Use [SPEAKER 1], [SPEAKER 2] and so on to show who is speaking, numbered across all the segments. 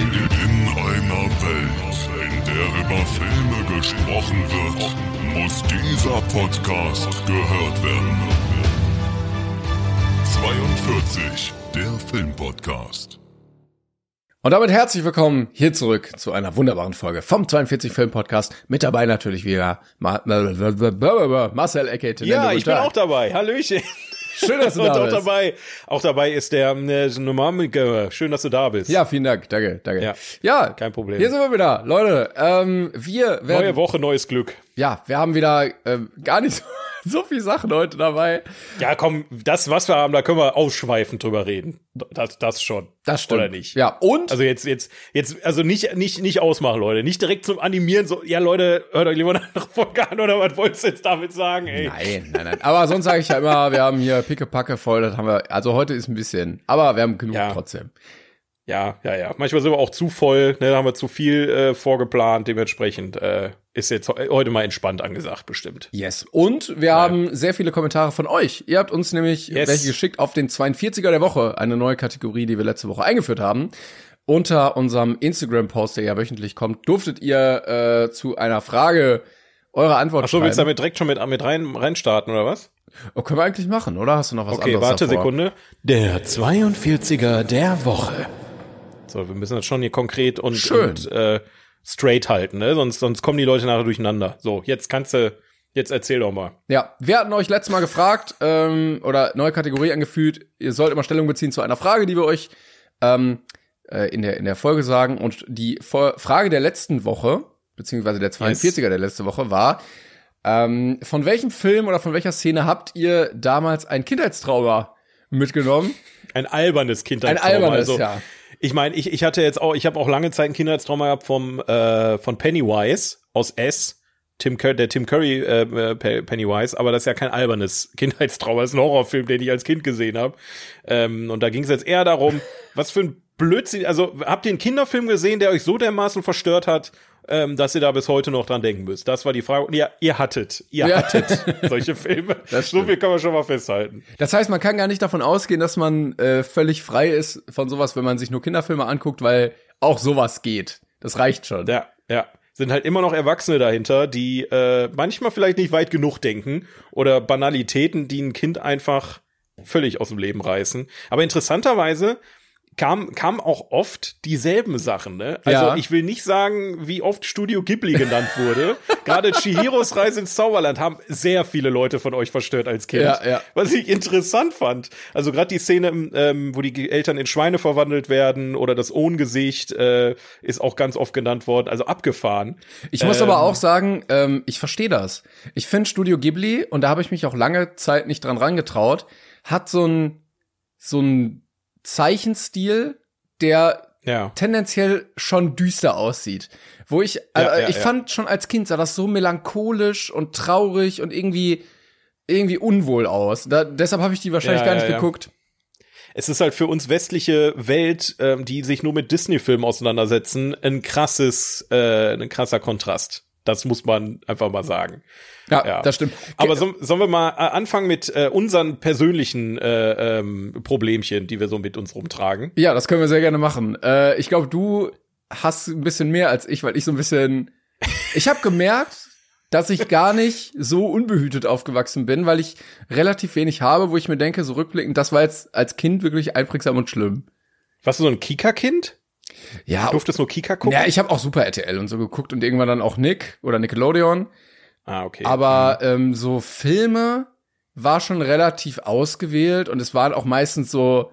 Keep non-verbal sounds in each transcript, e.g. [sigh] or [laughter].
[SPEAKER 1] In einer Welt, in der über Filme gesprochen wird, muss dieser Podcast gehört werden. 42, der Filmpodcast.
[SPEAKER 2] Und damit herzlich willkommen hier zurück zu einer wunderbaren Folge vom 42 Film Podcast. Mit dabei natürlich wieder Ma Marcel Eckert.
[SPEAKER 3] Ja, ich bin auch dabei. Hallöchen.
[SPEAKER 2] Schön, dass du [laughs] da
[SPEAKER 3] auch
[SPEAKER 2] bist.
[SPEAKER 3] dabei, auch dabei ist der äh, Dynamiker. Schön, dass du da bist.
[SPEAKER 2] Ja, vielen Dank. Danke, danke.
[SPEAKER 3] Ja,
[SPEAKER 2] ja
[SPEAKER 3] kein Problem.
[SPEAKER 2] Hier sind wir wieder. Leute, ähm, wir werden,
[SPEAKER 3] Neue Woche, neues Glück.
[SPEAKER 2] Ja, wir haben wieder ähm, gar nicht [laughs] so, so viel Sachen heute dabei.
[SPEAKER 3] Ja, komm, das, was wir haben, da können wir ausschweifend drüber reden. Das, das schon.
[SPEAKER 2] Das stimmt.
[SPEAKER 3] Oder nicht?
[SPEAKER 2] Ja, und
[SPEAKER 3] Also jetzt, jetzt, jetzt, also nicht, nicht, nicht ausmachen, Leute. Nicht direkt zum Animieren, so, ja, Leute, hört euch lieber [laughs] eine andere Folge an, oder was wolltest du jetzt damit sagen, ey?
[SPEAKER 2] Nein, nein, nein. Aber sonst sage ich ja immer, wir haben hier Pickepacke voll, das haben wir, also heute ist ein bisschen, aber wir haben genug
[SPEAKER 3] Ja.
[SPEAKER 2] trotzdem.
[SPEAKER 3] Ja, ja, ja. Manchmal sind wir auch zu voll, ne, da haben wir zu viel äh, vorgeplant, dementsprechend äh, ist jetzt he- heute mal entspannt angesagt, bestimmt.
[SPEAKER 2] Yes. Und wir haben sehr viele Kommentare von euch. Ihr habt uns nämlich
[SPEAKER 3] Yes.
[SPEAKER 2] welche geschickt auf den 42er der Woche, eine neue Kategorie, die wir letzte Woche eingeführt haben. Unter unserem Instagram-Post, der ja wöchentlich kommt, durftet ihr äh, zu einer Frage eure Antwort
[SPEAKER 3] Ach so, willst du
[SPEAKER 2] schreiben.
[SPEAKER 3] damit direkt schon mit, mit rein, reinstarten, oder was?
[SPEAKER 2] Oh, können wir eigentlich machen, oder? Hast du noch was
[SPEAKER 3] Okay,
[SPEAKER 2] anderes
[SPEAKER 3] warte,
[SPEAKER 2] davor?
[SPEAKER 3] Sekunde. Der 42er der Woche. So, wir müssen das schon hier konkret und,
[SPEAKER 2] Schön.
[SPEAKER 3] und äh, straight halten, ne? Sonst, sonst kommen die Leute nachher durcheinander. So, jetzt kannst du, jetzt erzähl doch mal.
[SPEAKER 2] Ja, wir hatten euch letztes Mal gefragt ähm, oder neue Kategorie angeführt. Ihr sollt immer Stellung beziehen zu einer Frage, die wir euch ähm, äh, in, der, in der Folge sagen. Und die Fo- Frage der letzten Woche, beziehungsweise der 42er der letzte Woche, war, ähm, von welchem Film oder von welcher Szene habt ihr damals ein Kindheitstrauma mitgenommen?
[SPEAKER 3] Ein albernes
[SPEAKER 2] Ein
[SPEAKER 3] Kindheitstrauma.
[SPEAKER 2] albernes,
[SPEAKER 3] also,
[SPEAKER 2] ja.
[SPEAKER 3] Ich meine, ich, ich hatte jetzt auch, ich habe auch lange Zeit ein Kindheitstrauma gehabt vom äh, von Pennywise aus S. Tim Cur der Tim Curry äh, äh, Pe- Pennywise, aber das ist ja kein albernes [laughs] Kindheitstrauma, das ist ein Horrorfilm, den ich als Kind gesehen habe. Ähm, und da ging es jetzt eher darum, [laughs] was für ein Blödsinn, also habt ihr einen Kinderfilm gesehen, der euch so dermaßen verstört hat, ähm, dass ihr da bis heute noch dran denken müsst? Das war die Frage. Und ja, ihr hattet, ihr
[SPEAKER 2] Ja.
[SPEAKER 3] hattet [laughs] solche Filme.
[SPEAKER 2] Das
[SPEAKER 3] so viel kann man schon mal festhalten.
[SPEAKER 2] Das heißt, man kann gar nicht davon ausgehen, dass man äh, völlig frei ist von sowas, wenn man sich nur Kinderfilme anguckt, weil auch sowas geht. Das reicht schon.
[SPEAKER 3] Ja, ja. Sind halt immer noch Erwachsene dahinter, die äh, manchmal vielleicht nicht weit genug denken oder Banalitäten, die ein Kind einfach völlig aus dem Leben reißen. Aber interessanterweise kam, kam auch oft dieselben Sachen, ne? Also
[SPEAKER 2] Ja.
[SPEAKER 3] ich will nicht sagen, wie oft Studio Ghibli genannt wurde. [laughs] Gerade Chihiros Reise ins Zauberland haben sehr viele Leute von euch verstört als Kind.
[SPEAKER 2] Ja, ja.
[SPEAKER 3] Was ich interessant fand. Also gerade die Szene, ähm, wo die Eltern in Schweine verwandelt werden oder das Ohngesicht äh, ist auch ganz oft genannt worden. Also abgefahren.
[SPEAKER 2] Ich muss aber auch sagen, ähm, ich verstehe das. Ich finde Studio Ghibli, und da habe ich mich auch lange Zeit nicht dran rangetraut, hat so ein so ein Zeichenstil, der
[SPEAKER 3] Ja.
[SPEAKER 2] tendenziell schon düster aussieht. Wo ich,
[SPEAKER 3] Ja,
[SPEAKER 2] äh,
[SPEAKER 3] ja,
[SPEAKER 2] ich fand schon als Kind sah das so melancholisch und traurig und irgendwie irgendwie unwohl aus. Da, deshalb habe ich die wahrscheinlich gar nicht geguckt.
[SPEAKER 3] Es ist halt für uns westliche Welt, ähm, die sich nur mit Disney-Filmen auseinandersetzen, ein krasses, äh, ein krasser Kontrast. Das muss man einfach mal sagen.
[SPEAKER 2] Ja,
[SPEAKER 3] Ja.
[SPEAKER 2] das stimmt.
[SPEAKER 3] Aber so, sollen wir mal äh, anfangen mit äh, unseren persönlichen äh, ähm, Problemchen, die wir so mit uns rumtragen?
[SPEAKER 2] Ja, das können wir sehr gerne machen. Äh, ich glaube, du hast ein bisschen mehr als ich, weil ich so ein bisschen. Ich habe gemerkt, dass ich gar nicht so unbehütet aufgewachsen bin, weil ich relativ wenig habe, wo ich mir denke, so rückblickend, das war jetzt als Kind wirklich einprägsam und schlimm.
[SPEAKER 3] Warst du so ein Kika-Kind?
[SPEAKER 2] Ja,
[SPEAKER 3] Durftest nur Kika gucken?
[SPEAKER 2] ja ich habe auch Super RTL und so geguckt und irgendwann dann auch Nick oder Nickelodeon.
[SPEAKER 3] ah, okay.
[SPEAKER 2] Aber ähm, so Filme war schon relativ ausgewählt und es waren auch meistens so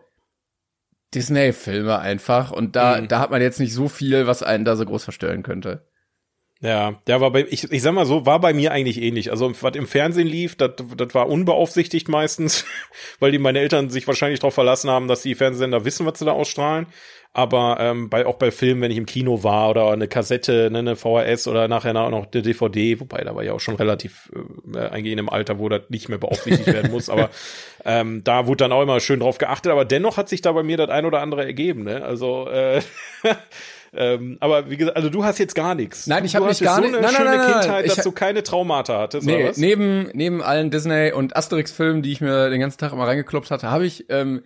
[SPEAKER 2] Disney-Filme einfach und da,
[SPEAKER 3] Mhm.
[SPEAKER 2] da hat man jetzt nicht so viel, was einen da so groß verstören könnte.
[SPEAKER 3] Ja, der war bei, ich, ich sag mal so, war bei mir eigentlich ähnlich. Also, was im Fernsehen lief, das war unbeaufsichtigt meistens, [laughs] weil die meine Eltern sich wahrscheinlich darauf verlassen haben, dass die Fernsehsender wissen, was sie da ausstrahlen. Aber ähm, bei, auch bei Filmen, wenn ich im Kino war oder eine Kassette, ne, eine VHS oder nachher noch eine DVD, wobei da war ja auch schon relativ äh, eigentlich in einem Alter, wo das nicht mehr beaufsichtigt werden muss, aber [laughs] ähm, da wurde dann auch immer schön drauf geachtet, aber dennoch hat sich da bei mir das ein oder andere ergeben, ne? Also äh, [laughs] Ähm, aber wie gesagt, also du hast jetzt gar nichts.
[SPEAKER 2] Nein, ich habe nicht gar
[SPEAKER 3] so
[SPEAKER 2] nicht.
[SPEAKER 3] eine
[SPEAKER 2] Nein,
[SPEAKER 3] schöne
[SPEAKER 2] nein, nein,
[SPEAKER 3] Kindheit, dass du keine Traumata hattest,
[SPEAKER 2] Nee,
[SPEAKER 3] oder was?
[SPEAKER 2] neben, neben allen Disney- und Asterix-Filmen, die ich mir den ganzen Tag immer reingekloppt hatte, habe ich ähm,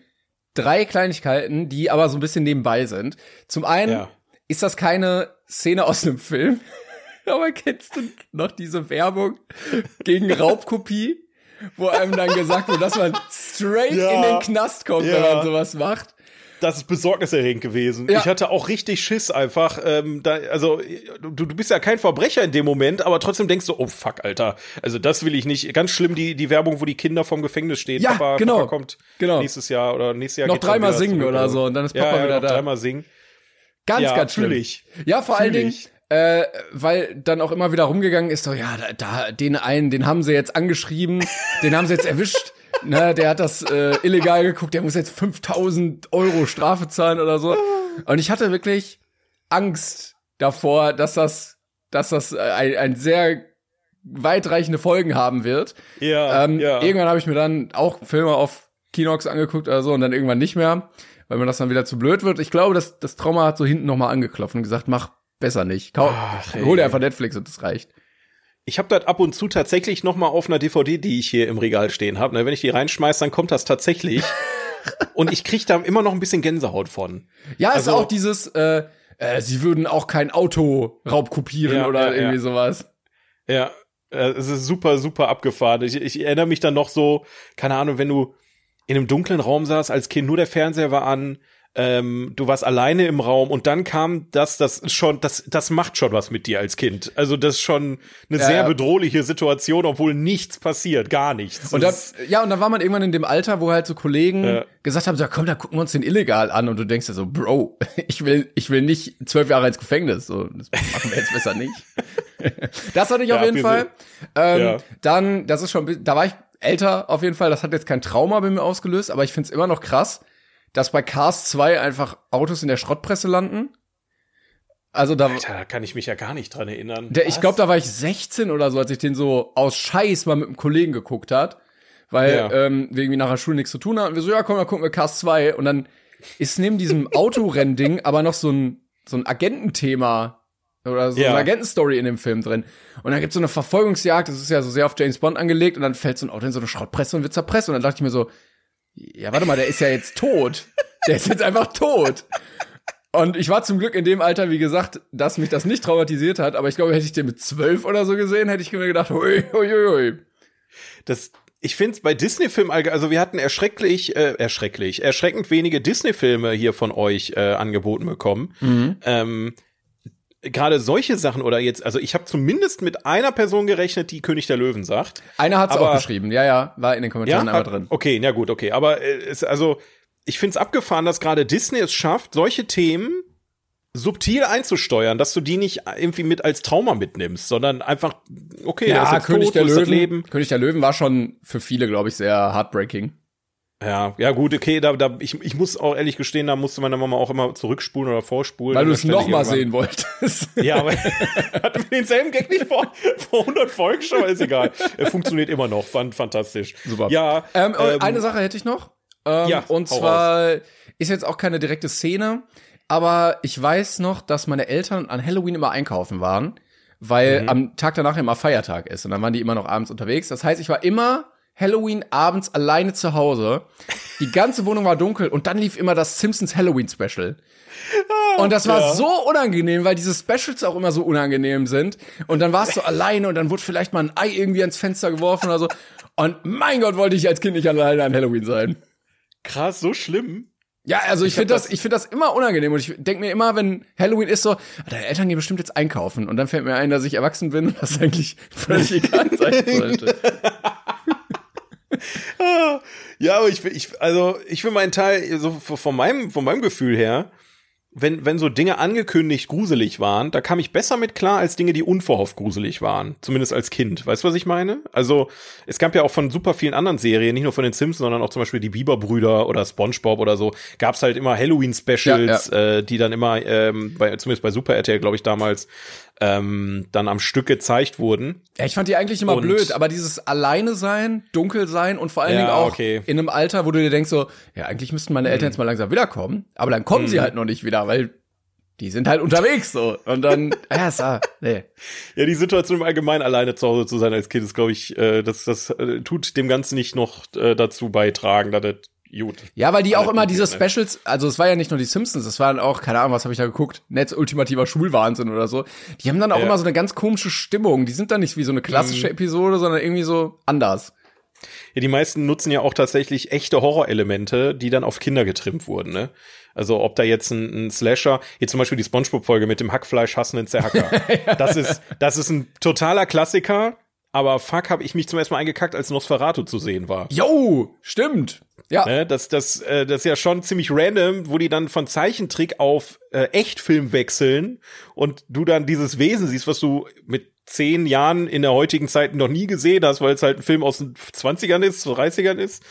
[SPEAKER 2] drei Kleinigkeiten, die aber so ein bisschen nebenbei sind. Zum einen
[SPEAKER 3] Ja.
[SPEAKER 2] ist das keine Szene aus einem Film, [laughs] aber kennst du noch diese Werbung gegen [laughs] Raubkopie? Wo einem dann gesagt wird, dass man straight
[SPEAKER 3] Ja.
[SPEAKER 2] in den Knast kommt, wenn
[SPEAKER 3] Ja.
[SPEAKER 2] man sowas macht.
[SPEAKER 3] Das ist besorgniserregend gewesen.
[SPEAKER 2] Ja.
[SPEAKER 3] Ich hatte auch richtig Schiss einfach. Ähm, da, also du, du bist ja kein Verbrecher in dem Moment, aber trotzdem denkst du, oh fuck, Alter. Also das will ich nicht. Ganz schlimm die die Werbung, wo die Kinder vom Gefängnis stehen.
[SPEAKER 2] Ja,
[SPEAKER 3] Papa,
[SPEAKER 2] genau.
[SPEAKER 3] Papa kommt
[SPEAKER 2] Genau.
[SPEAKER 3] nächstes Jahr oder nächstes Jahr
[SPEAKER 2] Noch dreimal singen oder so und dann ist
[SPEAKER 3] ja,
[SPEAKER 2] Papa
[SPEAKER 3] ja,
[SPEAKER 2] wieder
[SPEAKER 3] noch
[SPEAKER 2] da.
[SPEAKER 3] Dreimal singen.
[SPEAKER 2] Ganz,
[SPEAKER 3] Ja,
[SPEAKER 2] ganz schlimm.
[SPEAKER 3] ich.
[SPEAKER 2] Ja, vor allen Dingen, äh, weil dann auch immer wieder rumgegangen ist, so, ja, da, da den einen, den haben sie jetzt angeschrieben, den haben sie jetzt erwischt, [laughs] ne, der hat das äh, illegal geguckt, der muss jetzt 5000 Euro Strafe zahlen oder so. Und ich hatte wirklich Angst davor, dass das, dass das äh, ein, ein sehr weitreichende Folgen haben wird.
[SPEAKER 3] Ja,
[SPEAKER 2] Ähm,
[SPEAKER 3] ja.
[SPEAKER 2] Irgendwann habe ich mir dann auch Filme auf Kinox angeguckt oder so und dann irgendwann nicht mehr, weil mir das dann wieder zu blöd wird. Ich glaube, das, das Trauma hat so hinten nochmal angeklopft und gesagt, mach besser nicht. Kau
[SPEAKER 3] Ach,
[SPEAKER 2] hol dir einfach Netflix und das reicht.
[SPEAKER 3] Ich habe das ab und zu tatsächlich noch mal auf einer DVD, die ich hier im Regal stehen habe. Ne? Wenn ich die reinschmeiß, dann kommt das tatsächlich. [laughs] und ich krieg da immer noch ein bisschen Gänsehaut von.
[SPEAKER 2] Ja, ist
[SPEAKER 3] Also-
[SPEAKER 2] auch dieses, äh, äh, sie würden auch kein Auto raubkopieren
[SPEAKER 3] Ja,
[SPEAKER 2] oder
[SPEAKER 3] ja,
[SPEAKER 2] irgendwie
[SPEAKER 3] ja.
[SPEAKER 2] sowas.
[SPEAKER 3] Ja, äh, es ist super, super abgefahren. Ich, ich erinnere mich dann noch so, keine Ahnung, wenn du in einem dunklen Raum saß als Kind, nur der Fernseher war an, ähm, du warst alleine im Raum und dann kam das, das ist schon, das, das macht schon was mit dir als Kind. Also das ist schon eine
[SPEAKER 2] Ja,
[SPEAKER 3] sehr bedrohliche Situation, obwohl nichts passiert, gar nichts.
[SPEAKER 2] Und dann,
[SPEAKER 3] Das-
[SPEAKER 2] ja, und dann war man irgendwann in dem Alter, wo halt so Kollegen
[SPEAKER 3] Ja.
[SPEAKER 2] gesagt haben, so, komm, dann gucken wir uns den illegal an. Und du denkst dir so, Bro, [laughs] ich will, ich will nicht zwölf Jahre ins Gefängnis. So, das machen wir jetzt besser nicht. [laughs] das hatte ich
[SPEAKER 3] Ja,
[SPEAKER 2] auf jeden Fall. Ähm. Dann, das ist schon, da war ich älter auf jeden Fall. Das hat jetzt kein Trauma bei mir ausgelöst, aber ich find's immer noch krass, dass bei Cars 2 einfach Autos in der Schrottpresse landen. Also da,
[SPEAKER 3] Alter, da kann ich mich ja gar nicht dran erinnern.
[SPEAKER 2] der, ich glaube, da war ich 16 oder so, als ich den so aus Scheiß mal mit einem Kollegen geguckt hat, weil
[SPEAKER 3] Ja.
[SPEAKER 2] ähm, wir irgendwie nach der Schule nichts zu tun hatten. Und wir so, ja, komm, dann gucken wir Cast 2 und dann ist neben diesem [laughs] Autorrennding aber noch so ein so ein Agententhema oder so
[SPEAKER 3] Ja.
[SPEAKER 2] eine Agentenstory in dem Film drin. Und dann gibt's so eine Verfolgungsjagd, das ist ja so sehr auf James Bond angelegt und dann fällt so ein Auto in so eine Schrottpresse und wird zerpresst und dann dachte ich mir so, ja, warte mal, der ist ja jetzt tot. Der ist jetzt einfach tot. Und ich war zum Glück in dem Alter, wie gesagt, dass mich das nicht traumatisiert hat, aber ich glaube, hätte ich den mit zwölf oder so gesehen, hätte ich mir gedacht, hui, hui, hui.
[SPEAKER 3] das, ich finde es bei Disney-Filmen, also wir hatten erschrecklich, äh, erschrecklich, erschreckend wenige Disney-Filme hier von euch äh, angeboten bekommen.
[SPEAKER 2] Mhm.
[SPEAKER 3] Ähm, Gerade solche Sachen oder jetzt, also ich habe zumindest mit einer Person gerechnet, die König der Löwen sagt.
[SPEAKER 2] Einer hat's
[SPEAKER 3] Aber-
[SPEAKER 2] auch geschrieben, ja, ja, war in den Kommentaren aber
[SPEAKER 3] hat-
[SPEAKER 2] drin.
[SPEAKER 3] Okay, na gut, okay. Aber äh, es, also, ich find's abgefahren, dass gerade Disney es schafft, solche Themen subtil einzusteuern, dass du die nicht irgendwie mit als Trauma mitnimmst, sondern einfach, okay,
[SPEAKER 2] Ja, König
[SPEAKER 3] tot,
[SPEAKER 2] der Löwen. König der Löwen war schon für viele, glaube ich, sehr heartbreaking.
[SPEAKER 3] Ja, ja gut, okay, da, da ich, ich muss auch ehrlich gestehen, da musste meine Mama auch immer zurückspulen oder vorspulen.
[SPEAKER 2] Weil du es
[SPEAKER 3] ständig
[SPEAKER 2] noch mal
[SPEAKER 3] irgendwann-
[SPEAKER 2] sehen wolltest. [laughs]
[SPEAKER 3] Ja, aber [laughs] hatten wir denselben Gag nicht vor, vor 100 Folgen schon, ist egal. Er funktioniert immer noch, fand fantastisch.
[SPEAKER 2] Super.
[SPEAKER 3] Ja,
[SPEAKER 2] Ähm,
[SPEAKER 3] ähm,
[SPEAKER 2] eine Sache hätte ich noch. Ähm,
[SPEAKER 3] ja,
[SPEAKER 2] und zwar ist jetzt auch keine direkte Szene, aber ich weiß noch, dass meine Eltern an Halloween immer einkaufen waren,
[SPEAKER 3] Mhm.
[SPEAKER 2] weil am Tag danach immer Feiertag ist und dann waren die immer noch abends unterwegs. Das heißt, ich war immer Halloween abends alleine zu Hause. Die ganze Wohnung war dunkel und dann lief immer das Simpsons Halloween Special. Und das war
[SPEAKER 3] ja.
[SPEAKER 2] so unangenehm, weil diese Specials auch immer so unangenehm sind. Und dann warst du [laughs] alleine und dann wurde vielleicht mal ein Ei irgendwie ans Fenster geworfen oder so. Und mein Gott, wollte ich als Kind nicht alleine an Halloween sein.
[SPEAKER 3] krass, so schlimm.
[SPEAKER 2] Ja, also ich,
[SPEAKER 3] hab
[SPEAKER 2] finde das,
[SPEAKER 3] das-
[SPEAKER 2] ich finde das immer unangenehm und ich denke mir immer, wenn Halloween ist so, ah, deine Eltern gehen bestimmt jetzt einkaufen und dann fällt mir ein, dass ich erwachsen bin und das eigentlich völlig egal sein [laughs] sollte.
[SPEAKER 3] Ja, aber ich, will- ich also ich für meinen Teil, so von meinem, von meinem Gefühl her, wenn, wenn so Dinge angekündigt gruselig waren, da kam ich besser mit klar als Dinge, die unverhofft gruselig waren. Zumindest als Kind. Weißt du, was ich meine? Also, es gab ja auch von super vielen anderen Serien, nicht nur von den Simpsons, sondern auch zum Beispiel die Bieber-Brüder oder Spongebob oder so, gab es halt immer Halloween-Specials, ja, ja. äh, die dann immer, ähm, bei, zumindest bei Super RTL, glaube ich, damals, ähm, dann am Stück gezeigt wurden.
[SPEAKER 2] Ja, ich fand die eigentlich immer und blöd, aber dieses Alleine sein, dunkel sein und vor allen ja, Dingen auch okay. in einem Alter, wo du dir denkst so, ja, eigentlich müssten meine Eltern mhm. jetzt mal langsam wiederkommen, aber dann kommen mhm. sie halt noch nicht wieder, weil die sind halt unterwegs so. Und dann, [laughs] ja, so, nee.
[SPEAKER 3] Ja, die Situation im Allgemeinen alleine zu Hause zu sein als Kind ist, glaube ich, äh, das, das äh, tut dem Ganzen nicht noch äh, dazu beitragen, dass das gut.
[SPEAKER 2] Ja, weil die auch immer diese Specials, also es war ja nicht nur die Simpsons, es waren auch, keine Ahnung, was habe ich da geguckt, Netz ultimativer Schulwahnsinn oder so. Die haben dann auch ja. immer so eine ganz komische Stimmung. Die sind dann nicht wie so eine klassische mhm. Episode, sondern irgendwie so anders.
[SPEAKER 3] Ja, die meisten nutzen ja auch tatsächlich echte Horrorelemente, die dann auf Kinder getrimmt wurden, ne? Also ob da jetzt ein, ein Slasher, hier zum Beispiel die Spongebob-Folge mit dem Hackfleisch hassenden Zerhacker. [laughs] ja. Das ist, das ist ein totaler Klassiker, aber fuck, habe ich mich zum ersten Mal eingekackt, als Nosferatu zu sehen war.
[SPEAKER 2] Jo, stimmt. Ja.
[SPEAKER 3] Ne, das, das, äh, das ist ja schon ziemlich random, wo die dann von Zeichentrick auf äh, Echtfilm wechseln und du dann dieses Wesen siehst, was du mit zehn Jahren in der heutigen Zeit noch nie gesehen hast, weil es halt ein Film aus den 20ern ist, 30ern ist.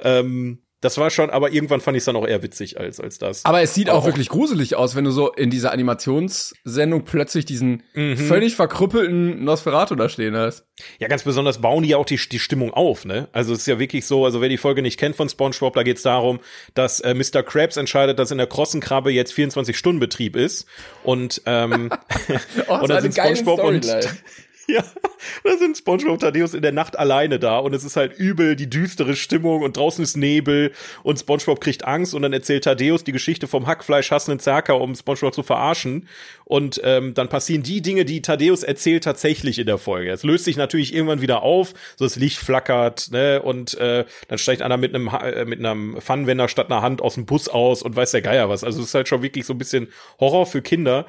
[SPEAKER 3] Ähm, das war schon, aber irgendwann fand ich es dann auch eher witzig als, als das.
[SPEAKER 2] Aber es sieht auch, auch, wirklich gruselig aus, wenn du so in dieser Animationssendung plötzlich diesen mhm. völlig verkrüppelten Nosferatu da stehen hast.
[SPEAKER 3] Ja, ganz besonders bauen die ja auch die, die Stimmung auf, ne? Also es ist ja wirklich so, also wer die Folge nicht kennt von SpongeBob, da geht es darum, dass äh, Mr. Krabs entscheidet, dass in der Krossenkrabbe jetzt 24-Stunden-Betrieb ist. Und, ähm, [laughs]
[SPEAKER 2] oh, [laughs] und dann sind SpongeBob und [laughs]
[SPEAKER 3] Ja, da sind SpongeBob und Thaddeus in der Nacht alleine da und es ist halt übel die düstere Stimmung und draußen ist Nebel und SpongeBob kriegt Angst und dann erzählt Thaddeus die Geschichte vom Hackfleisch hassenden Zerker, um SpongeBob zu verarschen und ähm, dann passieren die Dinge, die Thaddeus erzählt, tatsächlich in der Folge. Es löst sich natürlich irgendwann wieder auf, so das Licht flackert, ne, und äh, dann steigt einer mit einem äh, mit einem Pfannenwender statt einer Hand aus dem Bus aus und weiß der Geier was. Also es ist halt schon wirklich so ein bisschen Horror für Kinder.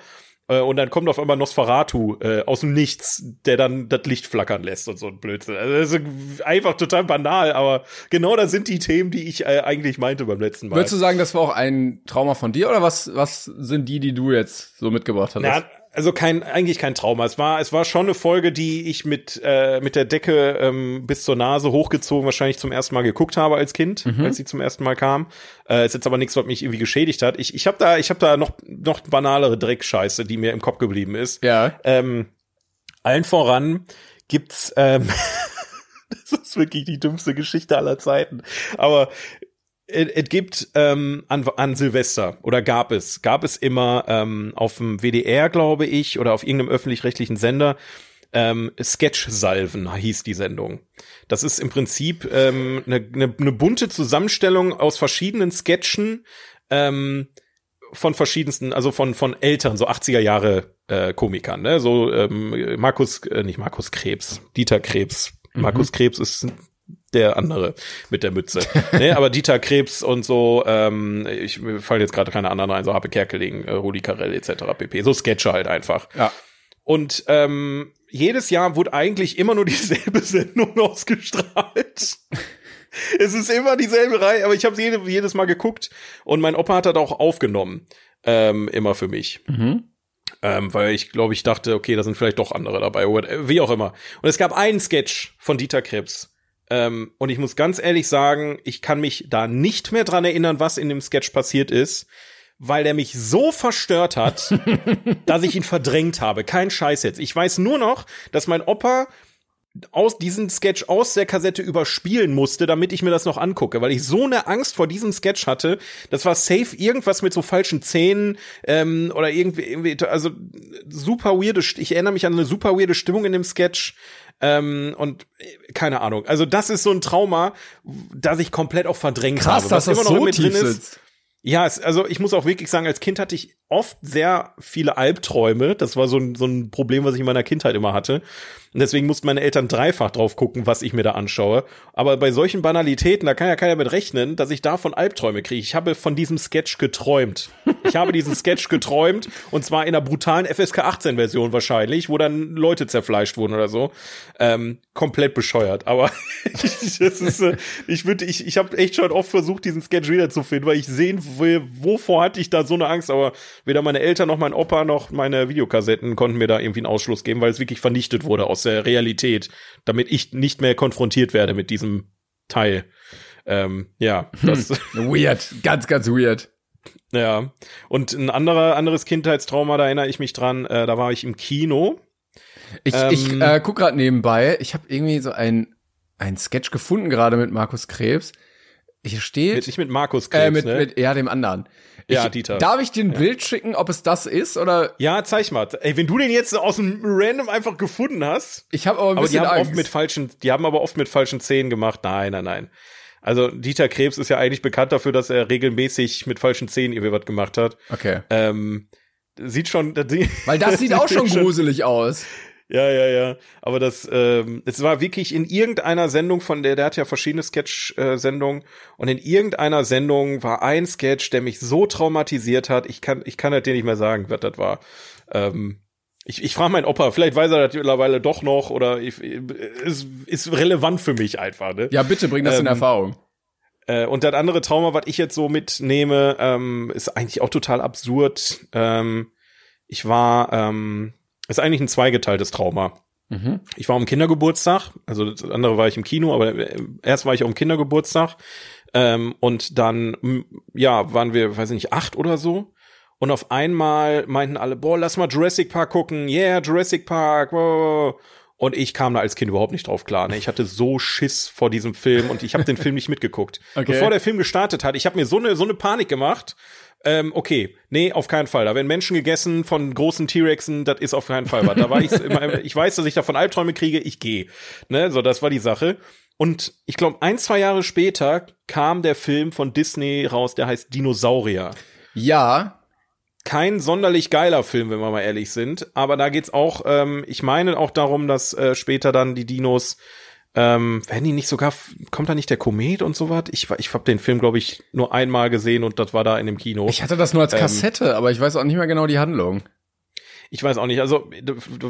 [SPEAKER 3] Äh, und dann kommt auf einmal Nosferatu äh, aus dem Nichts, der dann das Licht flackern lässt und so ein Blödsinn. Also das ist einfach total banal, aber genau das sind die Themen, die ich äh, eigentlich meinte beim letzten Mal.
[SPEAKER 2] Würdest du sagen, das war auch ein Trauma von dir oder was, was sind die, die du jetzt so mitgebracht hast? Ja,
[SPEAKER 3] also kein eigentlich kein Trauma. Es war es war schon eine Folge, die ich mit äh, mit der Decke ähm, bis zur Nase hochgezogen wahrscheinlich zum ersten Mal geguckt habe als Kind, mhm. als sie zum ersten Mal kam. Äh, ist jetzt aber nichts, was mich irgendwie geschädigt hat. Ich ich habe da ich habe da noch noch banalere Dreckscheiße, die mir im Kopf geblieben ist.
[SPEAKER 2] Ja.
[SPEAKER 3] Ähm, allen voran gibt's ähm, [laughs] das ist wirklich die dümmste Geschichte aller Zeiten. Aber es gibt ähm, an, an Silvester oder gab es, gab es immer ähm, auf dem WDR, glaube ich, oder auf irgendeinem öffentlich-rechtlichen Sender ähm, Sketch-Salven hieß die Sendung. Das ist im Prinzip ähm, eine, eine, eine bunte Zusammenstellung aus verschiedenen Sketchen ähm, von verschiedensten, also von von Eltern, so 80er Jahre äh, Komikern, ne? So ähm, Markus, äh, nicht Markus Krebs, Dieter Krebs. Markus mhm. Krebs ist der andere mit der Mütze. [laughs] nee, aber Dieter Krebs und so, ähm, ich mir fallen jetzt gerade keine anderen ein, so Habe Kerkeling, äh, Rudi Carell etc. pp. So Sketche halt einfach.
[SPEAKER 2] Ja.
[SPEAKER 3] Und ähm, jedes Jahr wurde eigentlich immer nur [laughs] dieselbe Sendung ausgestrahlt. [laughs] es ist immer dieselbe Reihe, aber ich habe jede, jedes Mal geguckt und mein Opa hat das auch aufgenommen, ähm, immer für mich. Mhm. Ähm, weil ich glaube, ich dachte, okay, da sind vielleicht doch andere dabei, wie auch immer. Und es gab einen Sketch von Dieter Krebs, ähm, und ich muss ganz ehrlich sagen, ich kann mich da nicht mehr dran erinnern, was in dem Sketch passiert ist, weil der mich so verstört hat, [laughs] dass ich ihn verdrängt habe. Kein Scheiß jetzt. Ich weiß nur noch, dass mein Opa aus diesen Sketch aus der Kassette überspielen musste, damit ich mir das noch angucke, weil ich so eine Angst vor diesem Sketch hatte. Das war safe irgendwas mit so falschen Zähnen ähm, oder irgendwie, irgendwie, also super weirde. Ich erinnere mich an eine super weirde Stimmung in dem Sketch. Ähm, und äh, keine Ahnung. Also das ist so ein Trauma, das ich komplett auch verdrängt
[SPEAKER 2] Krass,
[SPEAKER 3] habe. Was
[SPEAKER 2] dass das immer noch so tief drin ist. Sitzt.
[SPEAKER 3] Ja, es, also ich muss auch wirklich sagen, als Kind hatte ich oft sehr viele Albträume. Das war so ein, so ein Problem, was ich in meiner Kindheit immer hatte. Und deswegen mussten meine Eltern dreifach drauf gucken, was ich mir da anschaue. Aber bei solchen Banalitäten, da kann ja keiner mit rechnen, dass ich davon Albträume kriege. Ich habe von diesem Sketch geträumt. Ich habe diesen Sketch geträumt und zwar in einer brutalen FSK 18 Version wahrscheinlich, wo dann Leute zerfleischt wurden oder so. Ähm, komplett bescheuert, aber [laughs] das ist, äh, ich würde, ich, ich habe echt schon oft versucht, diesen Sketch wiederzufinden, weil ich sehen will, wovor hatte ich da so eine Angst, aber weder meine Eltern noch mein Opa noch meine Videokassetten konnten mir da irgendwie einen Ausschluss geben, weil es wirklich vernichtet wurde aus der Realität, damit ich nicht mehr konfrontiert werde mit diesem Teil. Ähm, ja, das [laughs]
[SPEAKER 2] Weird, ganz, ganz weird.
[SPEAKER 3] Ja. Und ein anderer, anderes Kindheitstrauma, da erinnere ich mich dran, äh, da war ich im Kino.
[SPEAKER 2] Ich,
[SPEAKER 3] Ähm,
[SPEAKER 2] ich äh, guck gerade nebenbei, ich habe irgendwie so ein, ein Sketch gefunden gerade mit Markus Krebs. Hier steht.
[SPEAKER 3] Mit, nicht mit Markus Krebs,
[SPEAKER 2] äh, mit,
[SPEAKER 3] ne?
[SPEAKER 2] mit, ja, dem anderen.
[SPEAKER 3] Ja,
[SPEAKER 2] ich,
[SPEAKER 3] Dieter.
[SPEAKER 2] Darf ich dir ein Bild schicken, ob es das ist? Oder
[SPEAKER 3] ja, zeig mal. Ey, wenn du den jetzt aus dem Random einfach gefunden hast.
[SPEAKER 2] ich habe aber ein
[SPEAKER 3] Aber die
[SPEAKER 2] bisschen
[SPEAKER 3] haben
[SPEAKER 2] Angst.
[SPEAKER 3] oft mit falschen, die haben aber oft mit falschen Zähnen gemacht. Nein, nein, nein. Also Dieter Krebs ist ja eigentlich bekannt dafür, dass er regelmäßig mit falschen Zähnen irgendwie was gemacht hat.
[SPEAKER 2] okay.
[SPEAKER 3] Ähm, sieht schon, [laughs]
[SPEAKER 2] Weil das sieht [laughs] auch schon gruselig aus.
[SPEAKER 3] Ja, ja, ja. Aber das, ähm, es war wirklich in irgendeiner Sendung von der, der hat ja verschiedene Sketch-Sendungen und in irgendeiner Sendung war ein Sketch, der mich so traumatisiert hat. Ich kann, ich kann das dir nicht mehr sagen, was das war. Ähm, ich, ich frage meinen Opa, vielleicht weiß er das mittlerweile doch noch oder ich, es ist relevant für mich einfach. Ne?
[SPEAKER 2] Ja, bitte bring das in
[SPEAKER 3] Ähm,
[SPEAKER 2] Erfahrung.
[SPEAKER 3] Äh, und das andere Trauma, was ich jetzt so mitnehme, ähm, ist eigentlich auch total absurd. Ähm, ich war, ähm, ist eigentlich ein zweigeteiltes Trauma.
[SPEAKER 2] Mhm.
[SPEAKER 3] Ich war am Kindergeburtstag, also das andere war ich im Kino, aber äh, erst war ich am Kindergeburtstag ähm, und dann, ja, waren wir, weiß ich nicht, acht oder so. Und auf einmal meinten alle, boah, lass mal Jurassic Park gucken, yeah, Jurassic Park, wow. Und ich kam da als Kind überhaupt nicht drauf klar. Ne? Ich hatte so Schiss vor diesem Film und ich habe den Film nicht mitgeguckt. [laughs]
[SPEAKER 2] Okay.
[SPEAKER 3] Bevor der Film gestartet hat, ich habe mir so eine so eine Panik gemacht. Ähm, okay, nee, auf keinen Fall. Da werden Menschen gegessen von großen T-Rexen, das ist auf keinen Fall was. Da war ich [laughs] ich weiß, dass ich davon Albträume kriege, ich gehe. Ne, so das war die Sache. Und ich glaube, ein, zwei Jahre später kam der Film von Disney raus, der heißt Dinosaurier.
[SPEAKER 2] Ja,
[SPEAKER 3] Kein sonderlich geiler Film, wenn wir mal ehrlich sind. Aber da geht's auch, ähm, ich meine auch darum, dass äh, später dann die Dinos ähm, werden die nicht sogar, kommt da nicht der Komet und sowas? Ich, ich habe den Film, glaube ich, nur einmal gesehen und das war da in dem Kino.
[SPEAKER 2] ich hatte das nur als
[SPEAKER 3] Ähm,
[SPEAKER 2] Kassette, aber ich weiß auch nicht mehr genau die Handlung.
[SPEAKER 3] Ich weiß auch nicht. Also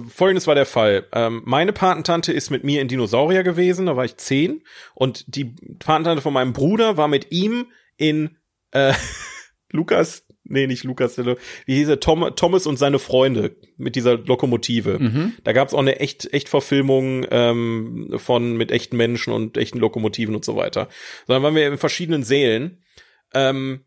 [SPEAKER 3] folgendes war der Fall. Ähm, meine Patentante ist mit mir in Dinosaurier gewesen, da war ich zehn. Und die Patentante von meinem Bruder war mit ihm in äh, [laughs] Lukas, nee, nicht Lukas, wie hieß er? Tom, Thomas und seine Freunde mit dieser Lokomotive.
[SPEAKER 2] Mhm.
[SPEAKER 3] Da gab es auch eine echt, echt Verfilmung ähm, von mit echten Menschen und echten Lokomotiven und so weiter. So, dann waren wir in verschiedenen Sälen. Ähm,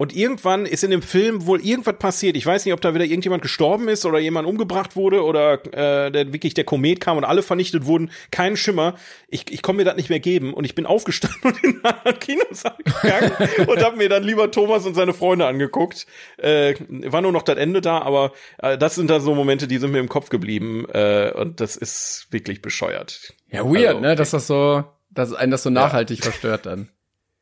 [SPEAKER 3] und irgendwann ist in dem Film wohl irgendwas passiert. Ich weiß nicht, ob da wieder irgendjemand gestorben ist oder jemand umgebracht wurde oder äh, der, wirklich der Komet kam und alle vernichtet wurden. Kein Schimmer. Ich, ich konnte mir das nicht mehr geben. Und ich bin [laughs] aufgestanden und in einen Kinosaal gegangen [laughs] und habe mir dann lieber Thomas und seine Freunde angeguckt. Äh, war nur noch das Ende da, aber äh, das sind da so Momente, die sind mir im Kopf geblieben. Äh, und das ist wirklich bescheuert.
[SPEAKER 2] Ja, weird,
[SPEAKER 3] Also,
[SPEAKER 2] ne, dass das so, dass einen das so nachhaltig verstört dann.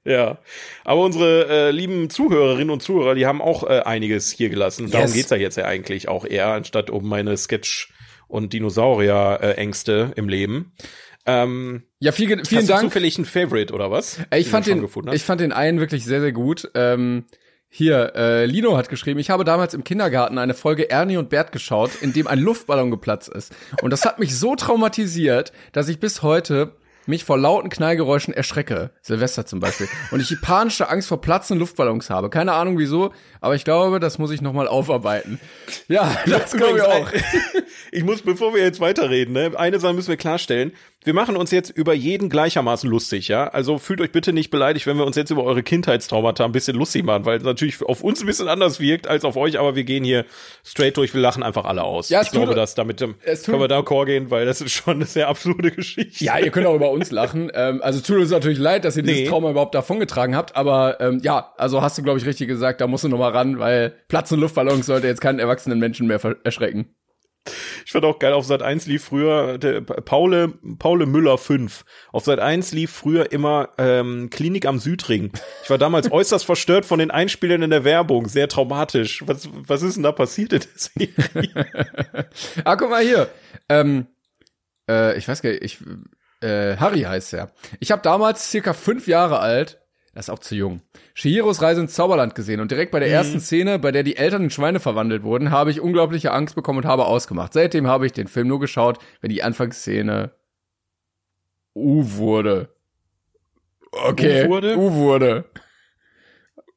[SPEAKER 3] Ja, aber unsere äh, lieben Zuhörerinnen und Zuhörer, die haben auch äh, einiges hier gelassen. Darum
[SPEAKER 2] Yes.
[SPEAKER 3] geht's ja jetzt ja eigentlich auch eher, anstatt um meine Sketch- und Dinosaurier-Ängste im Leben. Ähm,
[SPEAKER 2] Ja, viel, vielen
[SPEAKER 3] hast du
[SPEAKER 2] Dank.
[SPEAKER 3] zufällig einen Favorite oder was?
[SPEAKER 2] Ey, Ich fand den, ich fand den einen wirklich sehr, sehr gut. Ähm, hier, äh, Lino hat geschrieben, ich habe damals im Kindergarten eine Folge Ernie und Bert geschaut, in dem ein Luftballon geplatzt ist. Und das hat mich so traumatisiert, dass ich bis heute mich vor lauten Knallgeräuschen erschrecke. Silvester zum Beispiel. Und ich panische Angst vor platzenden Luftballons habe. Keine Ahnung wieso, aber ich glaube, das muss ich nochmal aufarbeiten. Ja, das glaube ich auch. [laughs]
[SPEAKER 3] Ich muss, bevor wir jetzt weiterreden, ne, eine Sache müssen wir klarstellen. Wir machen uns jetzt über jeden gleichermaßen lustig, ja? Also fühlt euch bitte nicht beleidigt, wenn wir uns jetzt über eure Kindheitstraumata ein bisschen lustig machen, weil es natürlich auf uns ein bisschen anders wirkt als auf euch, aber wir gehen hier straight durch, wir lachen einfach alle aus.
[SPEAKER 2] Ja,
[SPEAKER 3] ich glaube, dass damit ähm, können wir d'accord gehen, weil das ist schon eine sehr absurde Geschichte.
[SPEAKER 2] Ja, ihr könnt auch über uns lachen. [laughs] Ähm, also tut uns natürlich leid, dass ihr dieses
[SPEAKER 3] Nee.
[SPEAKER 2] Trauma überhaupt davongetragen habt. Aber ähm, ja, also hast du, glaube ich, richtig gesagt, da musst du noch mal ran, weil Platz und Luftballons sollte jetzt keinen erwachsenen Menschen mehr erschrecken.
[SPEAKER 3] Ich fand auch geil, auf Sat 1 lief früher der Paule, Paule Müller 5. Auf Sat 1 lief früher immer ähm, Klinik am Südring. Ich war damals äußerst [laughs] verstört von den Einspielern in der Werbung. Sehr traumatisch. Was, was ist denn da passiert in der Serie? [laughs]
[SPEAKER 2] Ah, guck mal hier. Ähm, äh, ich weiß gar nicht, ich, äh, Harry heißt er. Ich habe damals circa fünf Jahre alt Das ist auch zu jung. Shihiros Reise ins Zauberland gesehen und direkt bei der ersten Szene, bei der die Eltern in Schweine verwandelt wurden, habe ich unglaubliche Angst bekommen und habe ausgemacht. Seitdem habe ich den Film nur geschaut, wenn die Anfangsszene U wurde. Okay.
[SPEAKER 3] U wurde?
[SPEAKER 2] U wurde.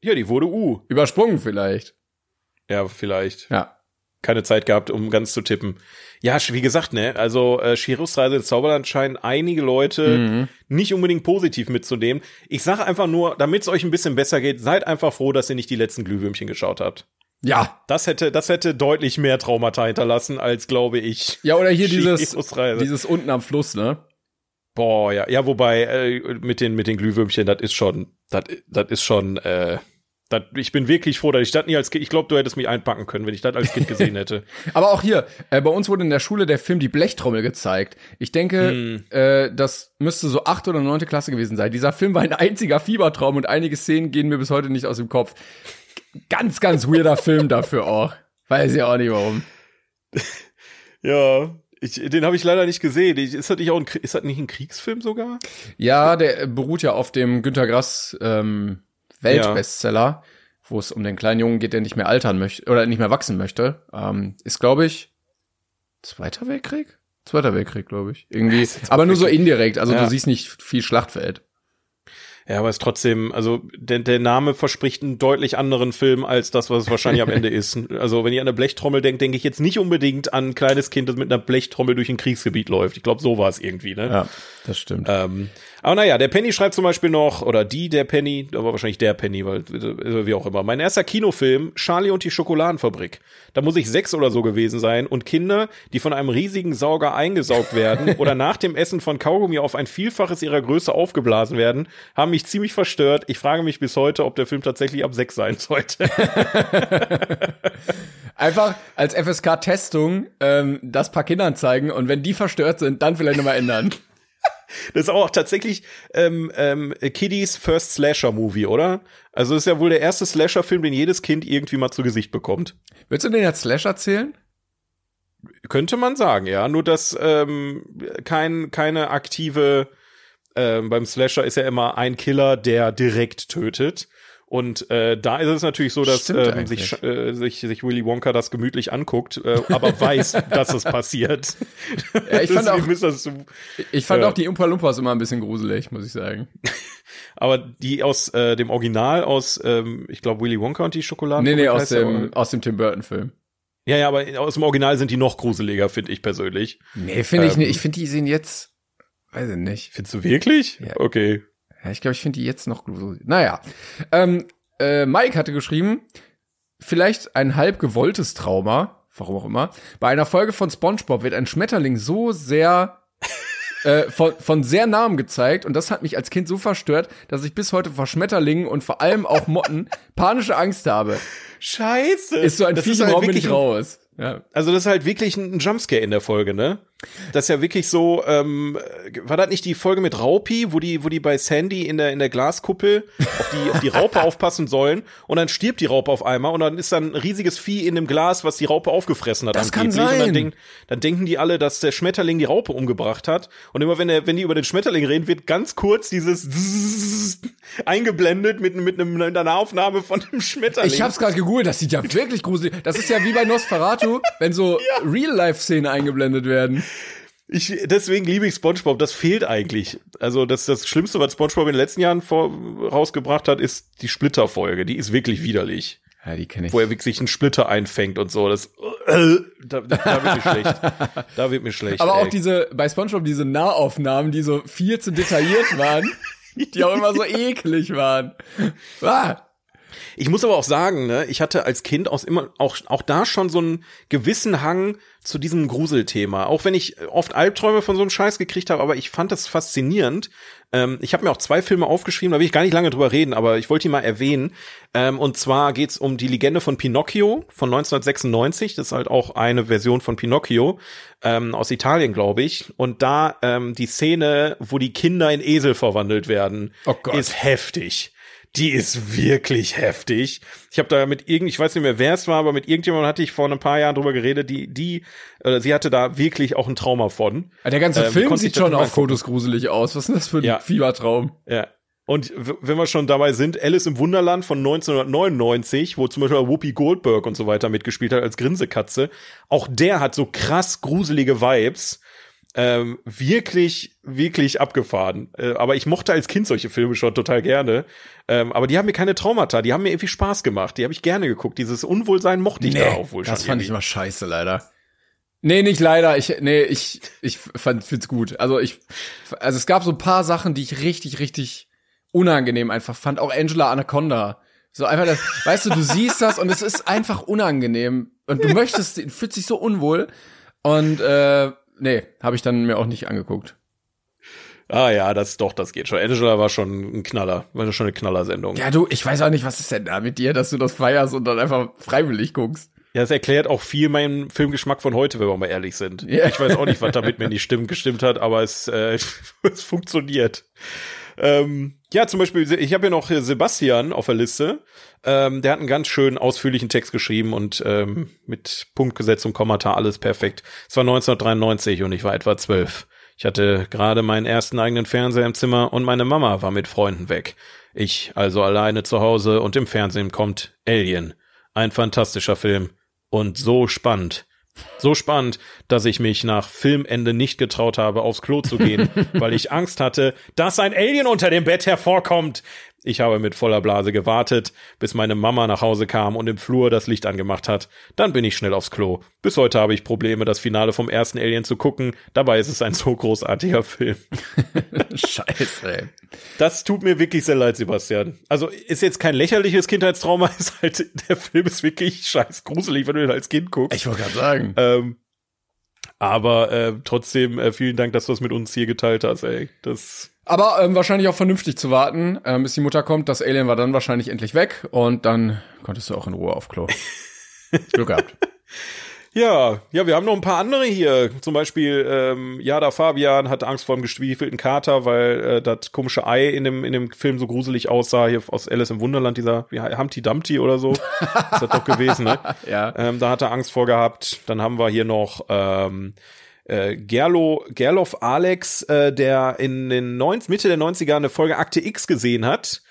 [SPEAKER 3] Ja, die wurde U.
[SPEAKER 2] Übersprungen vielleicht.
[SPEAKER 3] Ja, vielleicht.
[SPEAKER 2] Ja.
[SPEAKER 3] Keine Zeit gehabt, um ganz zu tippen. Ja, wie gesagt, ne, also äh, Shiros Reise ins Zauberland scheinen einige Leute
[SPEAKER 2] Mhm.
[SPEAKER 3] nicht unbedingt positiv mitzunehmen. Ich sage einfach nur, damit es euch ein bisschen besser geht, seid einfach froh, dass ihr nicht die letzten Glühwürmchen geschaut habt.
[SPEAKER 2] Ja.
[SPEAKER 3] Das hätte, das hätte deutlich mehr Traumata hinterlassen, als glaube ich.
[SPEAKER 2] Ja, oder hier dieses, dieses unten am Fluss, ne?
[SPEAKER 3] Boah, ja, ja, wobei äh, mit den mit den Glühwürmchen, das ist schon, das das ist schon. Äh, das, ich bin wirklich froh, dass ich das nie als Kind. Ich glaube, du hättest mich einpacken können, wenn ich das als Kind gesehen hätte. [laughs]
[SPEAKER 2] Aber auch hier, äh, bei uns wurde in der Schule der Film Die Blechtrommel gezeigt. Ich denke,
[SPEAKER 3] Hm.
[SPEAKER 2] äh, das müsste so achte oder neunte Klasse gewesen sein. Dieser Film war ein einziger Fiebertraum und einige Szenen gehen mir bis heute nicht aus dem Kopf. Ganz, ganz weirder [laughs] Film dafür auch. Weiß ich auch nicht warum. [laughs]
[SPEAKER 3] ja, ich, den habe ich leider nicht gesehen. Ich, ist das nicht auch ein, ist das nicht ein Kriegsfilm sogar?
[SPEAKER 2] Ja, der beruht ja auf dem Günter Grass ähm, Weltbestseller, wo es um den kleinen Jungen geht, der nicht mehr altern möchte oder nicht mehr wachsen möchte. Ähm, ist, glaube ich, Zweiter Weltkrieg? Zweiter Weltkrieg, glaube ich. Irgendwie. Aber nur so indirekt. Also
[SPEAKER 3] Ja.
[SPEAKER 2] du siehst nicht viel Schlachtfeld.
[SPEAKER 3] Ja, aber es ist trotzdem, also der, der Name verspricht einen deutlich anderen Film als das, was es wahrscheinlich am Ende [laughs] ist. Also wenn ihr an eine Blechtrommel denkt, denke ich jetzt nicht unbedingt an ein kleines Kind, das mit einer Blechtrommel durch ein Kriegsgebiet läuft. Ich glaube, so war es irgendwie, ne?
[SPEAKER 2] Ja, das stimmt.
[SPEAKER 3] Ähm, aber naja, der Penny schreibt zum Beispiel noch, oder die, der Penny, aber wahrscheinlich der Penny, weil äh, wie auch immer. Mein erster Kinofilm, Charlie und die Schokoladenfabrik. Da muss ich sechs oder so gewesen sein und Kinder, die von einem riesigen Sauger eingesaugt werden [laughs] oder nach dem Essen von Kaugummi auf ein Vielfaches ihrer Größe aufgeblasen werden, haben mich ziemlich verstört. Ich frage mich bis heute, ob der Film tatsächlich ab sechs sein sollte. [laughs]
[SPEAKER 2] Einfach als FSK-Testung ähm, das paar Kindern zeigen und wenn die verstört sind, dann vielleicht nochmal ändern.
[SPEAKER 3] Das ist auch tatsächlich ähm, ähm, Kiddies First Slasher Movie, oder? Also ist ja wohl der erste Slasher-Film, den jedes Kind irgendwie mal zu Gesicht bekommt.
[SPEAKER 2] Willst du den als Slasher zählen?
[SPEAKER 3] Könnte man sagen, ja. Nur dass ähm, kein, keine aktive, ähm, beim Slasher ist ja immer ein Killer, der direkt tötet. Und äh, da ist es natürlich so, dass ähm, sich, äh, sich, sich Willy Wonka das gemütlich anguckt, äh, aber weiß, [laughs] dass es passiert.
[SPEAKER 2] Ja, ich fand auch,
[SPEAKER 3] das
[SPEAKER 2] ich fand auch die Umpa Lumpas immer ein bisschen gruselig, muss ich sagen. [laughs]
[SPEAKER 3] aber die aus äh, dem Original aus, ähm, ich glaube, Willy Wonka und die Schokoladen.
[SPEAKER 2] Nee, nee, aus dem, aus dem Tim Burton Film.
[SPEAKER 3] Ja, ja, aber aus dem Original sind die noch gruseliger, finde ich persönlich.
[SPEAKER 2] Nee, finde ich
[SPEAKER 3] Ähm.
[SPEAKER 2] nicht. Ich finde, die sehen jetzt, weiß ich nicht.
[SPEAKER 3] Findest du wirklich?
[SPEAKER 2] Ja.
[SPEAKER 3] Okay.
[SPEAKER 2] Ja, ich glaube, ich finde die jetzt noch gruselig. Naja. Ähm, äh, Mike hatte geschrieben, vielleicht ein halb gewolltes Trauma, warum auch immer. Bei einer Folge von SpongeBob wird ein Schmetterling so sehr äh, von, von sehr nahem gezeigt und das hat mich als Kind so verstört, dass ich bis heute vor Schmetterlingen und vor allem auch Motten [laughs] panische Angst habe.
[SPEAKER 3] Scheiße.
[SPEAKER 2] Ist so ein
[SPEAKER 3] Das
[SPEAKER 2] Viech
[SPEAKER 3] halt
[SPEAKER 2] bin ich raus. Ja.
[SPEAKER 3] Also das ist halt wirklich ein Jumpscare in der Folge, ne? Das ist ja wirklich so, ähm, war das nicht die Folge mit Raupi, wo die, wo die bei Sandy in der, in der Glaskuppel auf die, auf die Raupe [laughs] aufpassen sollen und dann stirbt die Raupe auf einmal und dann ist dann ein riesiges Vieh in dem Glas, was die Raupe aufgefressen hat
[SPEAKER 2] Das kann
[SPEAKER 3] angeblich. Und
[SPEAKER 2] sein.
[SPEAKER 3] dann, denk, dann denken die alle, dass der Schmetterling die Raupe umgebracht hat und immer wenn, der, wenn die über den Schmetterling reden, wird ganz kurz dieses [laughs] eingeblendet mit, mit, einem, mit einer Aufnahme von dem Schmetterling.
[SPEAKER 2] Ich hab's gerade gegoogelt, das sieht ja wirklich gruselig. Das ist ja wie bei Nosferatu, wenn so [laughs] Real-Life-Szenen eingeblendet werden.
[SPEAKER 3] Ich, deswegen liebe ich SpongeBob. Das fehlt eigentlich. Also das, das Schlimmste, was SpongeBob in den letzten Jahren vor, rausgebracht hat, ist die Splitter-Folge. Die ist wirklich widerlich.
[SPEAKER 2] Ja, die kenne ich.
[SPEAKER 3] Wo er wirklich einen Splitter einfängt und so. Das, äh, da, da wird mir schlecht. Da wird mir schlecht.
[SPEAKER 2] Aber auch
[SPEAKER 3] ey.
[SPEAKER 2] diese, bei SpongeBob diese Nahaufnahmen, die so viel zu detailliert waren, [laughs] die auch immer so eklig waren. Ah,
[SPEAKER 3] Ich muss aber auch sagen, ne, ich hatte als Kind aus immer auch auch da schon so einen gewissen Hang zu diesem Gruselthema. Auch wenn ich oft Albträume von so einem Scheiß gekriegt habe, aber ich fand das faszinierend. Ähm, ich habe mir auch zwei Filme aufgeschrieben, da will ich gar nicht lange drüber reden, aber ich wollte die mal erwähnen. Ähm, und zwar geht's um die Legende von Pinocchio von 1996. Das ist halt auch eine Version von Pinocchio ähm, aus Italien, glaube ich. Und da ähm, die Szene, wo die Kinder in Esel verwandelt werden,
[SPEAKER 2] Oh Gott.
[SPEAKER 3] ist heftig. Die ist wirklich heftig. Ich habe da mit irgend, ich weiß nicht mehr, wer es war, aber mit irgendjemandem hatte ich vor ein paar Jahren drüber geredet, die, die, äh, sie hatte da wirklich auch ein Trauma von.
[SPEAKER 2] der ganze
[SPEAKER 3] Ähm,
[SPEAKER 2] Film sieht schon auf. Fotos gruselig aus. Was ist denn das für ein
[SPEAKER 3] Ja.
[SPEAKER 2] Fiebertraum?
[SPEAKER 3] Ja. Und wenn wir schon dabei sind, Alice im Wunderland von 1999, wo zum Beispiel Whoopi Goldberg und so weiter mitgespielt hat als Grinsekatze, auch der hat so krass gruselige Vibes. Ähm, wirklich, wirklich abgefahren. Äh, aber ich mochte als Kind solche Filme schon total gerne. Ähm, aber die haben mir keine Traumata, die haben mir irgendwie Spaß gemacht. Die habe ich gerne geguckt. Dieses Unwohlsein mochte ich
[SPEAKER 2] Nee,
[SPEAKER 3] da auch wohl schon.
[SPEAKER 2] Das fand ich
[SPEAKER 3] irgendwie.
[SPEAKER 2] immer scheiße, leider. Nee, nicht leider. Ich, nee, ich, ich fand, find's gut. Also ich, also es gab so ein paar Sachen, die ich richtig, richtig unangenehm einfach fand. Auch Angela Anaconda. So einfach das, weißt du, du siehst das und es ist einfach unangenehm. Und du möchtest, fühlt sich so unwohl. Und, äh, nee, habe ich dann mir auch nicht angeguckt.
[SPEAKER 3] Ah ja, das doch, das geht schon. Angela war schon ein Knaller, war schon eine Knallersendung.
[SPEAKER 2] Ja, du, ich weiß auch nicht, was ist denn da mit dir, dass du das feierst und dann einfach freiwillig guckst.
[SPEAKER 3] Ja, das erklärt auch viel meinen Filmgeschmack von heute, wenn wir mal ehrlich sind.
[SPEAKER 2] Ja.
[SPEAKER 3] Ich weiß auch nicht, was damit mir nicht stimmt, gestimmt hat, aber es, äh, [laughs] es funktioniert. Ähm, ja, zum Beispiel, ich habe hier noch Sebastian auf der Liste. Ähm, der hat einen ganz schönen ausführlichen Text geschrieben und ähm, mit Punktgesetz und Kommata alles perfekt. Es war 1993 und ich war etwa zwölf. Ich hatte gerade meinen ersten eigenen Fernseher im Zimmer und meine Mama war mit Freunden weg. Ich also alleine zu Hause und im Fernsehen kommt Alien. Ein fantastischer Film und so spannend. So spannend, dass ich mich nach Filmende nicht getraut habe, aufs Klo zu gehen, [laughs] weil ich Angst hatte, dass ein Alien unter dem Bett hervorkommt. Ich habe mit voller Blase gewartet, bis meine Mama nach Hause kam und im Flur das Licht angemacht hat. Dann bin ich schnell aufs Klo. Bis heute habe ich Probleme, das Finale vom ersten Alien zu gucken. Dabei ist es ein so großartiger Film. [laughs]
[SPEAKER 2] Scheiße, ey.
[SPEAKER 3] Das tut mir wirklich sehr leid, Sebastian. Also ist jetzt kein lächerliches Kindheitstrauma, [laughs] ist halt, der Film ist wirklich scheiß gruselig, wenn du ihn als Kind guckst.
[SPEAKER 2] Ich wollte gerade sagen.
[SPEAKER 3] Ähm, aber äh, trotzdem äh, vielen Dank, dass du das mit uns hier geteilt hast, ey. Das
[SPEAKER 2] Aber ähm, wahrscheinlich auch vernünftig zu warten, ähm, bis die Mutter kommt. Das Alien war dann wahrscheinlich endlich weg und dann konntest du auch in Ruhe auf Klo. [laughs] Glück gehabt.
[SPEAKER 3] ja, ja, wir haben noch ein paar andere hier. Zum Beispiel ähm, Jada Fabian hat Angst vor dem gestiefelten Kater, weil äh, das komische Ei in dem in dem Film so gruselig aussah. Hier aus Alice im Wunderland, dieser wie Humpty Dumpty oder so. ist das doch gewesen, ne? [laughs]
[SPEAKER 2] Ja.
[SPEAKER 3] Ähm, da hat er Angst vor gehabt. Dann haben wir hier noch ähm, äh, Gerlo, Gerloff Alex, äh, der in den 90, Mitte der 90er eine Folge Akte X gesehen hat.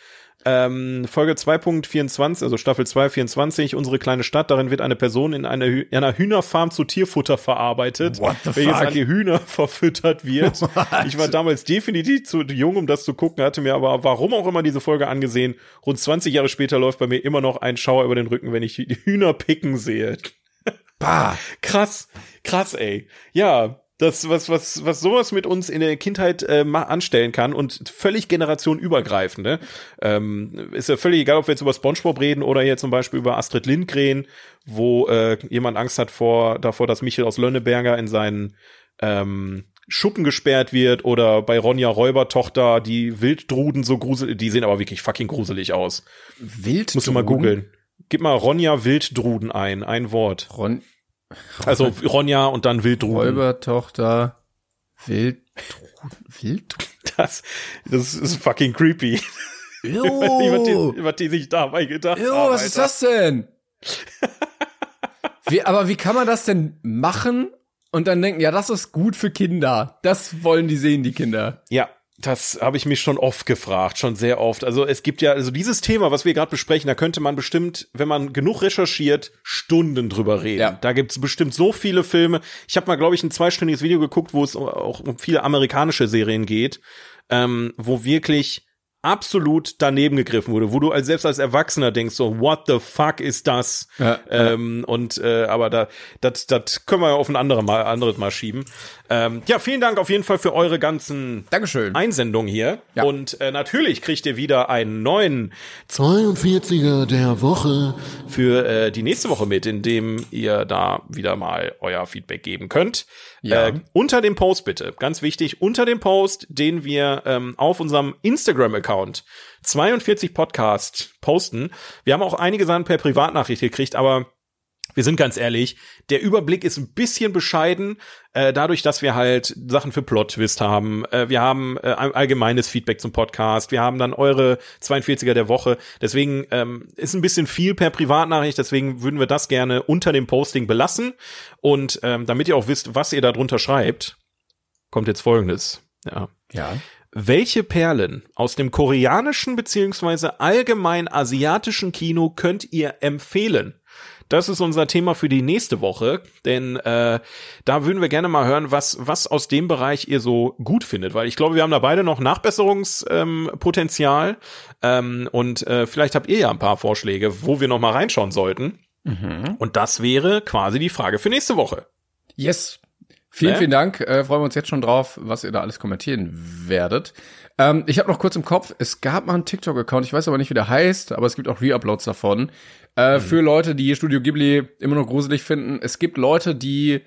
[SPEAKER 3] Ähm, Folge 2.24, also Staffel 2, 24, unsere kleine Stadt. Darin wird eine Person in, eine, in einer Hühnerfarm zu Tierfutter verarbeitet,
[SPEAKER 2] What the
[SPEAKER 3] welches
[SPEAKER 2] fuck?
[SPEAKER 3] an die Hühner [laughs] verfüttert wird. [laughs] Ich war damals definitiv zu jung, um das zu gucken, hatte mir aber warum auch immer diese Folge angesehen. Rund 20 Jahre später läuft bei mir immer noch ein Schauer über den Rücken, wenn ich die Hühner picken sehe.
[SPEAKER 2] Bah.
[SPEAKER 3] Krass, krass, ey. Ja, das, was, was, was sowas mit uns in der Kindheit äh, anstellen kann und völlig generationenübergreifend, ne? Ähm, ist ja völlig egal, ob wir jetzt über Spongebob reden oder hier zum Beispiel über Astrid Lindgren, wo äh, jemand Angst hat vor, davor, dass Michel aus Lönneberger in seinen ähm, Schuppen gesperrt wird oder bei Ronja Räubertochter die Wilddruden so gruselig, die sehen aber wirklich fucking gruselig aus.
[SPEAKER 2] Wild.
[SPEAKER 3] Musst du mal googeln. Gib mal Ronja Wilddruden ein, ein Wort.
[SPEAKER 2] Ron
[SPEAKER 3] Also Ronja und dann Wilddruden.
[SPEAKER 2] Räubertochter. Wild. Wild.
[SPEAKER 3] Das, das ist fucking creepy. was, [laughs] die, was die sich dabei gedacht
[SPEAKER 2] Jo,
[SPEAKER 3] haben.
[SPEAKER 2] was ist das denn? [laughs] wie, aber wie kann man das denn machen und dann denken, ja, das ist gut für Kinder. Das wollen die sehen, die Kinder.
[SPEAKER 3] Ja, das habe ich mich schon oft gefragt, schon sehr oft. Also es gibt ja, also dieses Thema, was wir gerade besprechen, da könnte man bestimmt, wenn man genug recherchiert, Stunden drüber reden.
[SPEAKER 2] Ja.
[SPEAKER 3] Da gibt's bestimmt so viele Filme. Ich habe mal, glaube ich, ein zweistündiges Video geguckt, wo es auch um viele amerikanische Serien geht, ähm, wo wirklich absolut daneben gegriffen wurde, wo du als selbst als Erwachsener denkst so what the fuck ist das
[SPEAKER 2] Ja,
[SPEAKER 3] ähm, und äh, aber da das das können wir auf ein andere mal anderes mal schieben ähm, ja vielen Dank auf jeden Fall für eure ganzen
[SPEAKER 2] Dankeschön.
[SPEAKER 3] Einsendungen hier
[SPEAKER 2] Ja.
[SPEAKER 3] und äh, natürlich kriegt ihr wieder einen neuen
[SPEAKER 4] 42er der Woche.
[SPEAKER 3] für äh, die nächste Woche mit, in dem ihr da wieder mal euer Feedback geben könnt.
[SPEAKER 2] Ja.
[SPEAKER 3] Äh, unter dem Post bitte, ganz wichtig, unter dem Post, den wir ähm, auf unserem Instagram-Account 42 Podcast posten. Wir haben auch einige Sachen per Privatnachricht gekriegt, aber wir sind ganz ehrlich, der Überblick ist ein bisschen bescheiden, äh, dadurch, dass wir halt Sachen für Plot-Twist haben. Äh, wir haben äh, ein allgemeines Feedback zum Podcast. Wir haben dann eure 42er der Woche. Deswegen ähm, ist ein bisschen viel per Privatnachricht. Deswegen würden wir das gerne unter dem Posting belassen. Und ähm, damit ihr auch wisst, was ihr da drunter schreibt, kommt jetzt Folgendes. Ja.
[SPEAKER 2] Ja.
[SPEAKER 3] Welche Perlen aus dem koreanischen beziehungsweise allgemein asiatischen Kino könnt ihr empfehlen? Das ist unser Thema für die nächste Woche, denn äh, da würden wir gerne mal hören, was was aus dem Bereich ihr so gut findet, weil ich glaube, wir haben da beide noch Nachbesserungspotenzial ähm, ähm, und äh, vielleicht habt ihr ja ein paar Vorschläge, wo wir noch mal reinschauen sollten. Mhm. Und das wäre quasi die Frage für nächste Woche.
[SPEAKER 2] Yes. Vielen, ne? vielen Dank. Äh, freuen wir uns jetzt schon drauf, was ihr da alles kommentieren werdet. Ähm, ich habe noch kurz im Kopf, es gab mal einen TikTok-Account, ich weiß aber nicht, wie der heißt, aber es gibt auch Reuploads davon. Äh, mhm. Für Leute, die Studio Ghibli immer noch gruselig finden. Es gibt Leute, die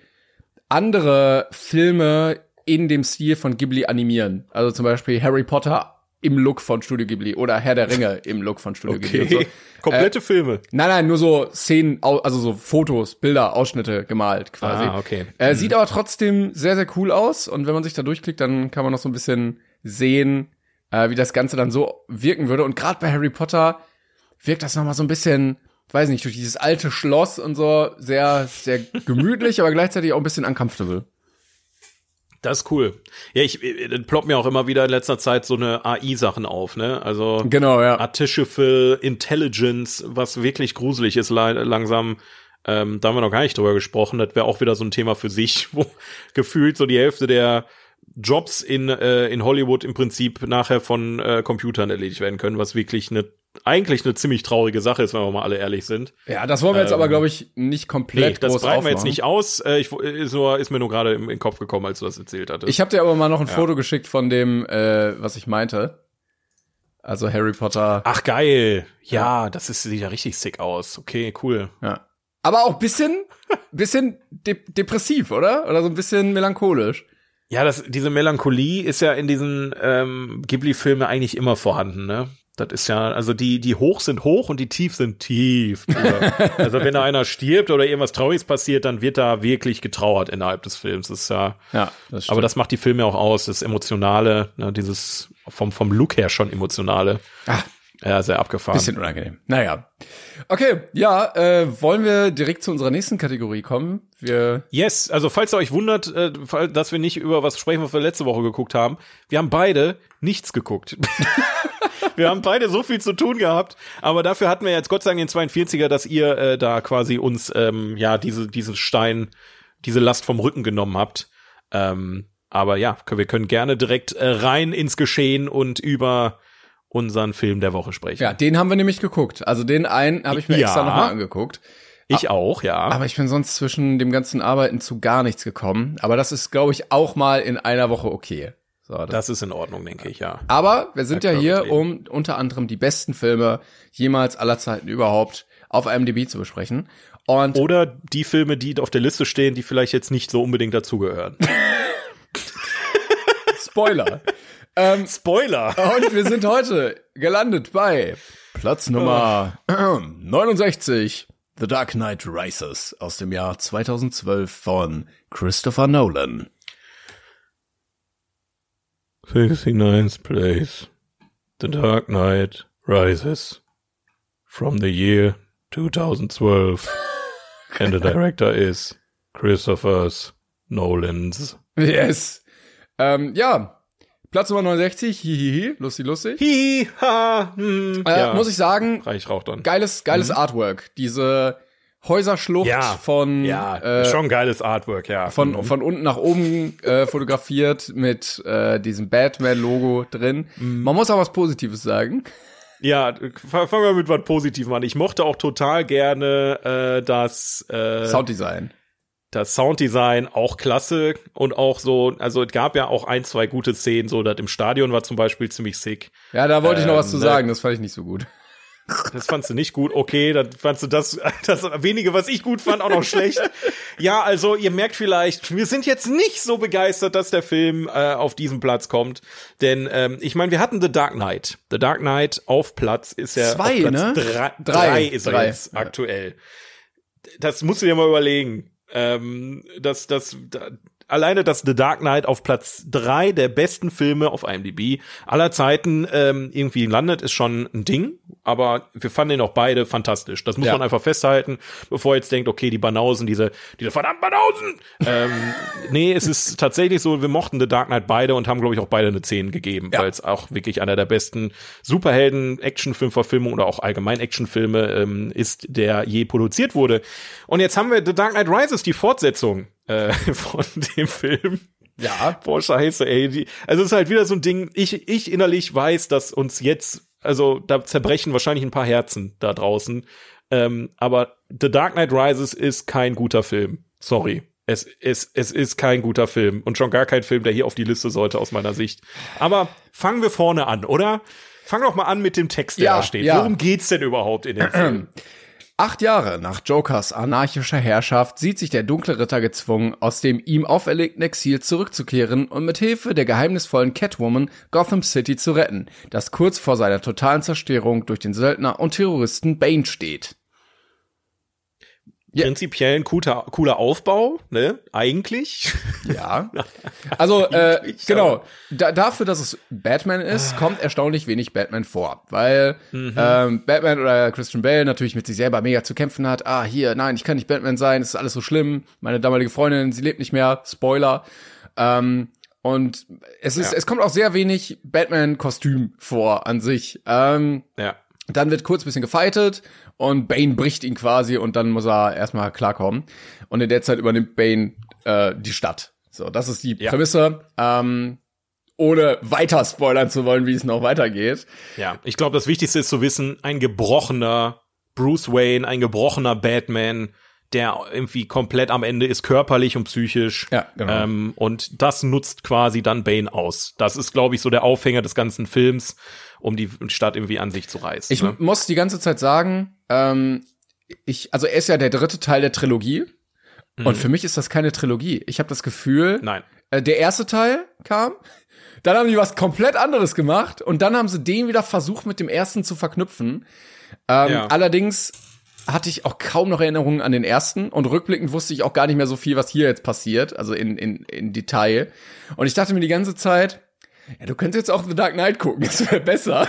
[SPEAKER 2] andere Filme in dem Stil von Ghibli animieren. Also zum Beispiel Harry Potter im Look von Studio Ghibli oder Herr der Ringe im Look von Studio okay. Ghibli. [laughs] So.
[SPEAKER 3] Komplette äh, Filme.
[SPEAKER 2] Nein, nein, nur so Szenen, also so Fotos, Bilder, Ausschnitte gemalt quasi.
[SPEAKER 3] Ah, okay.
[SPEAKER 2] Äh, mhm. Sieht aber trotzdem sehr, sehr cool aus und wenn man sich da durchklickt, dann kann man noch so ein bisschen sehen, äh, wie das Ganze dann so wirken würde. Und gerade bei Harry Potter wirkt das nochmal so ein bisschen, weiß nicht, durch dieses alte Schloss und so sehr, sehr gemütlich, [laughs] aber gleichzeitig auch ein bisschen uncomfortable.
[SPEAKER 3] Das ist cool. Ja, ich, ich ploppt mir auch immer wieder in letzter Zeit so eine AI-Sachen auf, ne? Also
[SPEAKER 2] genau, ja.
[SPEAKER 3] Artificial Intelligence, was wirklich gruselig ist, langsam. Ähm, da haben wir noch gar nicht drüber gesprochen. Das wäre auch wieder so ein Thema für sich, [laughs] wo gefühlt so die Hälfte der Jobs in, äh, in Hollywood im Prinzip nachher von äh, Computern erledigt werden können, was wirklich eine eigentlich eine ziemlich traurige Sache ist, wenn wir mal alle ehrlich sind.
[SPEAKER 2] Ja, das wollen wir jetzt ähm, aber, glaube ich, nicht komplett nee,
[SPEAKER 3] das
[SPEAKER 2] groß
[SPEAKER 3] breiten wir jetzt nicht aus. Äh, ich, ist, nur, ist mir nur gerade im, in den Kopf gekommen, als du das erzählt hattest.
[SPEAKER 2] Ich habe dir aber mal noch ein ja. Foto geschickt von dem, äh, was ich meinte. Also Harry Potter.
[SPEAKER 3] Ach geil. Ja, das ist, sieht ja richtig sick aus. Okay, cool.
[SPEAKER 2] Ja. Aber auch bisschen, [laughs] bisschen de depressiv, oder? Oder so ein bisschen melancholisch.
[SPEAKER 3] Ja, das, diese Melancholie ist ja in diesen ähm, Ghibli-Filmen eigentlich immer vorhanden, ne? Das ist ja, also die, die hoch sind hoch und die tief sind tief. [laughs] also wenn da einer stirbt oder irgendwas Trauriges passiert, dann wird da wirklich getrauert innerhalb des Films. Das ist ja,
[SPEAKER 2] ja das
[SPEAKER 3] aber das macht die Filme auch aus, das Emotionale, ne, dieses vom, vom Look her schon Emotionale.
[SPEAKER 2] Ah.
[SPEAKER 3] Ja, sehr abgefahren.
[SPEAKER 2] Bisschen unangenehm. Naja. Okay, ja, äh, wollen wir direkt zu unserer nächsten Kategorie kommen? Wir
[SPEAKER 3] yes, also falls ihr euch wundert, äh, dass wir nicht über was sprechen, was wir letzte Woche geguckt haben, wir haben beide nichts geguckt. [laughs] wir haben beide so viel zu tun gehabt, aber dafür hatten wir jetzt Gott sei Dank den 42er, dass ihr äh, da quasi uns ähm, ja diese diese Stein, diese Last vom Rücken genommen habt. Ähm, aber ja, wir können gerne direkt äh, rein ins Geschehen und über unseren Film der Woche sprechen.
[SPEAKER 2] Ja, den haben wir nämlich geguckt. Also den einen habe ich mir ja, extra nochmal angeguckt.
[SPEAKER 3] Ich auch, ja.
[SPEAKER 2] Aber ich bin sonst zwischen dem ganzen Arbeiten zu gar nichts gekommen. Aber das ist, glaube ich, auch mal in einer Woche okay.
[SPEAKER 3] So, das, das, ist in Ordnung, denke ich, ja.
[SPEAKER 2] Aber wir sind ja hier, um unter anderem die besten Filme jemals aller Zeiten überhaupt auf IMDb zu besprechen. Und
[SPEAKER 3] Oder die Filme, die auf der Liste stehen, die vielleicht jetzt nicht so unbedingt dazugehören. [laughs]
[SPEAKER 2] Spoiler.
[SPEAKER 3] ähm, Spoiler.
[SPEAKER 2] Und wir sind heute gelandet bei Platz Nummer oh. 69. The Dark Knight Rises aus dem Jahr 2012 von Christopher Nolan.
[SPEAKER 3] 69th place. The Dark Knight Rises from the year 2012. and the director is Christopher Nolans.
[SPEAKER 2] Yes. Ähm, ja, Platz Nummer 69, hihihi, lustig, lustig.
[SPEAKER 3] Hihi, ha,
[SPEAKER 2] hm, äh, ja. Muss ich sagen,
[SPEAKER 3] Reich raucht dann.
[SPEAKER 2] geiles, geiles mhm. Artwork. Diese Häuserschlucht ja. von
[SPEAKER 3] ja äh, schon geiles Artwork ja
[SPEAKER 2] von mhm. von unten nach oben äh, fotografiert mit äh, diesem Batman Logo drin mhm. man muss auch was Positives sagen
[SPEAKER 3] ja fangen wir mit was Positivem an ich mochte auch total gerne äh, das äh,
[SPEAKER 2] Sounddesign
[SPEAKER 3] das Sounddesign auch klasse und auch so, also es gab ja auch ein, zwei gute Szenen, so das im Stadion war zum Beispiel ziemlich sick.
[SPEAKER 2] Ja, da wollte ähm, ich noch was zu ähm, ne? sagen, das fand ich nicht so gut.
[SPEAKER 3] Das fandst du nicht gut, okay, dann fandst du das, [laughs] das wenige, was ich gut fand, auch noch schlecht. Ja, also ihr merkt vielleicht, wir sind jetzt nicht so begeistert, dass der Film äh, auf diesen Platz kommt, denn ähm, ich meine, wir hatten The Dark Knight. The Dark Knight auf Platz ist ja
[SPEAKER 2] Zwei,
[SPEAKER 3] Platz
[SPEAKER 2] ne?
[SPEAKER 3] drei, drei ist drei. er jetzt ja. aktuell. Das musst du dir mal überlegen ähm, das, das, da, alleine, dass The Dark Knight auf Platz drei der besten Filme auf IMDb aller Zeiten ähm, irgendwie landet, ist schon ein Ding. Aber wir fanden ihn auch beide fantastisch. Das muss
[SPEAKER 2] Ja.
[SPEAKER 3] man einfach festhalten, bevor ihr jetzt denkt, okay, die Banausen, diese, diese verdammten Banausen. ähm, [laughs] nee, es ist tatsächlich so, wir mochten The Dark Knight beide und haben, glaube ich, auch beide eine 10 gegeben,
[SPEAKER 2] Ja.
[SPEAKER 3] weil es auch wirklich einer der besten Superhelden-Actionfilmverfilmungen oder auch allgemein Actionfilme ähm, ist, der je produziert wurde. Und jetzt haben wir The Dark Knight Rises, die Fortsetzung äh, [laughs] von dem Film.
[SPEAKER 2] Ja.
[SPEAKER 3] Boah, scheiße, ey. Die, also es ist halt wieder so ein Ding, ich, ich innerlich weiß, dass uns jetzt, also da zerbrechen wahrscheinlich ein paar Herzen da draußen. Ähm, aber The Dark Knight Rises ist kein guter Film. Sorry. Es, es, es ist kein guter Film und schon gar kein Film, der hier auf die Liste sollte, aus meiner Sicht. Aber fangen wir vorne an, oder? Fang doch mal an mit dem Text, der
[SPEAKER 2] Ja,
[SPEAKER 3] da steht.
[SPEAKER 2] ja.
[SPEAKER 3] Worum geht's denn überhaupt in dem Film? [clears throat]
[SPEAKER 2] Acht Jahre nach Jokers anarchischer Herrschaft sieht sich der dunkle Ritter gezwungen, aus dem ihm auferlegten Exil zurückzukehren und mit Hilfe der geheimnisvollen Catwoman Gotham City zu retten, das kurz vor seiner totalen Zerstörung durch den Söldner und Terroristen Bane steht. Ja.
[SPEAKER 3] Prinzipiell ein cooler, cooler Aufbau, ne? Eigentlich.
[SPEAKER 2] Ja. [laughs] Also, äh, genau. Da, dafür, dass es Batman ist, kommt erstaunlich wenig Batman vor. Weil
[SPEAKER 3] Mhm.
[SPEAKER 2] ähm, Batman oder Christian Bale natürlich mit sich selber mega zu kämpfen hat. Ah, hier, nein, ich kann nicht Batman sein, es ist alles so schlimm. Meine damalige Freundin, sie lebt nicht mehr. Spoiler. Ähm, und es ist,
[SPEAKER 3] Ja.
[SPEAKER 2] es kommt auch sehr wenig Batman-Kostüm vor an sich. Ähm,
[SPEAKER 3] Ja.
[SPEAKER 2] Dann wird kurz ein bisschen gefightet und Bane bricht ihn quasi und dann muss er erstmal klarkommen. Und in der Zeit übernimmt Bane äh, die Stadt. So, das ist die
[SPEAKER 3] Ja.
[SPEAKER 2] Prämisse. Ähm, ohne weiter spoilern zu wollen, wie es noch weitergeht.
[SPEAKER 3] Ja, ich glaube, das Wichtigste ist zu wissen, ein gebrochener Bruce Wayne, ein gebrochener Batman, der irgendwie komplett am Ende ist, körperlich und psychisch.
[SPEAKER 2] Ja, genau.
[SPEAKER 3] Ähm, und das nutzt quasi dann Bane aus. Das ist, glaube ich, so der Aufhänger des ganzen Films, um die Stadt irgendwie an sich zu reißen.
[SPEAKER 2] Ich
[SPEAKER 3] ne?
[SPEAKER 2] muss die ganze Zeit sagen, ähm, ich, also er ist ja der dritte Teil der Trilogie. Und für mich ist das keine Trilogie. Ich habe das Gefühl,
[SPEAKER 3] Mhm. Nein.
[SPEAKER 2] Äh, der erste Teil kam, dann haben die was komplett anderes gemacht und dann haben sie den wieder versucht mit dem ersten zu verknüpfen. Ähm,
[SPEAKER 3] Ja.
[SPEAKER 2] Allerdings hatte ich auch kaum noch Erinnerungen an den ersten und rückblickend wusste ich auch gar nicht mehr so viel, was hier jetzt passiert, also in, in, in Detail. Und ich dachte mir die ganze Zeit, ja, du könntest jetzt auch The Dark Knight gucken, [laughs] das wäre besser.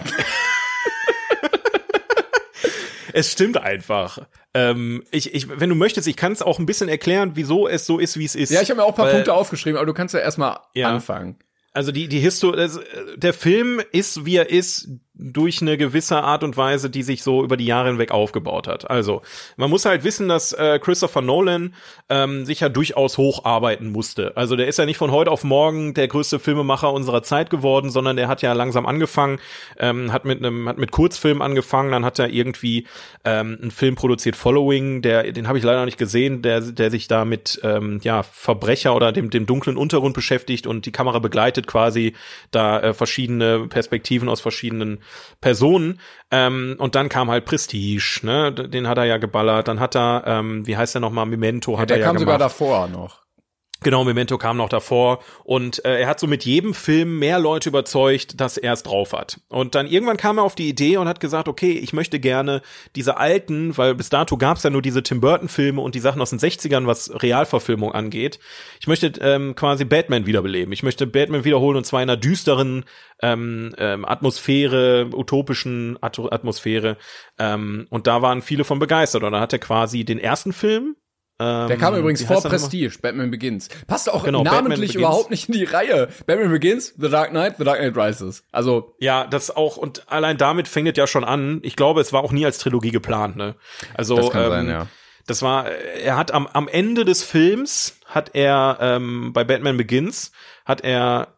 [SPEAKER 3] Es stimmt einfach. Ähm, ich, ich, wenn du möchtest, ich kann es auch ein bisschen erklären, wieso es so ist, wie es ist.
[SPEAKER 2] ja, ich habe mir auch ein paar
[SPEAKER 3] Weil-
[SPEAKER 2] Punkte aufgeschrieben, aber du kannst ja erstmal
[SPEAKER 3] Ja.
[SPEAKER 2] anfangen.
[SPEAKER 3] Also die die Histo das, der Film ist wie er ist durch eine gewisse Art und Weise, die sich so über die Jahre hinweg aufgebaut hat. Also man muss halt wissen, dass äh, Christopher Nolan ähm, sich ja durchaus hocharbeiten musste. Also der ist ja nicht von heute auf morgen der größte Filmemacher unserer Zeit geworden, sondern der hat ja langsam angefangen, ähm, hat mit einem hat mit Kurzfilm angefangen, dann hat er irgendwie ähm, einen Film produziert, Following, der den habe ich leider noch nicht gesehen, der der sich da mit ähm, ja Verbrecher oder dem dem dunklen Untergrund beschäftigt und die Kamera begleitet quasi da äh, verschiedene Perspektiven aus verschiedenen Personen. Ähm, und dann kam halt Prestige, ne? Den hat er ja geballert. Dann hat er, ähm, wie heißt der nochmal, Memento hat
[SPEAKER 2] Der
[SPEAKER 3] er ja
[SPEAKER 2] kam
[SPEAKER 3] gemacht.
[SPEAKER 2] sogar davor noch.
[SPEAKER 3] Genau, Memento kam noch davor und äh, er hat so mit jedem Film mehr Leute überzeugt, dass er es drauf hat. Und dann irgendwann kam er auf die Idee und hat gesagt, okay, ich möchte gerne diese alten, weil bis dato gab es ja nur diese Tim Burton Filme und die Sachen aus den 60ern, was Realverfilmung angeht. Ich möchte ähm, quasi Batman wiederbeleben. Ich möchte Batman wiederholen und zwar in einer düsteren ähm, ähm, Atmosphäre, utopischen At Atmosphäre. Ähm, und da waren viele von begeistert. Und dann hat er quasi den ersten Film
[SPEAKER 2] Der kam übrigens
[SPEAKER 3] wie
[SPEAKER 2] vor? Prestige, Batman Begins. Passt auch
[SPEAKER 3] Genau,
[SPEAKER 2] namentlich überhaupt nicht in die Reihe. Batman Begins, The Dark Knight, The Dark Knight Rises. Also,
[SPEAKER 3] Ja, das auch, und allein damit fängt es ja schon an. Ich glaube, es war auch nie als Trilogie geplant, ne? Also,
[SPEAKER 2] Das kann
[SPEAKER 3] ähm,
[SPEAKER 2] sein, ja.
[SPEAKER 3] Das war, er hat am, am Ende des Films, hat er ähm, bei Batman Begins, hat er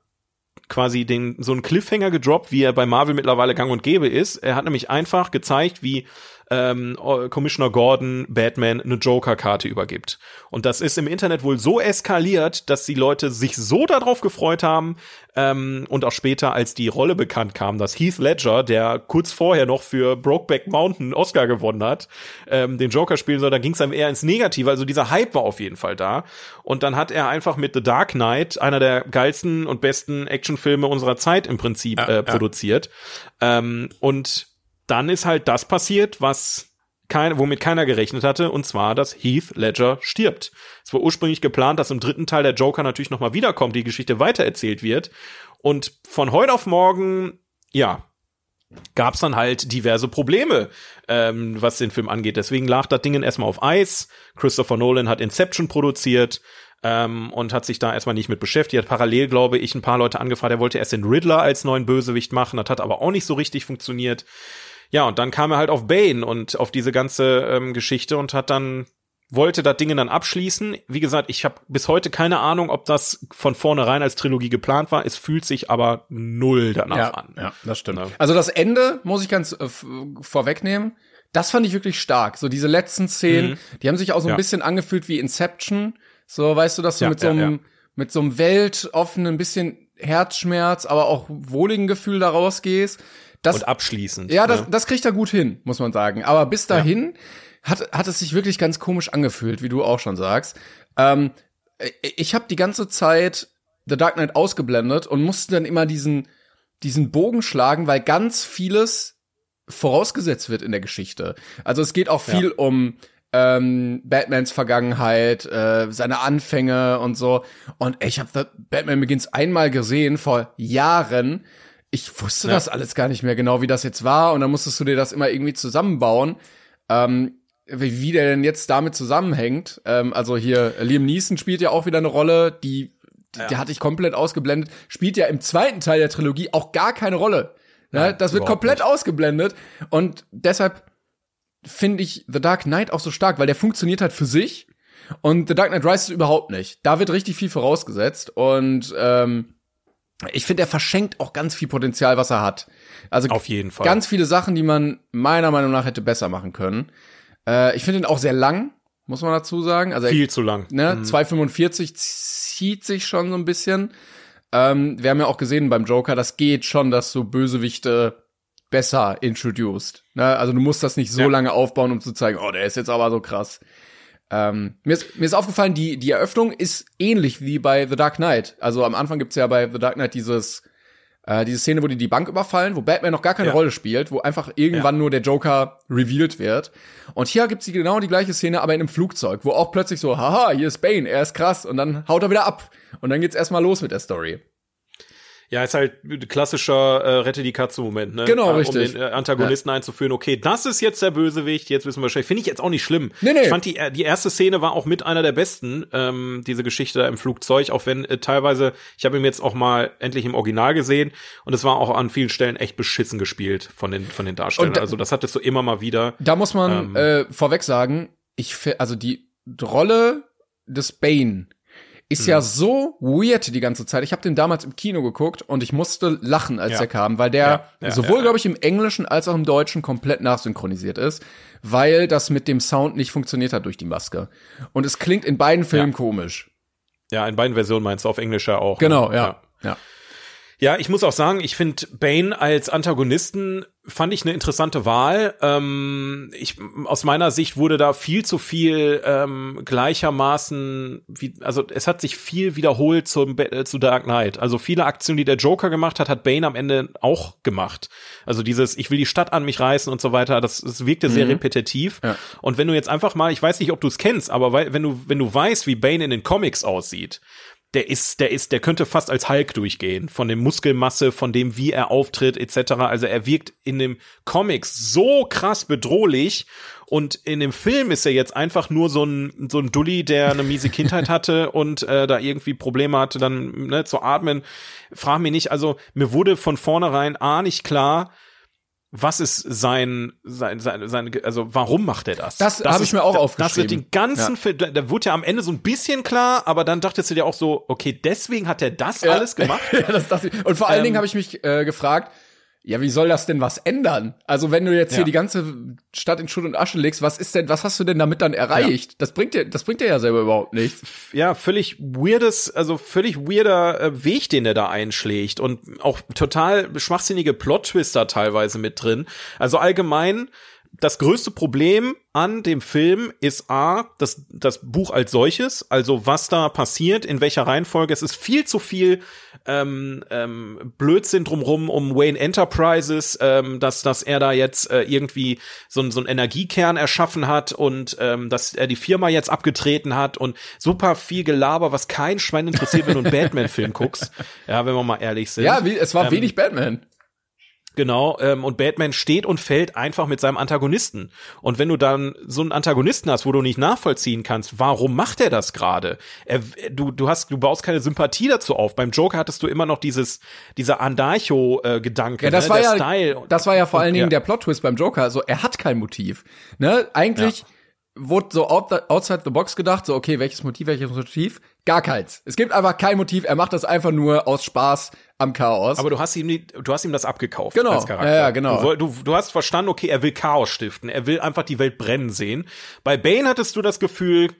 [SPEAKER 3] quasi den so einen Cliffhanger gedroppt, wie er bei Marvel mittlerweile gang und gäbe ist. Er hat nämlich einfach gezeigt, wie ähm, Commissioner Gordon Batman eine Joker-Karte übergibt. Und das ist im Internet wohl so eskaliert, dass die Leute sich so darauf gefreut haben ähm, und auch später, als die Rolle bekannt kam, dass Heath Ledger, der kurz vorher noch für Brokeback Mountain Oscar gewonnen hat, ähm, den Joker spielen soll, da ging es einem eher ins Negative. Also dieser Hype war auf jeden Fall da. Und dann hat er einfach mit The Dark Knight, einer der geilsten und besten Actionfilme unserer Zeit im Prinzip, äh, produziert. Ähm, und dann ist halt das passiert, was kein, womit keiner gerechnet hatte, und zwar, dass Heath Ledger stirbt. Es war ursprünglich geplant, dass im dritten Teil der Joker natürlich nochmal wiederkommt, die Geschichte weitererzählt wird. Und von heute auf morgen, ja, gab's dann halt diverse Probleme, ähm, was den Film angeht. Deswegen lag das Ding erstmal auf Eis. Christopher Nolan hat Inception produziert ähm, und hat sich da erstmal nicht mit beschäftigt. Hat parallel, glaube ich, ein paar Leute angefragt. Er wollte erst den Riddler als neuen Bösewicht machen. Das hat aber auch nicht so richtig funktioniert. Ja, und dann kam er halt auf Bane und auf diese ganze ähm, Geschichte und hat dann wollte das Ding dann abschließen. Wie gesagt, ich habe bis heute keine Ahnung, ob das von vornherein als Trilogie geplant war. Es fühlt sich aber null danach
[SPEAKER 2] ja,
[SPEAKER 3] an.
[SPEAKER 2] Ja, das stimmt. Ja. Also das Ende muss ich ganz äh, vorwegnehmen. Das fand ich wirklich stark. So diese letzten Szenen, mhm. die haben sich auch so ein ja. bisschen angefühlt wie Inception. So, weißt du, dass du mit so einem mit so einem weltoffenen bisschen Herzschmerz, aber auch wohligen Gefühl da rausgehst.
[SPEAKER 3] Das, und abschließend.
[SPEAKER 2] Ja, das, ne? das kriegt er gut hin, muss man sagen. Aber bis dahin hat, hat es sich wirklich ganz komisch angefühlt, wie du auch schon sagst. Ähm, ich habe die ganze Zeit The Dark Knight ausgeblendet und musste dann immer diesen, diesen Bogen schlagen, weil ganz vieles vorausgesetzt wird in der Geschichte. Also es geht auch viel ja. um ähm, Batmans Vergangenheit, äh, seine Anfänge und so. Und ich habe Batman Begins einmal gesehen vor Jahren. Ich wusste ja. das alles gar nicht mehr genau, wie das jetzt war. Und dann musstest du dir das immer irgendwie zusammenbauen. Ähm, wie, wie der denn jetzt damit zusammenhängt. Ähm, also hier, Liam Neeson spielt ja auch wieder eine Rolle, die, die, ja. die hatte ich komplett ausgeblendet. Spielt ja im zweiten Teil der Trilogie auch gar keine Rolle. Ne? Nein, das wird komplett nicht. ausgeblendet. Und deshalb finde ich The Dark Knight auch so stark, weil der funktioniert halt für sich. Und The Dark Knight Rises überhaupt nicht. Da wird richtig viel vorausgesetzt. Und ähm, ich finde, er verschenkt auch ganz viel Potenzial, was er hat. Also
[SPEAKER 3] auf jeden Fall.
[SPEAKER 2] Ganz viele Sachen, die man meiner Meinung nach hätte besser machen können. Äh, ich finde ihn auch sehr lang, muss man dazu sagen. Also
[SPEAKER 3] viel zu lang.
[SPEAKER 2] Ne, mhm. 2,45 zieht sich schon so ein bisschen. Ähm, wir haben ja auch gesehen beim Joker, das geht schon, dass so Bösewichte besser introduced. Ne? Also du musst das nicht so ja. lange aufbauen, um zu zeigen, oh, der ist jetzt aber so krass. Ähm, mir, ist, mir ist aufgefallen, die, die Eröffnung ist ähnlich wie bei The Dark Knight. Also am Anfang gibt's ja bei The Dark Knight dieses äh, diese Szene, wo die die Bank überfallen, wo Batman noch gar keine ja. Rolle spielt, wo einfach irgendwann ja. nur der Joker revealed wird. Und hier gibt's genau die gleiche Szene, aber in einem Flugzeug, wo auch plötzlich so, haha, hier ist Bane, er ist krass, und dann haut er wieder ab. Und dann geht's erstmal los mit der Story.
[SPEAKER 3] Ja, ist halt klassischer äh, Rette die Katze-Moment, ne?
[SPEAKER 2] Genau,
[SPEAKER 3] um
[SPEAKER 2] richtig.
[SPEAKER 3] Um den äh, Antagonisten ja. einzuführen, okay, das ist jetzt der Bösewicht, jetzt wissen wir wahrscheinlich. Finde ich jetzt auch nicht schlimm.
[SPEAKER 2] Nee, nee.
[SPEAKER 3] Ich fand die, äh, die erste Szene war auch mit einer der besten, ähm, diese Geschichte da im Flugzeug, auch wenn äh, teilweise, ich habe ihn jetzt auch mal endlich im Original gesehen und es war auch an vielen Stellen echt beschissen gespielt von den, von den Darstellern. Da, also das hattest du immer mal wieder.
[SPEAKER 2] Da muss man ähm, äh, vorweg sagen, ich, also die Rolle des Bane ist mhm. ja so weird die ganze Zeit. Ich habe den damals im Kino geguckt und ich musste lachen, als ja. der kam, weil der ja, ja, sowohl, glaube ich, im Englischen als auch im Deutschen komplett nachsynchronisiert ist, weil das mit dem Sound nicht funktioniert hat durch die Maske. Und es klingt in beiden Filmen komisch.
[SPEAKER 3] Ja, in beiden Versionen meinst du auf Englisch ja auch.
[SPEAKER 2] Genau, ne? ja. ja.
[SPEAKER 3] Ja, ich muss auch sagen, ich finde Bane als Antagonisten fand ich eine interessante Wahl. Ähm, ich, aus meiner Sicht wurde da viel zu viel ähm, gleichermaßen, wie, also es hat sich viel wiederholt zum, äh, zu Dark Knight. Also viele Aktionen, die der Joker gemacht hat, hat Bane am Ende auch gemacht. Also dieses, ich will die Stadt an mich reißen und so weiter, das, das wirkte mhm. sehr repetitiv. Ja. Und wenn du jetzt einfach mal, ich weiß nicht, ob du es kennst, aber weil, wenn du, wenn du weißt, wie Bane in den Comics aussieht, der ist, der ist, der könnte fast als Hulk durchgehen, von dem Muskelmasse, von dem, wie er auftritt, etc. Also er wirkt in dem Comics so krass bedrohlich und in dem Film ist er jetzt einfach nur so ein, so ein Dulli, der eine miese Kindheit hatte [laughs] und äh, da irgendwie Probleme hatte, dann ne, zu atmen. Frag mich nicht, also mir wurde von vornherein A nicht klar, was ist sein, sein, sein, sein also warum macht er das?
[SPEAKER 2] Das, das habe ich mir auch aufgeschrieben.
[SPEAKER 3] Das wird den ganzen ja. Film, da wurde ja am Ende so ein bisschen klar, aber dann dachtest du dir auch so, okay, deswegen hat er das ja. alles gemacht. [laughs]
[SPEAKER 2] ja, das dachte ich. Und vor allen ähm, Dingen habe ich mich äh, gefragt, ja, wie soll das denn was ändern? Also, wenn du jetzt ja. hier die ganze Stadt in Schutt und Asche legst, was ist denn, was hast du denn damit dann erreicht? Ja. Das bringt dir, das bringt dir ja selber überhaupt nichts.
[SPEAKER 3] Ja, völlig weirdes, also völlig weirder äh, Weg, den er da einschlägt und auch total schwachsinnige Plot-Twister teilweise mit drin. Also allgemein das größte Problem an dem Film ist A, das, das Buch als solches, also was da passiert, in welcher Reihenfolge. Es ist viel zu viel ähm, ähm, Blödsinn drumrum um Wayne Enterprises, ähm, dass, dass er da jetzt äh, irgendwie so, so einen Energiekern erschaffen hat und ähm, dass er die Firma jetzt abgetreten hat und super viel Gelaber, was kein Schwein interessiert, wenn du einen [laughs] Batman-Film guckst. Ja, wenn wir mal ehrlich sind.
[SPEAKER 2] Ja, wie, es war
[SPEAKER 3] Ähm,
[SPEAKER 2] wenig Batman.
[SPEAKER 3] Genau, ähm, und Batman steht und fällt einfach mit seinem Antagonisten. Und wenn du dann so einen Antagonisten hast, wo du nicht nachvollziehen kannst, warum macht er das gerade? Er, du, du hast, du baust keine Sympathie dazu auf. Beim Joker hattest du immer noch dieses, dieser Andarcho-Gedanke,
[SPEAKER 2] Ja, das
[SPEAKER 3] ne?
[SPEAKER 2] war
[SPEAKER 3] der
[SPEAKER 2] ja,
[SPEAKER 3] Style.
[SPEAKER 2] das war ja vor allen Dingen
[SPEAKER 3] ja.
[SPEAKER 2] der Plot-Twist beim Joker. Also er hat kein Motiv. Ne? Eigentlich wurde so out the, outside the box gedacht, so okay, welches Motiv, welches Motiv? Gar keins. Es gibt einfach kein Motiv. Er macht das einfach nur aus Spaß am Chaos.
[SPEAKER 3] Aber du hast ihm, die, du hast ihm das abgekauft
[SPEAKER 2] Genau.
[SPEAKER 3] als Charakter.
[SPEAKER 2] Ja, ja, genau.
[SPEAKER 3] Du, du, du hast verstanden, okay, er will Chaos stiften. Er will einfach die Welt brennen sehen. Bei Bane hattest du das Gefühl,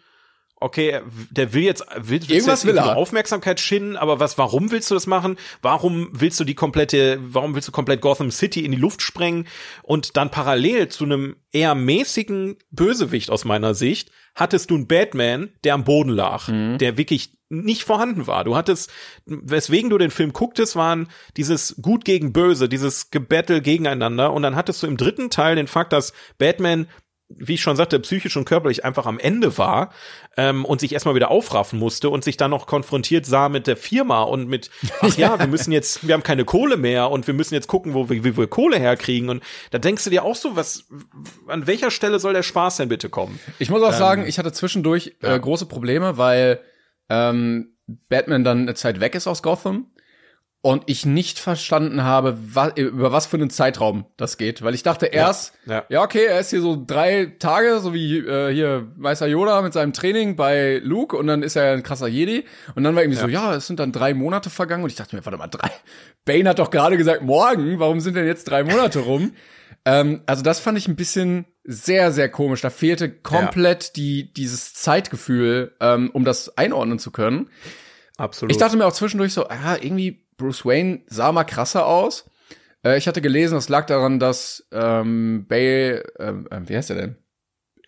[SPEAKER 3] okay, er- der will jetzt, will,
[SPEAKER 2] Irgendwas will er.
[SPEAKER 3] Aufmerksamkeit schinden, aber was, warum willst du das machen? Warum willst du die komplette, warum willst du komplett Gotham City in die Luft sprengen? Und dann parallel zu einem eher mäßigen Bösewicht aus meiner Sicht, hattest du einen Batman, der am Boden lag,
[SPEAKER 2] Mhm.
[SPEAKER 3] der wirklich nicht vorhanden war. Du hattest, weswegen du den Film gucktest, waren dieses Gut gegen Böse, dieses Gebattle gegeneinander. Und dann hattest du im dritten Teil den Fakt, dass Batman wie ich schon sagte, psychisch und körperlich einfach am Ende war ähm, und sich erstmal wieder aufraffen musste und sich dann noch konfrontiert sah mit der Firma und mit, ach ja, wir müssen jetzt, wir haben keine Kohle mehr und wir müssen jetzt gucken, wo wir, wie wir Kohle herkriegen. Und da denkst du dir auch so, was, an welcher Stelle soll der Spaß denn bitte kommen?
[SPEAKER 2] Ich muss auch sagen, ich hatte zwischendurch äh, große Probleme, weil ähm, Batman dann eine Zeit weg ist aus Gotham und ich nicht verstanden habe, wa über was für einen Zeitraum das geht, weil ich dachte erst, ja.
[SPEAKER 3] ja.
[SPEAKER 2] okay, er ist hier so drei Tage, so wie äh, hier Meister Yoda mit seinem Training bei Luke und dann ist er ein krasser Jedi und dann war irgendwie so, ja, es sind dann drei Monate vergangen und ich dachte mir, warte mal, drei. Bane hat doch gerade gesagt, morgen, warum sind denn jetzt drei Monate rum? [laughs] Ähm, also das fand ich ein bisschen sehr, sehr komisch. Da fehlte komplett die, dieses Zeitgefühl, ähm, um das einordnen zu können.
[SPEAKER 3] Absolut.
[SPEAKER 2] Ich dachte mir auch zwischendurch so, ah, irgendwie Bruce Wayne sah mal krasser aus. Äh, ich hatte gelesen, das lag daran, dass ähm, Bale, ähm, äh, wie heißt er denn?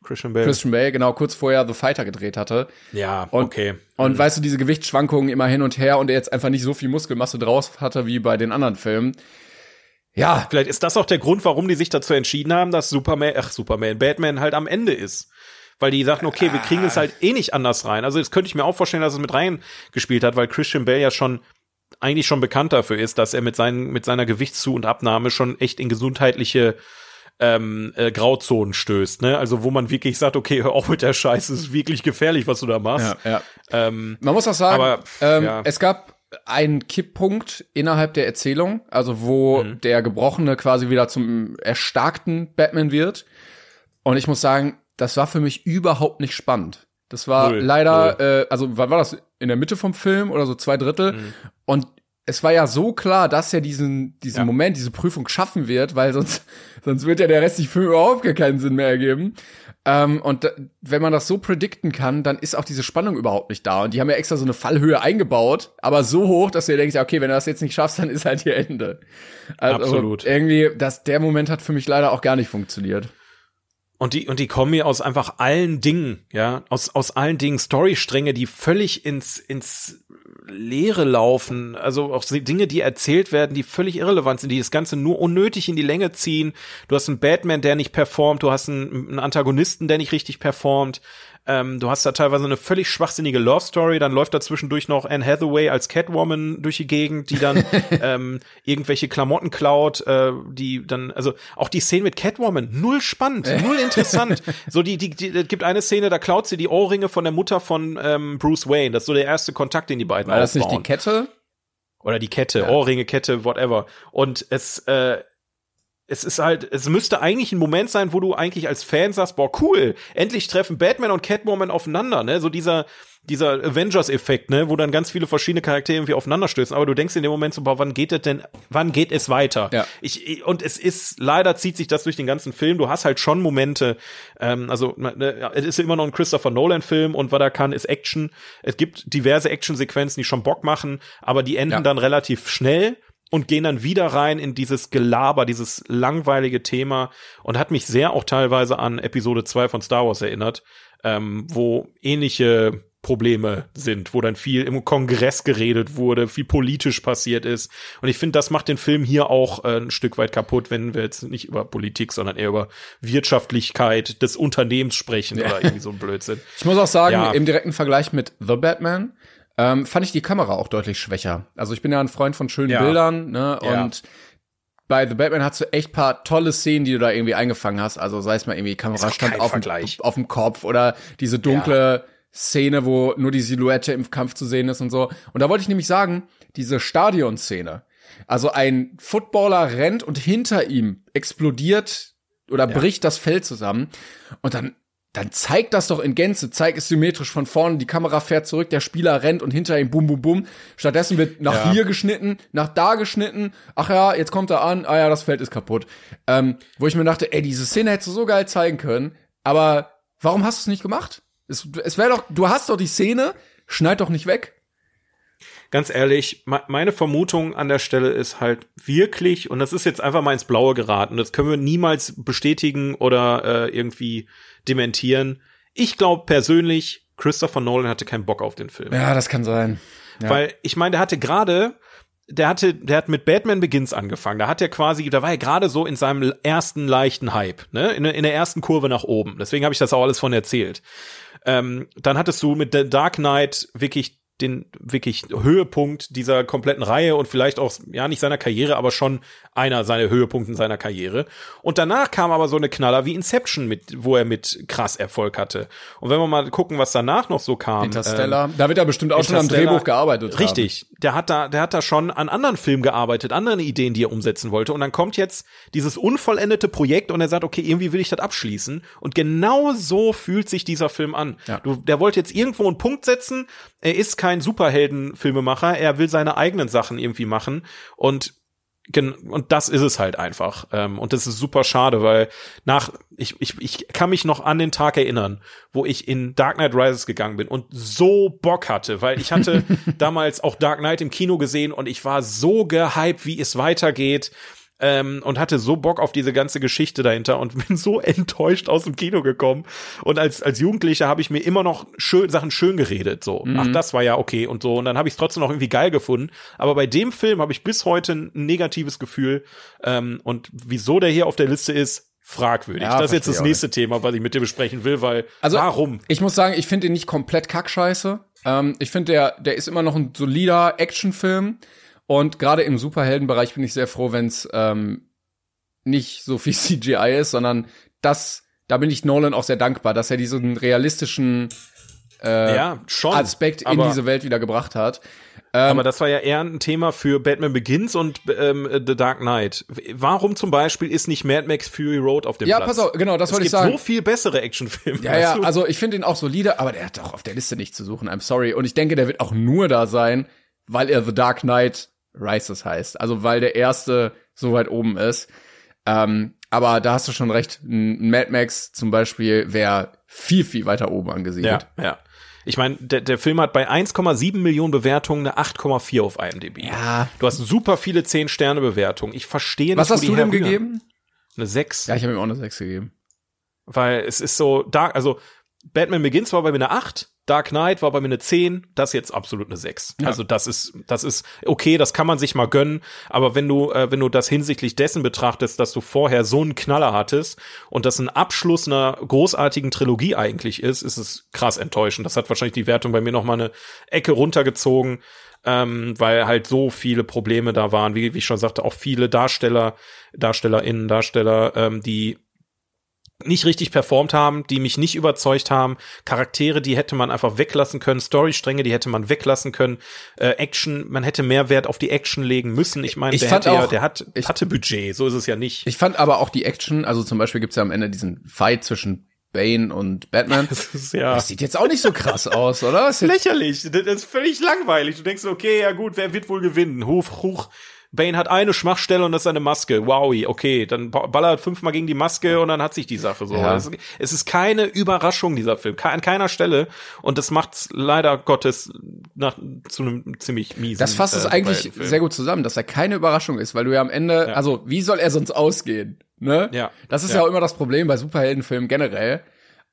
[SPEAKER 3] Christian Bale.
[SPEAKER 2] Christian Bale, genau, kurz vorher The Fighter gedreht hatte.
[SPEAKER 3] ja,
[SPEAKER 2] Und,
[SPEAKER 3] okay.
[SPEAKER 2] Und weißt du, diese Gewichtsschwankungen immer hin und her und er jetzt einfach nicht so viel Muskelmasse draus hatte wie bei den anderen Filmen. Ja,
[SPEAKER 3] Vielleicht ist das auch der Grund, warum die sich dazu entschieden haben, dass Superman, ach Superman, Batman halt am Ende ist. Weil die sagten, okay, wir kriegen es halt eh nicht anders rein. Also das könnte ich mir auch vorstellen, dass es mit reingespielt hat, weil Christian Bale ja schon eigentlich schon bekannt dafür ist, dass er mit, seinen, mit seiner Gewichtszu- und Abnahme schon echt in gesundheitliche ähm, äh, Grauzonen stößt. Ne? Also wo man wirklich sagt, okay, hör auf mit der Scheiße, es ist wirklich gefährlich, was du da machst.
[SPEAKER 2] ja, ja.
[SPEAKER 3] Ähm,
[SPEAKER 2] Man muss auch sagen,
[SPEAKER 3] Aber,
[SPEAKER 2] ähm,
[SPEAKER 3] ja.
[SPEAKER 2] es gab einen Kipppunkt innerhalb der Erzählung, also wo
[SPEAKER 3] Mhm.
[SPEAKER 2] der Gebrochene quasi wieder zum erstarkten Batman wird. Und ich muss sagen, das war für mich überhaupt nicht spannend. Das war
[SPEAKER 3] Null,
[SPEAKER 2] leider, äh, also wann war das? In der Mitte vom Film oder so zwei Drittel?
[SPEAKER 3] Mhm.
[SPEAKER 2] Und es war ja so klar, dass er diesen, diesen
[SPEAKER 3] Ja.
[SPEAKER 2] Moment, diese Prüfung schaffen wird, weil sonst, [laughs] sonst wird ja der restliche Film überhaupt gar keinen Sinn mehr ergeben. Ähm, und wenn man das so predikten kann, dann ist auch diese Spannung überhaupt nicht da. Und die haben ja extra so eine Fallhöhe eingebaut, aber so hoch, dass du dir denkst, ja, okay, wenn du das jetzt nicht schaffst, dann ist halt hier Ende. Also
[SPEAKER 3] Absolut.
[SPEAKER 2] Irgendwie, das, der Moment hat für mich leider auch gar nicht funktioniert.
[SPEAKER 3] Und die, und die kommen mir aus einfach allen Dingen, ja, aus, aus allen Dingen Storystränge, die völlig ins, ins Leere laufen. Also auch Dinge, die erzählt werden, die völlig irrelevant sind, die das Ganze nur unnötig in die Länge ziehen. Du hast einen Batman, der nicht performt, du hast einen, einen Antagonisten, der nicht richtig performt. Ähm, du hast da teilweise eine völlig schwachsinnige Love Story, dann läuft da zwischendurch noch Anne Hathaway als Catwoman durch die Gegend, die dann [laughs] ähm, irgendwelche Klamotten klaut, äh, die dann, also auch die Szene mit Catwoman, null spannend, null interessant. [laughs] so die, die, die, es gibt eine Szene, da klaut sie die Ohrringe von der Mutter von ähm, Bruce Wayne. Das ist so der erste Kontakt, den die beiden
[SPEAKER 2] War das nicht
[SPEAKER 3] aufbauen.
[SPEAKER 2] die Kette?
[SPEAKER 3] Oder die Kette,
[SPEAKER 2] Ja.
[SPEAKER 3] Ohrringe, Kette, whatever. Und es, äh, es ist halt, es müsste eigentlich ein Moment sein, wo du eigentlich als Fan sagst, boah, cool, endlich treffen Batman und Catwoman aufeinander, ne? So dieser, dieser Avengers-Effekt, ne? Wo dann ganz viele verschiedene Charaktere irgendwie aufeinander stößen. Aber du denkst in dem Moment so, boah, wann geht es denn, wann geht es weiter?
[SPEAKER 2] Ja.
[SPEAKER 3] Ich, und es ist, leider zieht sich das durch den ganzen Film. Du hast halt schon Momente, ähm, also, ne, es ist immer noch ein Christopher Nolan-Film und was er kann, ist Action. Es gibt diverse Action-Sequenzen, die schon Bock machen, aber die enden
[SPEAKER 2] Ja.
[SPEAKER 3] dann relativ schnell. Und gehen dann wieder rein in dieses Gelaber, dieses langweilige Thema und hat mich sehr auch teilweise an Episode 2 von Star Wars erinnert, ähm, wo ähnliche Probleme sind, wo dann viel im Kongress geredet wurde, viel politisch passiert ist. Und ich finde, das macht den Film hier auch äh, ein Stück weit kaputt, wenn wir jetzt nicht über Politik, sondern eher über Wirtschaftlichkeit des Unternehmens sprechen ja. oder irgendwie so ein Blödsinn.
[SPEAKER 2] Ich muss auch sagen, ja. im direkten Vergleich mit The Batman ähm, fand ich die Kamera auch deutlich schwächer. Also ich bin ja ein Freund von schönen ja. Bildern, ne? Und bei The Batman hast du echt paar tolle Szenen, die du da irgendwie eingefangen hast. Also sei es mal irgendwie Kamera stand auf, auf dem Kopf oder diese dunkle Szene, wo nur die Silhouette im Kampf zu sehen ist und so. Und da wollte ich nämlich sagen, diese Stadion-Szene. Also ein Footballer rennt und hinter ihm explodiert oder ja. bricht das Feld zusammen. Und dann, dann zeigt das doch in Gänze, zeigt es symmetrisch von vorne, die Kamera fährt zurück, der Spieler rennt und hinter ihm bum, bum, bum. Stattdessen wird nach ja. hier geschnitten, nach da geschnitten. Ach ja, jetzt kommt er an, ah ja, das Feld ist kaputt. Ähm, wo ich mir dachte, ey, diese Szene hättest du so geil zeigen können, aber warum hast du es nicht gemacht? Es, es wäre doch, du hast doch die Szene, schneid doch nicht weg.
[SPEAKER 3] Ganz ehrlich, meine Vermutung an der Stelle ist halt wirklich, und das ist jetzt einfach mal ins Blaue geraten, das können wir niemals bestätigen oder äh, irgendwie dementieren. Ich glaube persönlich, Christopher Nolan hatte keinen Bock auf den Film.
[SPEAKER 2] Ja, das kann sein.
[SPEAKER 3] Ja. Weil ich meine, der hatte gerade der hatte, der hat mit Batman Begins angefangen. Da hat er quasi, da war er gerade so in seinem ersten leichten Hype, ne, in, in der ersten Kurve nach oben. Deswegen habe ich das auch alles von erzählt. Ähm, dann hattest du mit The Dark Knight wirklich den wirklich Höhepunkt dieser kompletten Reihe und vielleicht auch, ja, nicht seiner Karriere, aber schon einer seiner Höhepunkte seiner Karriere. Und danach kam aber so eine Knaller wie Inception mit, wo er mit krass Erfolg hatte. Und wenn wir mal gucken, was danach noch so kam.
[SPEAKER 2] Interstellar. Ähm, da wird er bestimmt auch schon am Drehbuch gearbeitet.
[SPEAKER 3] Richtig. Haben. Der hat da, der hat da schon an anderen Filmen gearbeitet, anderen Ideen, die er umsetzen wollte. Und dann kommt jetzt dieses unvollendete Projekt und er sagt, okay, irgendwie will ich das abschließen. Und genau so fühlt sich dieser Film an. Ja. Du, der wollte jetzt irgendwo einen Punkt setzen. Er ist kein Superheldenfilmemacher, er will seine eigenen Sachen irgendwie machen und und das ist es halt einfach. Ähm, und das ist super schade, weil nach, ich, ich, ich kann mich noch an den Tag erinnern, wo ich in Dark Knight Rises gegangen bin und so Bock hatte, weil ich hatte [laughs] damals auch Dark Knight im Kino gesehen und ich war so gehypt, wie es weitergeht ähm, und hatte so Bock auf diese ganze Geschichte dahinter und [laughs] bin so enttäuscht aus dem Kino gekommen. Und als, als Jugendlicher habe ich mir immer noch schön, Sachen schön geredet. So, mhm. ach, das war ja okay und so. Und dann habe ich es trotzdem noch irgendwie geil gefunden. Aber bei dem Film habe ich bis heute ein negatives Gefühl. Ähm, und wieso der hier auf der Liste ist, fragwürdig. Ja, das ist jetzt das nächste Thema, was ich mit dir besprechen will, weil
[SPEAKER 2] also, warum? Ich muss sagen, ich finde ihn nicht komplett kackscheiße. Ähm, ich finde, der, der ist immer noch ein solider Actionfilm. Und gerade im Superheldenbereich bin ich sehr froh, wenn es ähm, nicht so viel [laughs] CGI ist, sondern das, da bin ich Nolan auch sehr dankbar, dass er diesen realistischen äh, ja, schon, Aspekt in diese Welt wieder gebracht hat.
[SPEAKER 3] Ähm, aber das war ja eher ein Thema für Batman Begins und ähm, The Dark Knight. Warum zum Beispiel ist nicht Mad Max Fury Road auf dem
[SPEAKER 2] ja,
[SPEAKER 3] Platz?
[SPEAKER 2] Ja, pass auf, genau, das wollte ich sagen.
[SPEAKER 3] Es gibt so viel bessere Actionfilme.
[SPEAKER 2] Ja, ja, also ich finde ihn auch solide, aber der hat doch auf der Liste nicht zu suchen. I'm sorry. Und ich denke, der wird auch nur da sein, weil er The Dark Knight Rises heißt. Also weil der erste so weit oben ist. Ähm, aber da hast du schon recht. Ein Mad Max zum Beispiel wäre viel, viel weiter oben angesiedelt.
[SPEAKER 3] Ja, ja. Ich meine, der, der Film hat bei 1,7 Millionen Bewertungen eine 8,4 auf IMDb.
[SPEAKER 2] Ja.
[SPEAKER 3] Du hast super viele 10-Sterne-Bewertungen. Ich verstehe nicht,
[SPEAKER 2] Was hast du dem gegeben?
[SPEAKER 3] Eine 6.
[SPEAKER 2] Ja, ich habe ihm auch eine 6 gegeben.
[SPEAKER 3] Weil es ist so dark, also Batman Begins war bei mir eine 8, Dark Knight war bei mir eine 10, das jetzt absolut eine 6. Ja. Also das ist, das ist okay, das kann man sich mal gönnen, aber wenn du, äh, wenn du das hinsichtlich dessen betrachtest, dass du vorher so einen Knaller hattest und das ein Abschluss einer großartigen Trilogie eigentlich ist, ist es krass enttäuschend. Das hat wahrscheinlich die Wertung bei mir noch mal eine Ecke runtergezogen, ähm, weil halt so viele Probleme da waren, wie, wie ich schon sagte, auch viele Darsteller, DarstellerInnen, Darsteller, ähm, die nicht richtig performt haben, die mich nicht überzeugt haben, Charaktere, die hätte man einfach weglassen können, Storystränge, die hätte man weglassen können, äh, Action, man hätte mehr Wert auf die Action legen müssen. Ich meine, der, hätte auch, ja, der hat, ich, hatte Budget, so ist es ja nicht.
[SPEAKER 2] Ich fand aber auch die Action, also zum Beispiel gibt's ja am Ende diesen Fight zwischen Bane und Batman. [laughs]
[SPEAKER 3] Das, ist, ja.
[SPEAKER 2] das sieht jetzt auch nicht so krass [laughs] aus, oder?
[SPEAKER 3] Das ist lächerlich. Das ist völlig langweilig. Du denkst, okay, ja gut, wer wird wohl gewinnen? Huch, huch. Bane hat eine Schwachstelle und das ist seine Maske. Wowie, okay, dann ba- ballert fünfmal gegen die Maske und dann hat sich die Sache so.
[SPEAKER 2] Ja.
[SPEAKER 3] Es, es ist keine Überraschung, dieser Film, an keiner Stelle. Und das macht's leider Gottes nach, zu einem ziemlich miesen.
[SPEAKER 2] Das fasst es
[SPEAKER 3] äh,
[SPEAKER 2] eigentlich
[SPEAKER 3] Superheldenfilm.
[SPEAKER 2] sehr gut zusammen, dass er keine Überraschung ist, weil du ja am Ende,
[SPEAKER 3] Ja.
[SPEAKER 2] also wie soll er sonst ausgehen? Ne?
[SPEAKER 3] Ja.
[SPEAKER 2] Das ist
[SPEAKER 3] Ja.
[SPEAKER 2] ja. auch immer das Problem bei Superheldenfilmen generell.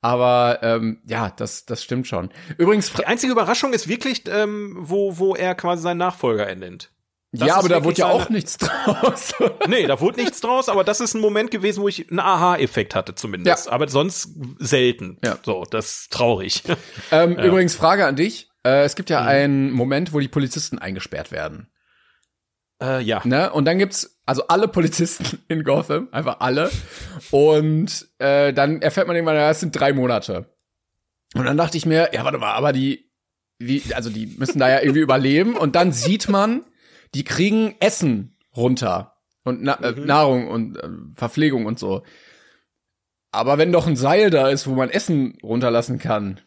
[SPEAKER 2] Aber ähm, ja, das, das stimmt schon. Übrigens,
[SPEAKER 3] Die einzige Überraschung ist wirklich, ähm, wo, wo er quasi seinen Nachfolger ernennt. Das
[SPEAKER 2] ja, aber da wurde ja auch nichts [laughs] draus.
[SPEAKER 3] Nee, da wurde nichts draus, aber das ist ein Moment gewesen, wo ich einen Aha-Effekt hatte zumindest.
[SPEAKER 2] Ja.
[SPEAKER 3] Aber sonst selten.
[SPEAKER 2] Ja.
[SPEAKER 3] So, das ist traurig. [laughs]
[SPEAKER 2] ähm, Übrigens, Frage an dich. Äh, es gibt
[SPEAKER 3] Mhm.
[SPEAKER 2] ja einen Moment, wo die Polizisten eingesperrt werden.
[SPEAKER 3] äh, ja.
[SPEAKER 2] Ne? Und dann gibt's also alle Polizisten [laughs] in Gotham, einfach alle. Und äh, dann erfährt man irgendwann, ja, es sind drei Monate. Und dann dachte ich mir, ja, warte mal, aber die, wie, also die müssen da ja irgendwie überleben. Und dann sieht man, die kriegen Essen runter und Na äh, Nahrung und äh, Verpflegung und so. Aber wenn doch ein Seil da ist, wo man Essen runterlassen kann,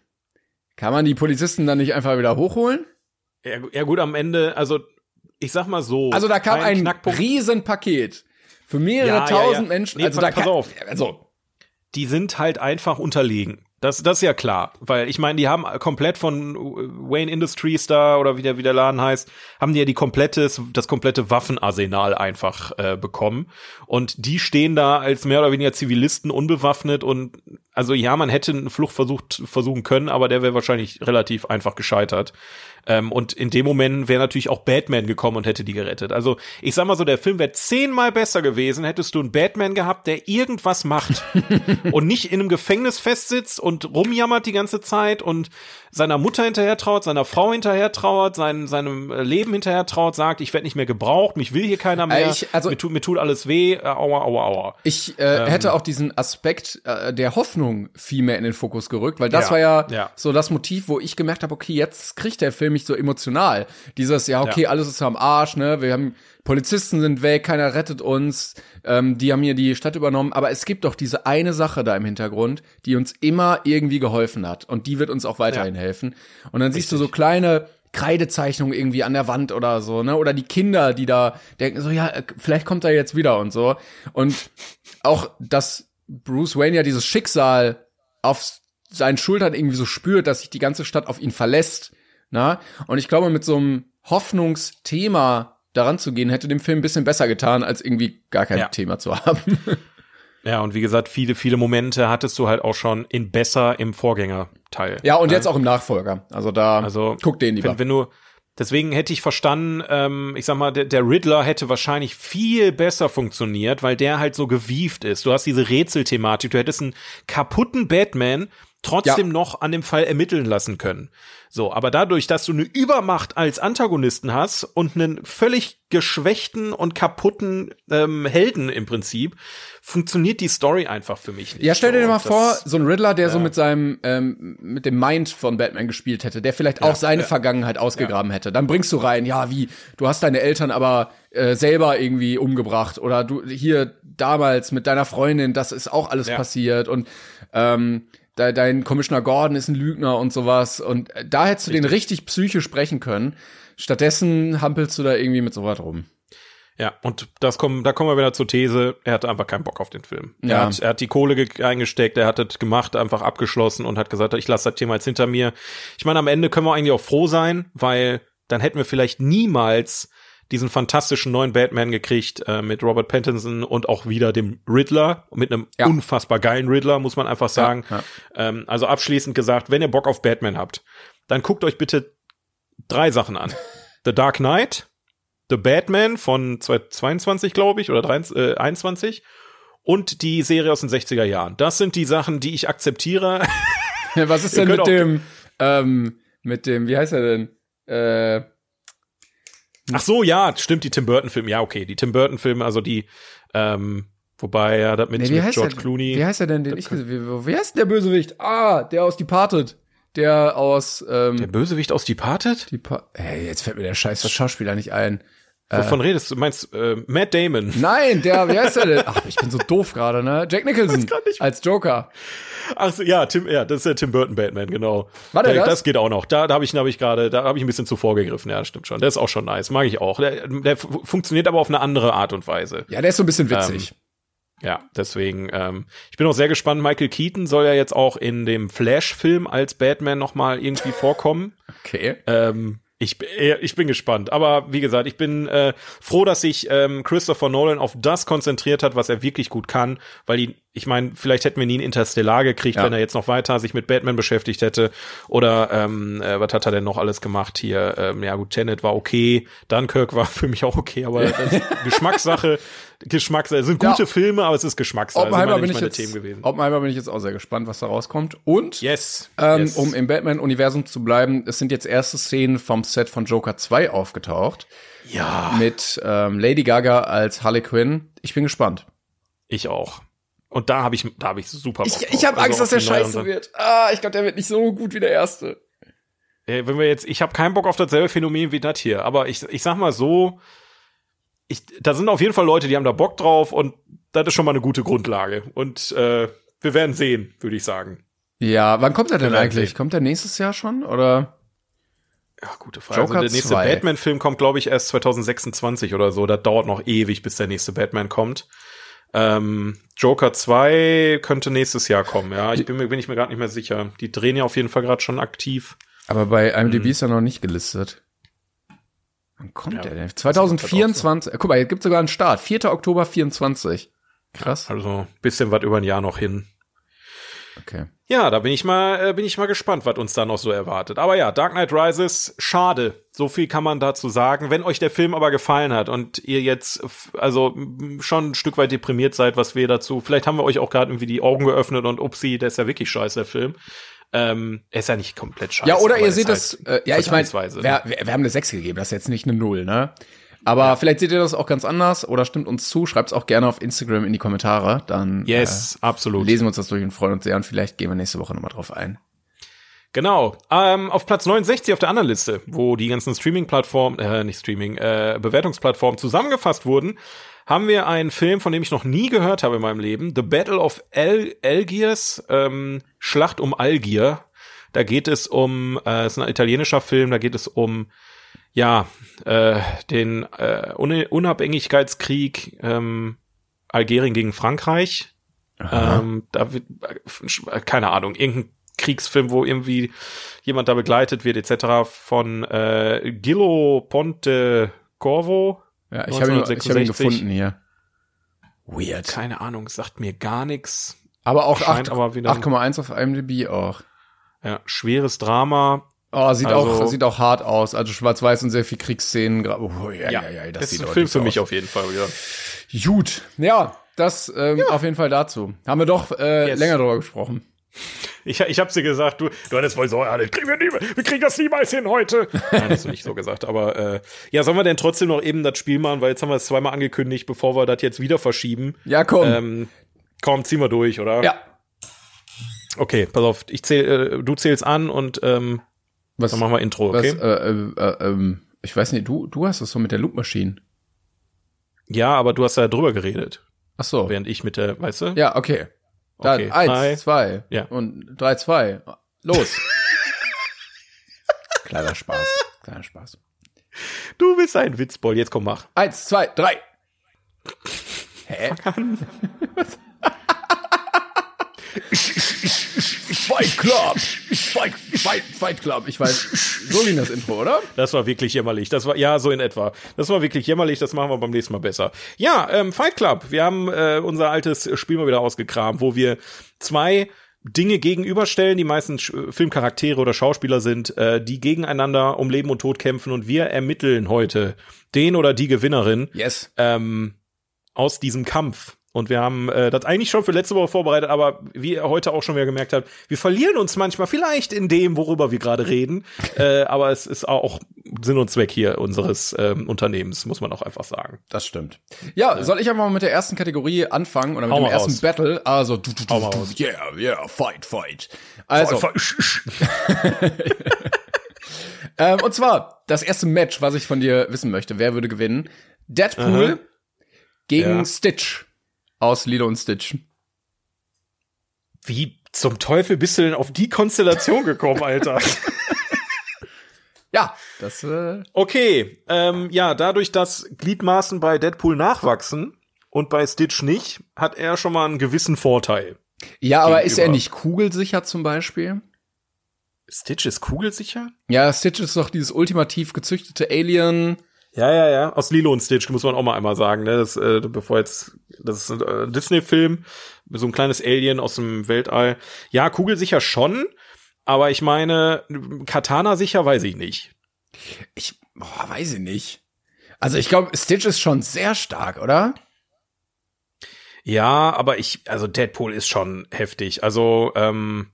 [SPEAKER 2] kann man die Polizisten dann nicht einfach wieder hochholen?
[SPEAKER 3] ja. Ja gut, am Ende, also ich sag mal so.
[SPEAKER 2] Also da kam ein
[SPEAKER 3] Knackpunkt.
[SPEAKER 2] Riesenpaket für mehrere
[SPEAKER 3] Ja,
[SPEAKER 2] tausend
[SPEAKER 3] ja.
[SPEAKER 2] Menschen.
[SPEAKER 3] Nee,
[SPEAKER 2] also
[SPEAKER 3] pa-
[SPEAKER 2] da
[SPEAKER 3] pass
[SPEAKER 2] kann,
[SPEAKER 3] auf.
[SPEAKER 2] Also
[SPEAKER 3] die sind halt einfach unterlegen. Das, das ist ja klar, weil ich meine, die haben komplett von Wayne Industries da oder wie der, wie der Laden heißt, haben die ja die komplette, das komplette Waffenarsenal einfach äh, bekommen. Und die stehen da als mehr oder weniger Zivilisten unbewaffnet und also ja, man hätte einen Flucht versucht, versuchen können, aber der wäre wahrscheinlich relativ einfach gescheitert. Ähm, und in dem Moment wäre natürlich auch Batman gekommen und hätte die gerettet. Also ich sag mal so, der Film wäre zehnmal besser gewesen, hättest du einen Batman gehabt, der irgendwas macht [laughs] und nicht in einem Gefängnis festsitzt und rumjammert die ganze Zeit und seiner Mutter hinterher traut, seiner Frau hinterher trauert, sein, seinem äh, Leben hinterher traut, sagt, ich werde nicht mehr gebraucht, mich will hier keiner mehr,
[SPEAKER 2] Äh, ich- also-
[SPEAKER 3] mir, tut, mir tut alles weh, äh, aua, aua, aua.
[SPEAKER 2] ich äh,
[SPEAKER 3] Ähm.
[SPEAKER 2] hätte auch diesen Aspekt äh, der Hoffnung viel mehr in den Fokus gerückt, weil das
[SPEAKER 3] Ja,
[SPEAKER 2] war ja,
[SPEAKER 3] ja.
[SPEAKER 2] so das Motiv, wo ich gemerkt habe, okay, jetzt kriegt der Film mich so emotional. Dieses, ja, okay,
[SPEAKER 3] Ja.
[SPEAKER 2] alles ist am Arsch, ne? Wir haben Polizisten sind weg, keiner rettet uns, ähm, die haben hier die Stadt übernommen, aber es gibt doch diese eine Sache da im Hintergrund, die uns immer irgendwie geholfen hat und die wird uns auch weiterhin
[SPEAKER 3] Ja.
[SPEAKER 2] helfen. Und dann siehst du so kleine Kreidezeichnungen irgendwie an der Wand oder so, ne? Oder die Kinder, die da denken so, ja, äh, vielleicht kommt er jetzt wieder und so. Und auch, dass Bruce Wayne ja dieses Schicksal auf seinen Schultern irgendwie so spürt, dass sich die ganze Stadt auf ihn verlässt. Na? Und ich glaube, mit so einem Hoffnungsthema daran zu gehen, hätte dem Film ein bisschen besser getan, als irgendwie gar kein
[SPEAKER 3] Ja.
[SPEAKER 2] Thema zu haben. [laughs]
[SPEAKER 3] Ja, und wie gesagt, viele, viele Momente hattest du halt auch schon in besser im Vorgängerteil.
[SPEAKER 2] ja, und jetzt auch im Nachfolger. Also da,
[SPEAKER 3] Also
[SPEAKER 2] guck den lieber.
[SPEAKER 3] Wenn, wenn du Deswegen hätte ich verstanden, ähm, ich sag mal, der, der Riddler hätte wahrscheinlich viel besser funktioniert, weil der halt so gewieft ist. Du hast diese Rätselthematik, du hättest einen kaputten Batman trotzdem
[SPEAKER 2] Ja.
[SPEAKER 3] noch an dem Fall ermitteln lassen können. So, aber dadurch, dass du eine Übermacht als Antagonisten hast und einen völlig geschwächten und kaputten ähm, Helden im Prinzip, funktioniert die Story einfach für mich nicht.
[SPEAKER 2] Ja, stell dir
[SPEAKER 3] so.
[SPEAKER 2] mal
[SPEAKER 3] Das-
[SPEAKER 2] vor, so ein Riddler, der so mit seinem, ähm, mit dem Mind von Batman gespielt hätte, der vielleicht auch seine Vergangenheit ausgegraben hätte. Dann bringst du rein, ja, wie, du hast deine Eltern aber äh, selber irgendwie umgebracht oder du hier damals mit deiner Freundin, das ist auch alles
[SPEAKER 3] Ja.
[SPEAKER 2] passiert und ähm, dein Commissioner Gordon ist ein Lügner und sowas und äh, da hättest du den richtig psychisch sprechen können. Stattdessen hampelst du da irgendwie mit sowas rum.
[SPEAKER 3] Ja, und das kommen, da kommen wir wieder zur These, er hatte einfach keinen Bock auf den Film. Er,
[SPEAKER 2] Ja.
[SPEAKER 3] hat, er hat die Kohle ge- eingesteckt, er hat das gemacht, einfach abgeschlossen und hat gesagt, ich lasse das Thema jetzt hinter mir. Ich meine, am Ende können wir eigentlich auch froh sein, weil dann hätten wir vielleicht niemals diesen fantastischen neuen Batman gekriegt äh, mit Robert Pattinson und auch wieder dem Riddler, mit einem
[SPEAKER 2] Ja.
[SPEAKER 3] unfassbar geilen Riddler, muss man einfach sagen.
[SPEAKER 2] ja.
[SPEAKER 3] Ähm, also abschließend gesagt, wenn ihr Bock auf Batman habt, dann guckt euch bitte drei Sachen an. [laughs] The Dark Knight, The Batman von 2022, glaube ich, oder 23, äh, 21 und die Serie aus den 60er Jahren. Das sind die Sachen, die ich akzeptiere. [laughs]
[SPEAKER 2] Ja, was ist denn mit dem, ähm, mit dem, wie heißt er denn? Äh,
[SPEAKER 3] Ach so, ja, stimmt, die Tim Burton Filme. Ja, okay, die Tim Burton Filme, also die ähm, wobei ja das mit,
[SPEAKER 2] Nee, wie
[SPEAKER 3] mit
[SPEAKER 2] heißt
[SPEAKER 3] George
[SPEAKER 2] der,
[SPEAKER 3] Clooney.
[SPEAKER 2] Wie heißt er denn, den ich gesehen wie, wie heißt denn der Bösewicht? Ah, der aus Departed. Der aus, ähm,
[SPEAKER 3] der Bösewicht aus Departed?
[SPEAKER 2] Depa Ey, jetzt fällt mir der scheiß Schauspieler nicht ein.
[SPEAKER 3] Wovon redest du? Meinst äh, Matt Damon?
[SPEAKER 2] Nein, der, wie heißt der denn? [laughs] Ach, ich bin so doof gerade, ne? Jack Nicholson
[SPEAKER 3] nicht.
[SPEAKER 2] als Joker.
[SPEAKER 3] Ach so, ja, Tim, ja, das ist der Tim Burton Batman, genau.
[SPEAKER 2] War der
[SPEAKER 3] Äh,
[SPEAKER 2] das?
[SPEAKER 3] Das geht auch noch. Da, da habe ich, da habe ich gerade, da habe ich ein bisschen zuvor gegriffen. Ja, stimmt schon. Der ist auch schon nice, mag ich auch. Der, der fu- funktioniert aber auf eine andere Art und Weise.
[SPEAKER 2] Ja, der ist so ein bisschen witzig.
[SPEAKER 3] Ja, deswegen. Ähm, ich bin auch sehr gespannt. Michael Keaton soll ja jetzt auch in dem Flash-Film als Batman noch mal irgendwie vorkommen.
[SPEAKER 2] okay.
[SPEAKER 3] Ähm, ich, bin- äh, ich bin gespannt. Aber wie gesagt, ich bin äh, froh, dass sich ähm, Christopher Nolan auf das konzentriert hat, was er wirklich gut kann. Weil die, ich meine, vielleicht hätten wir nie ein Interstellar gekriegt,
[SPEAKER 2] Ja.
[SPEAKER 3] wenn er jetzt noch weiter sich mit Batman beschäftigt hätte. Oder ähm, äh, was hat er denn noch alles gemacht hier? Ähm, ja gut, Tenet war okay, Dunkirk war [laughs] für mich auch okay, aber das ist [laughs] Geschmackssache. Geschmackssache. Es sind
[SPEAKER 2] Ja.
[SPEAKER 3] gute Filme, aber es ist Geschmackssache.
[SPEAKER 2] Oppenheimer
[SPEAKER 3] das
[SPEAKER 2] bin ich jetzt,
[SPEAKER 3] Themen gewesen.
[SPEAKER 2] Oppenheimer bin ich jetzt auch sehr gespannt, was da rauskommt. Und
[SPEAKER 3] Yes.
[SPEAKER 2] Ähm,
[SPEAKER 3] yes.
[SPEAKER 2] Um im Batman-Universum zu bleiben, es sind jetzt erste Szenen vom Set von Joker 2 aufgetaucht.
[SPEAKER 3] ja,
[SPEAKER 2] Mit ähm, Lady Gaga als Harley Quinn. Ich bin gespannt.
[SPEAKER 3] ich auch. Und da habe ich, da habe ich super. Bock
[SPEAKER 2] Ich, ich habe
[SPEAKER 3] Also
[SPEAKER 2] Angst,
[SPEAKER 3] auf
[SPEAKER 2] dass der scheiße wird. Ah, ich glaube, der wird nicht so gut wie der erste.
[SPEAKER 3] Äh, wenn wir jetzt, ich habe keinen Bock auf dasselbe Phänomen wie das hier, aber ich, ich sag mal so, ich, da sind auf jeden Fall Leute, die haben da Bock drauf und das ist schon mal eine gute Grundlage. Und äh, wir werden sehen, würde ich sagen.
[SPEAKER 2] Ja, wann kommt er denn eigentlich?
[SPEAKER 3] sehen.
[SPEAKER 2] Kommt er nächstes Jahr schon? Oder?
[SPEAKER 3] Ja, gute Frage.
[SPEAKER 2] Joker
[SPEAKER 3] also der nächste
[SPEAKER 2] 2.
[SPEAKER 3] Batman-Film kommt, glaube ich, erst 2026 oder so. Das dauert noch ewig, bis der nächste Batman kommt. Ähm, Joker 2 könnte nächstes Jahr kommen, ja. Ich bin mir, bin ich mir gerade nicht mehr sicher. Die drehen ja auf jeden Fall gerade schon aktiv.
[SPEAKER 2] Aber bei IMDb ist er noch nicht gelistet. Wann kommt
[SPEAKER 3] Ja,
[SPEAKER 2] der denn?
[SPEAKER 3] das ist halt
[SPEAKER 2] 2024. Guck mal, hier gibt sogar einen Start. 4. Oktober 24. Krass.
[SPEAKER 3] Also bisschen was über ein Jahr noch hin.
[SPEAKER 2] Okay.
[SPEAKER 3] Ja, da bin ich mal, äh, bin ich mal gespannt, was uns da noch so erwartet. Aber ja, Dark Knight Rises, schade. So viel kann man dazu sagen. Wenn euch der Film aber gefallen hat und ihr jetzt also schon ein Stück weit deprimiert seid, was wir dazu, vielleicht haben wir euch auch gerade irgendwie die Augen geöffnet und upsi, der ist ja wirklich scheiße, der Film. Ähm, er ist ja nicht komplett scheiße.
[SPEAKER 2] Ja, oder ihr seht
[SPEAKER 3] halt
[SPEAKER 2] das, äh, ja, ich meine,
[SPEAKER 3] ne?
[SPEAKER 2] wir, wir haben eine 6 gegeben, das ist jetzt nicht eine 0, ne? Aber vielleicht seht ihr das auch ganz anders oder stimmt uns zu, schreibt es auch gerne auf Instagram in die Kommentare, dann
[SPEAKER 3] Yes,
[SPEAKER 2] äh,
[SPEAKER 3] absolut.
[SPEAKER 2] lesen wir uns das durch und freuen uns sehr und vielleicht gehen wir nächste Woche nochmal drauf ein.
[SPEAKER 3] Genau. Ähm, auf Platz 69 auf der anderen Liste, wo die ganzen Streaming-Plattformen, äh, nicht Streaming, äh, Bewertungsplattformen zusammengefasst wurden, haben wir einen Film, von dem ich noch nie gehört habe in meinem Leben. The Battle of El Algiers, ähm, Schlacht um Algier. Da geht es um, äh, es ist ein italienischer Film, da geht es um, ja, äh, den äh, Un Unabhängigkeitskrieg ähm, Algerien gegen Frankreich. Ähm, da wird, äh, keine Ahnung, irgendein Kriegsfilm, wo irgendwie jemand da begleitet wird, etc. von äh, Gillo Ponte Corvo.
[SPEAKER 2] Ja, ich habe ihn, ich hab ihn
[SPEAKER 3] 1966.
[SPEAKER 2] gefunden hier. Weird.
[SPEAKER 3] Keine Ahnung, sagt mir gar nichts.
[SPEAKER 2] Aber auch
[SPEAKER 3] Scheint
[SPEAKER 2] 8
[SPEAKER 3] aber wieder-
[SPEAKER 2] 8,1 auf IMDb auch.
[SPEAKER 3] Ja, schweres Drama.
[SPEAKER 2] Oh, sieht
[SPEAKER 3] Also-
[SPEAKER 2] auch sieht auch hart aus. Also schwarz-weiß und sehr viel Kriegsszenen. Oh, ja, ja, ja, das
[SPEAKER 3] ist
[SPEAKER 2] sieht
[SPEAKER 3] ein
[SPEAKER 2] deutlich
[SPEAKER 3] Film für
[SPEAKER 2] so
[SPEAKER 3] mich
[SPEAKER 2] aus.
[SPEAKER 3] auf jeden Fall wieder.
[SPEAKER 2] Gut. Ja, das ähm, auf jeden Fall dazu. Haben wir doch äh,
[SPEAKER 3] Yes.
[SPEAKER 2] länger darüber gesprochen.
[SPEAKER 3] Ich, ich hab's dir gesagt, du, du hattest wohl so, ja, das kriegen wir, nie, wir kriegen das niemals hin heute. [laughs] Nein, hast du nicht so gesagt, aber äh, ja, sollen wir denn trotzdem noch eben das Spiel machen, weil jetzt haben wir es zweimal angekündigt, bevor wir das jetzt wieder verschieben.
[SPEAKER 2] Ja, komm.
[SPEAKER 3] Ähm, komm, ziehen wir durch, oder?
[SPEAKER 2] ja.
[SPEAKER 3] Okay, pass auf, ich zähl, äh, du zählst an und ähm,
[SPEAKER 2] Was,
[SPEAKER 3] dann machen wir Intro,
[SPEAKER 2] was,
[SPEAKER 3] okay?
[SPEAKER 2] äh, äh, äh, ähm, ich weiß nicht, du, du hast das so mit der Loop Machine.
[SPEAKER 3] Ja, aber du hast ja drüber geredet,
[SPEAKER 2] Ach so.
[SPEAKER 3] während ich mit der, weißt du?
[SPEAKER 2] Ja, okay. Dann
[SPEAKER 3] Okay,
[SPEAKER 2] eins,
[SPEAKER 3] drei.
[SPEAKER 2] zwei
[SPEAKER 3] Ja.
[SPEAKER 2] und drei, zwei. Los. [laughs] Kleiner Spaß. Kleiner Spaß.
[SPEAKER 3] Du bist ein Witzbold, jetzt komm, mach.
[SPEAKER 2] Eins, zwei, drei. Hä? [laughs] [laughs] Fight Club! Fight, Fight, Fight Club. Ich weiß, so ging das Intro, oder?
[SPEAKER 3] Das war wirklich jämmerlich. Das war, ja, so in etwa. Das war wirklich jämmerlich. Das machen wir beim nächsten Mal besser. Ja, ähm, Fight Club. Wir haben äh, unser altes Spiel mal wieder ausgekramt, wo wir zwei Dinge gegenüberstellen, die meistens Sch- Filmcharaktere oder Schauspieler sind, äh, die gegeneinander um Leben und Tod kämpfen und wir ermitteln heute den oder die Gewinnerin
[SPEAKER 2] Yes.
[SPEAKER 3] ähm, aus diesem Kampf. Und wir haben äh, das eigentlich schon für letzte Woche vorbereitet, aber wie ihr heute auch schon wieder gemerkt habt, wir verlieren uns manchmal vielleicht in dem, worüber wir gerade reden. [laughs] äh, aber es ist auch Sinn und Zweck hier unseres ähm, Unternehmens, muss man auch einfach sagen.
[SPEAKER 2] Das stimmt. Ja, soll ich einfach mal mit der ersten Kategorie anfangen oder mit
[SPEAKER 3] Hau
[SPEAKER 2] dem ersten
[SPEAKER 3] raus.
[SPEAKER 2] Battle? Also, du, du, du, du, yeah, yeah, fight, fight. Also, [laughs] ähm, und zwar, das erste Match, was ich von dir wissen möchte, wer würde gewinnen? Deadpool
[SPEAKER 3] Aha.
[SPEAKER 2] gegen
[SPEAKER 3] Ja.
[SPEAKER 2] Stitch aus Lilo und Stitch.
[SPEAKER 3] Wie zum Teufel bist du denn auf die Konstellation [laughs] gekommen, Alter?
[SPEAKER 2] Ja, das, äh,
[SPEAKER 3] Okay, ähm, ja, dadurch, dass Gliedmaßen bei Deadpool nachwachsen und bei Stitch nicht, hat er schon mal einen gewissen Vorteil.
[SPEAKER 2] ja, aber ist er
[SPEAKER 3] Gegenüber.
[SPEAKER 2] nicht kugelsicher zum Beispiel?
[SPEAKER 3] Stitch ist kugelsicher?
[SPEAKER 2] Ja, Stitch ist doch dieses ultimativ gezüchtete Alien.
[SPEAKER 3] Ja, ja, ja. Aus Lilo und Stitch muss man auch mal einmal sagen, ne? Das, äh, bevor jetzt, das ist ein äh, Disney-Film, so ein kleines Alien aus dem Weltall. Ja, kugelsicher schon, aber ich meine, Katana sicher weiß ich nicht.
[SPEAKER 2] Ich, boah, weiß ich nicht. Also ich glaube, Stitch ist schon sehr stark, oder?
[SPEAKER 3] Ja, aber ich, also Deadpool ist schon heftig. Also, ähm,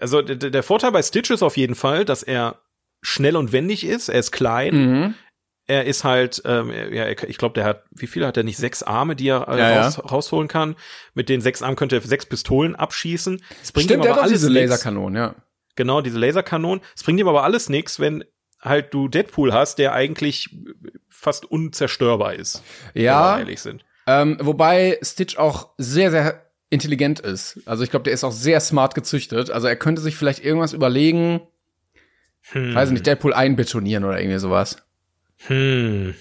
[SPEAKER 3] also der Vorteil bei Stitch ist auf jeden Fall, dass er schnell und wendig ist. Er ist klein.
[SPEAKER 2] Mhm.
[SPEAKER 3] Er ist halt, ähm, ja, ich glaube, der hat, wie viel hat er nicht? Sechs Arme, die er äh,
[SPEAKER 2] Ja, ja.
[SPEAKER 3] raus, rausholen kann. Mit den sechs Armen könnte er sechs Pistolen abschießen. Es bringt
[SPEAKER 2] Stimmt,
[SPEAKER 3] ihm aber alles
[SPEAKER 2] diese. Laserkanonen, ja.
[SPEAKER 3] Genau, diese Laserkanonen. Es bringt ihm aber alles nichts, wenn halt du Deadpool hast, der eigentlich fast unzerstörbar ist. Wenn wir
[SPEAKER 2] Ja,
[SPEAKER 3] ehrlich sind.
[SPEAKER 2] ähm, wobei Stitch auch sehr, sehr intelligent ist. Also ich glaube, der ist auch sehr smart gezüchtet. Also er könnte sich vielleicht irgendwas überlegen,
[SPEAKER 3] Hm.
[SPEAKER 2] weiß nicht, Deadpool einbetonieren oder irgendwie sowas.
[SPEAKER 3] Hm.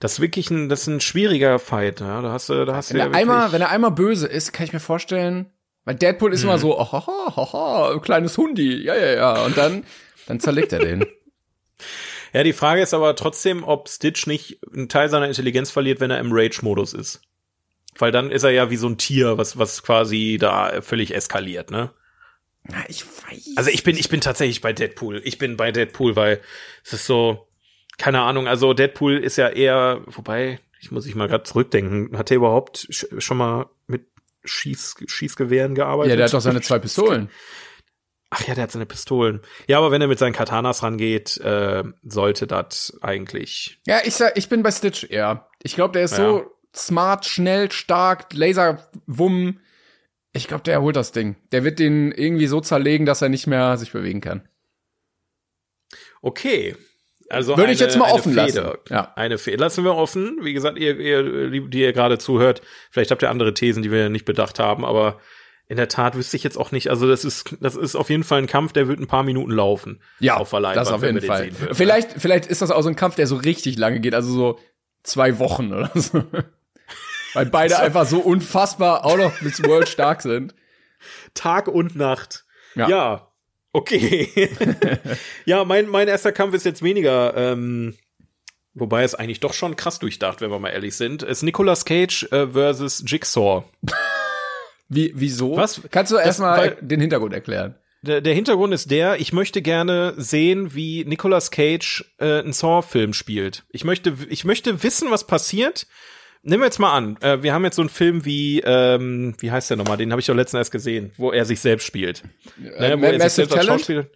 [SPEAKER 3] Das ist wirklich ein, das ist ein schwieriger Fight, ja. Da hast du, da hast
[SPEAKER 2] Wenn
[SPEAKER 3] du
[SPEAKER 2] er
[SPEAKER 3] ja
[SPEAKER 2] einmal, wenn er einmal böse ist, kann ich mir vorstellen, weil Deadpool ist
[SPEAKER 3] Hm.
[SPEAKER 2] immer so, oh, haha, haha, kleines Hundi, ja, ja, ja. Und dann, dann zerlegt er den. [laughs]
[SPEAKER 3] Ja, die Frage ist aber trotzdem, ob Stitch nicht einen Teil seiner Intelligenz verliert, wenn er im Rage-Modus ist. Weil dann ist er ja wie so ein Tier, was, was quasi da völlig eskaliert, ne?
[SPEAKER 2] Na, ich weiß.
[SPEAKER 3] Also ich bin, ich bin tatsächlich bei Deadpool. Ich bin bei Deadpool, weil es ist so, keine Ahnung, also Deadpool ist ja eher, wobei, ich muss ich mal gerade zurückdenken, hat er überhaupt sch schon mal mit Schieß, Schießgewehren gearbeitet?
[SPEAKER 2] ja, der hat doch seine zwei Pistolen.
[SPEAKER 3] Ach ja, der hat seine Pistolen. Ja, aber wenn er mit seinen Katanas rangeht, äh, sollte das eigentlich.
[SPEAKER 2] Ja, ich sag, ich bin bei Stitch eher. Ich glaube, der ist so smart, schnell, stark, Laserwumm. Ich glaube, der holt das Ding. Der wird den irgendwie so zerlegen, dass er nicht mehr sich bewegen kann.
[SPEAKER 3] Okay. Also
[SPEAKER 2] Würde ich
[SPEAKER 3] eine-
[SPEAKER 2] jetzt mal offen lassen.
[SPEAKER 3] Fehde.
[SPEAKER 2] Ja.
[SPEAKER 3] Eine Fehde. Lassen wir offen. Wie gesagt, ihr, ihr, die ihr gerade zuhört, vielleicht habt ihr andere Thesen, die wir nicht bedacht haben, aber in der Tat wüsste ich jetzt auch nicht. Also das ist, das ist auf jeden Fall ein Kampf, der wird ein paar Minuten laufen.
[SPEAKER 2] Ja,
[SPEAKER 3] auf der Leinwand,
[SPEAKER 2] das auf jeden Fall. Vielleicht, vielleicht ist das auch so ein Kampf, der so richtig lange geht, also so zwei Wochen oder so. Weil beide einfach so unfassbar out of this world stark sind.
[SPEAKER 3] Tag und Nacht.
[SPEAKER 2] Ja.
[SPEAKER 3] Ja, okay. [laughs] ja, mein, mein erster Kampf ist jetzt weniger, ähm, wobei es eigentlich doch schon krass durchdacht, wenn wir mal ehrlich sind. Es ist Nicolas Cage äh, versus Jigsaw.
[SPEAKER 2] Wie, wieso?
[SPEAKER 3] Was?
[SPEAKER 2] Kannst du erstmal den Hintergrund erklären?
[SPEAKER 3] Der, der Hintergrund ist der, ich möchte gerne sehen, wie Nicolas Cage äh, einen Saw-Film spielt. Ich möchte, ich möchte wissen, was passiert. Nehmen wir jetzt mal an, äh, wir haben jetzt so einen Film wie, ähm, wie heißt der nochmal? Den habe ich doch letztens erst gesehen, wo er sich selbst spielt.
[SPEAKER 2] Äh,
[SPEAKER 3] Ne, wo er sich selbst als
[SPEAKER 2] Talent?
[SPEAKER 3] Schauspieler-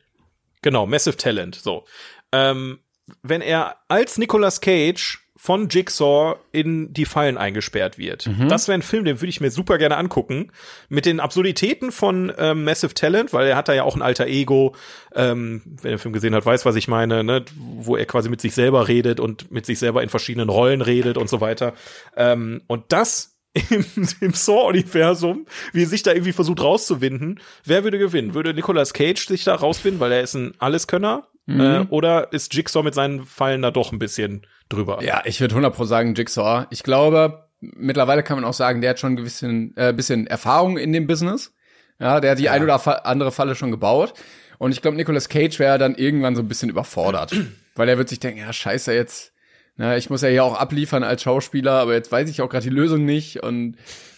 [SPEAKER 3] Genau, Massive Talent. So, ähm, wenn er als Nicolas Cage von Jigsaw in die Fallen eingesperrt wird.
[SPEAKER 2] Mhm.
[SPEAKER 3] Das wäre ein Film, den würde ich mir super gerne angucken. Mit den Absurditäten von ähm, Massive Talent, weil er hat da ja auch ein alter Ego. Ähm, wer den Film gesehen hat, weiß, was ich meine, ne? wo er quasi mit sich selber redet und mit sich selber in verschiedenen Rollen redet und so weiter. Ähm, und das [laughs] im, im Saw-Universum, wie er sich da irgendwie versucht rauszuwinden. Wer würde gewinnen? Würde Nicolas Cage sich da rausfinden, weil er ist ein Alleskönner?
[SPEAKER 2] Mhm.
[SPEAKER 3] Äh, oder ist Jigsaw mit seinen Fallen da doch ein bisschen drüber?
[SPEAKER 2] Ja, ich würde 100 pro sagen Jigsaw. Ich glaube, mittlerweile kann man auch sagen, der hat schon ein bisschen, äh, bisschen Erfahrung in dem Business. Ja, der hat die ein oder andere Falle schon gebaut. Und ich glaube, Nicolas Cage wäre dann irgendwann so ein bisschen überfordert. [clears throat] weil er wird sich denken, ja, scheiße, jetzt, na, ich muss ja hier auch abliefern als Schauspieler, aber jetzt weiß ich auch gerade die Lösung nicht. Und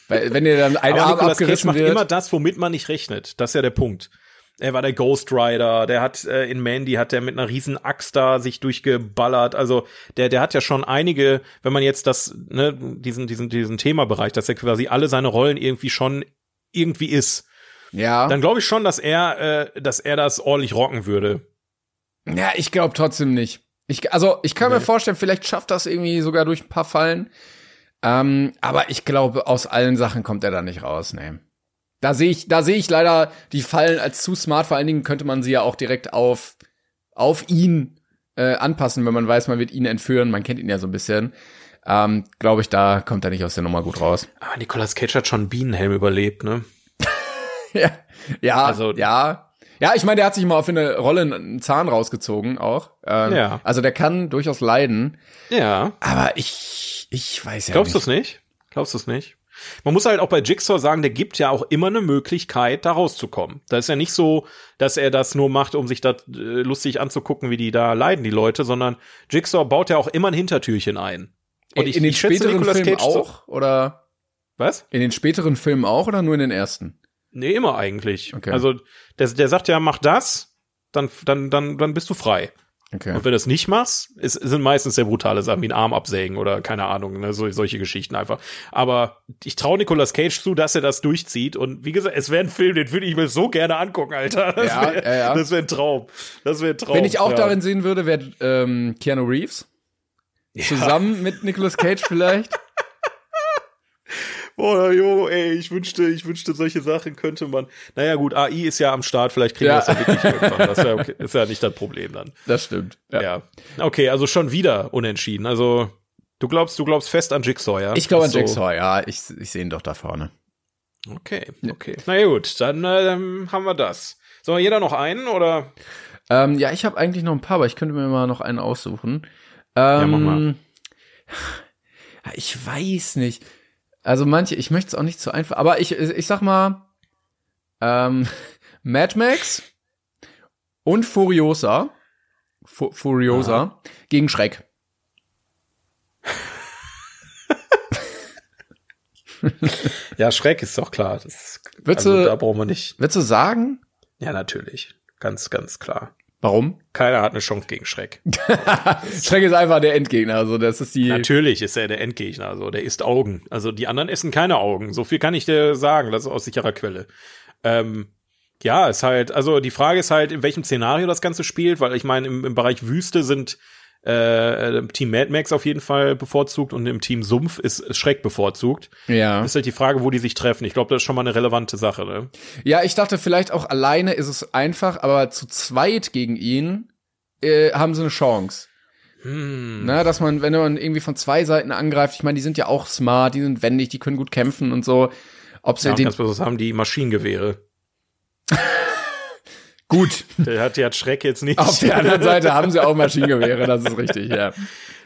[SPEAKER 2] weil, wenn dir dann ein
[SPEAKER 3] Aber
[SPEAKER 2] Arm
[SPEAKER 3] Nicolas Cage
[SPEAKER 2] abgerissen
[SPEAKER 3] macht
[SPEAKER 2] wird.
[SPEAKER 3] immer das, womit man nicht rechnet. Das ist ja der Punkt. Er war der Ghost Rider, der hat äh, in Mandy hat der mit einer riesen Axt da sich durchgeballert. Also der der hat ja schon einige, wenn man jetzt das ne diesen diesen diesen Themabereich, dass er quasi alle seine Rollen irgendwie schon irgendwie ist,
[SPEAKER 2] ja.
[SPEAKER 3] dann glaube ich schon, dass er äh, dass er das ordentlich rocken würde.
[SPEAKER 2] Ja, ich glaube trotzdem nicht. Ich, also, ich kann mir vorstellen, vielleicht schafft das irgendwie sogar durch ein paar Fallen. Ähm, aber ich glaube, aus allen Sachen kommt er da nicht raus, nee. Da sehe ich, da sehe ich leider die Fallen als zu smart. Vor allen Dingen könnte man sie ja auch direkt auf, auf ihn äh, anpassen, wenn man weiß, man wird ihn entführen. Man kennt ihn ja so ein bisschen. Ähm, Glaube ich, da kommt er nicht aus der Nummer gut raus.
[SPEAKER 3] Aber Nicolas Cage hat schon Bienenhelm überlebt, ne? [laughs]
[SPEAKER 2] ja, ja,
[SPEAKER 3] Also-
[SPEAKER 2] ja. Ja, ich meine, der hat sich mal auf eine Rolle einen Zahn rausgezogen auch. Ähm,
[SPEAKER 3] Ja.
[SPEAKER 2] Also der kann durchaus leiden.
[SPEAKER 3] Ja.
[SPEAKER 2] Aber ich, ich weiß ja
[SPEAKER 3] Glaubst du
[SPEAKER 2] nicht.
[SPEAKER 3] es nicht? Glaubst du es nicht? Man muss halt auch bei Jigsaw sagen, der gibt ja auch immer eine Möglichkeit, da rauszukommen. Da ist ja nicht so, dass er das nur macht, um sich da äh, lustig anzugucken, wie die da leiden, die Leute, sondern Jigsaw baut ja auch immer ein Hintertürchen ein. Und ich,
[SPEAKER 2] in den
[SPEAKER 3] ich schätze
[SPEAKER 2] späteren
[SPEAKER 3] Nicolas
[SPEAKER 2] Filmen
[SPEAKER 3] Cage so-
[SPEAKER 2] auch? Oder
[SPEAKER 3] Was?
[SPEAKER 2] in den späteren Filmen auch oder nur in den ersten?
[SPEAKER 3] Nee, immer eigentlich.
[SPEAKER 2] Okay.
[SPEAKER 3] Also der, der sagt ja, mach das, dann, dann, dann, dann bist du frei.
[SPEAKER 2] Okay.
[SPEAKER 3] Und wenn du das nicht machst, ist, sind meistens sehr brutale Sachen wie ein Arm absägen oder keine Ahnung, ne, so, solche Geschichten einfach. Aber ich traue Nicolas Cage zu, dass er das durchzieht. Und wie gesagt, es wäre ein Film, den würde ich mir so gerne angucken, Alter. Das
[SPEAKER 2] Ja,
[SPEAKER 3] wäre
[SPEAKER 2] ja, ja.
[SPEAKER 3] das wär ein Traum. Das wäre ein Traum.
[SPEAKER 2] Wenn ich auch
[SPEAKER 3] ja.
[SPEAKER 2] darin sehen würde, wäre ähm, Keanu Reeves. Zusammen mit Nicolas Cage vielleicht. [laughs]
[SPEAKER 3] Boah, jo, ey, ich wünschte, ich wünschte, solche Sachen könnte man. Naja, gut, AI ist ja am Start, vielleicht kriegen wir
[SPEAKER 2] Ja.
[SPEAKER 3] das ja wirklich [laughs] irgendwann. Das wär okay, ist ja nicht das Problem dann.
[SPEAKER 2] Das stimmt.
[SPEAKER 3] Ja. Okay, also schon wieder unentschieden. Also, du glaubst, du glaubst fest an Jigsaw, ja?
[SPEAKER 2] Ich glaube an
[SPEAKER 3] Ist so-
[SPEAKER 2] Jigsaw, ja. Ich, ich sehe ihn doch da vorne.
[SPEAKER 3] Okay, okay. Na ja, gut, dann ähm, haben wir das. Soll jeder noch einen oder?
[SPEAKER 2] Ähm, ja, ich habe eigentlich noch ein paar, aber ich könnte mir mal noch einen aussuchen. Ähm,
[SPEAKER 3] mach mal. [sighs]
[SPEAKER 2] Ich weiß nicht. Also manche, ich möchte es auch nicht zu einfach, aber ich, ich sag mal, ähm, [laughs] Mad Max und Furiosa, Fu Furiosa gegen Schreck.
[SPEAKER 3] Ja, Schreck ist doch klar. Das,
[SPEAKER 2] Würdest
[SPEAKER 3] also,
[SPEAKER 2] du-
[SPEAKER 3] da brauchen wir nicht.
[SPEAKER 2] Würdest du sagen?
[SPEAKER 3] Ja, natürlich. Ganz, ganz klar.
[SPEAKER 2] Warum?
[SPEAKER 3] Keiner hat eine Chance gegen Schreck. [laughs]
[SPEAKER 2] Schreck ist einfach der Endgegner, also das ist die.
[SPEAKER 3] Natürlich ist er der Endgegner, also der isst Augen. Also die anderen essen keine Augen. So viel kann ich dir sagen, das ist aus sicherer Quelle. Ähm, ja, ist halt, also die Frage ist halt, in welchem Szenario das Ganze spielt, weil ich meine, im, im Bereich Wüste sind äh, Team Mad Max auf jeden Fall bevorzugt und im Team Sumpf ist, ist Schreck bevorzugt.
[SPEAKER 2] Ja.
[SPEAKER 3] Ist halt die Frage, wo die sich treffen. Ich glaube, das ist schon mal eine relevante Sache, ne?
[SPEAKER 2] Ja, ich dachte vielleicht auch alleine ist es einfach, aber zu zweit gegen ihn äh, haben sie eine Chance.
[SPEAKER 3] Hm.
[SPEAKER 2] Na, dass man, wenn man irgendwie von zwei Seiten angreift, ich meine, die sind ja auch smart, die sind wendig, die können gut kämpfen und so. Ob sie
[SPEAKER 3] Ja,
[SPEAKER 2] den
[SPEAKER 3] ganz besonders haben die Maschinengewehre. [laughs]
[SPEAKER 2] gut.
[SPEAKER 3] Der hat, der hat Schreck jetzt nicht.
[SPEAKER 2] Auf der anderen Seite haben sie auch Maschinengewehre, das ist richtig, ja.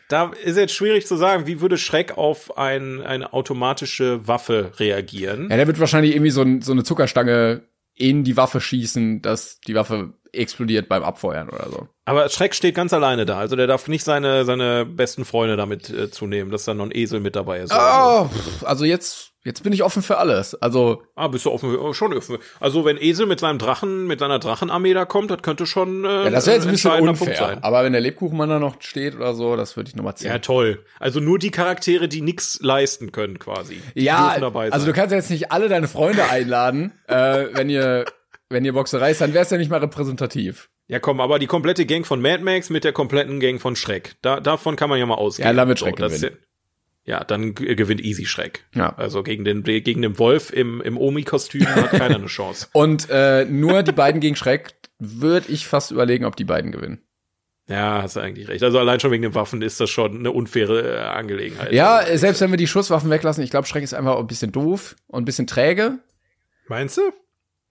[SPEAKER 3] Da ist jetzt schwierig zu sagen, wie würde Schreck auf ein, eine automatische Waffe reagieren.
[SPEAKER 2] Ja, der wird wahrscheinlich irgendwie so, ein, so eine Zuckerstange in die Waffe schießen, dass die Waffe explodiert beim Abfeuern oder so.
[SPEAKER 3] Aber Schreck steht ganz alleine da. Also der darf nicht seine, seine besten Freunde damit äh, zunehmen, dass da noch ein Esel mit dabei ist.
[SPEAKER 2] Oh, also jetzt, jetzt bin ich offen für alles. Also,
[SPEAKER 3] Ah, bist du offen? oh, Schon offen. Also wenn Esel mit seinem Drachen, mit seiner Drachenarmee da kommt, das könnte schon äh,
[SPEAKER 2] ja, das wäre jetzt ein bisschen unfair. Aber wenn der Lebkuchenmann da noch steht oder so, das würde ich nochmal ziehen.
[SPEAKER 3] Ja, toll. Also nur die Charaktere, die nix leisten können, quasi. Die
[SPEAKER 2] Ja, also du kannst ja jetzt nicht alle deine Freunde einladen, [laughs] äh, wenn ihr, wenn ihr Boxerei ist, dann wär's ja nicht mal repräsentativ.
[SPEAKER 3] Ja, komm, aber die komplette Gang von Mad Max mit der kompletten Gang von Schreck. Da, davon kann man ja mal ausgehen.
[SPEAKER 2] Ja, damit Schreck
[SPEAKER 3] das-
[SPEAKER 2] gewinnen.
[SPEAKER 3] Ja, dann g- gewinnt Easy Schreck.
[SPEAKER 2] Ja.
[SPEAKER 3] Also gegen den, gegen den Wolf im, im Omi-Kostüm hat keiner eine Chance. [laughs]
[SPEAKER 2] Und äh, nur die beiden gegen Schreck würde ich fast überlegen, ob die beiden gewinnen.
[SPEAKER 3] Ja, hast du eigentlich recht. Also allein schon wegen den Waffen ist das schon eine unfaire äh, Angelegenheit.
[SPEAKER 2] Ja,
[SPEAKER 3] Also,
[SPEAKER 2] äh, selbst wenn wir die Schusswaffen weglassen, ich glaube, Schreck ist einfach ein bisschen doof und ein bisschen träge.
[SPEAKER 3] Meinst du?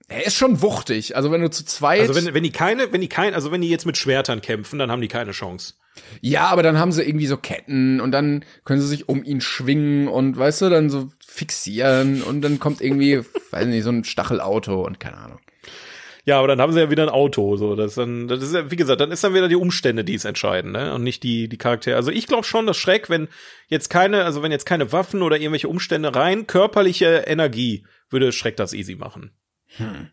[SPEAKER 2] Er ist schon wuchtig. Also wenn du zu zweit.
[SPEAKER 3] Also wenn, wenn die keine, wenn die kein, also wenn die jetzt mit Schwertern kämpfen, dann haben die keine Chance.
[SPEAKER 2] ja, aber dann haben sie irgendwie so Ketten und dann können sie sich um ihn schwingen und weißt du, dann so fixieren und dann kommt irgendwie, [laughs] weiß nicht, so ein Stachelauto und keine Ahnung.
[SPEAKER 3] Ja, aber dann haben sie ja wieder ein Auto, so das dann, das ist ja, wie gesagt, dann ist dann wieder die Umstände, die es entscheiden, ne, und nicht die die Charaktere. Also ich glaube schon, dass Schreck, wenn jetzt keine, also wenn jetzt keine Waffen oder irgendwelche Umstände rein körperliche Energie, würde Schreck das easy machen. Bin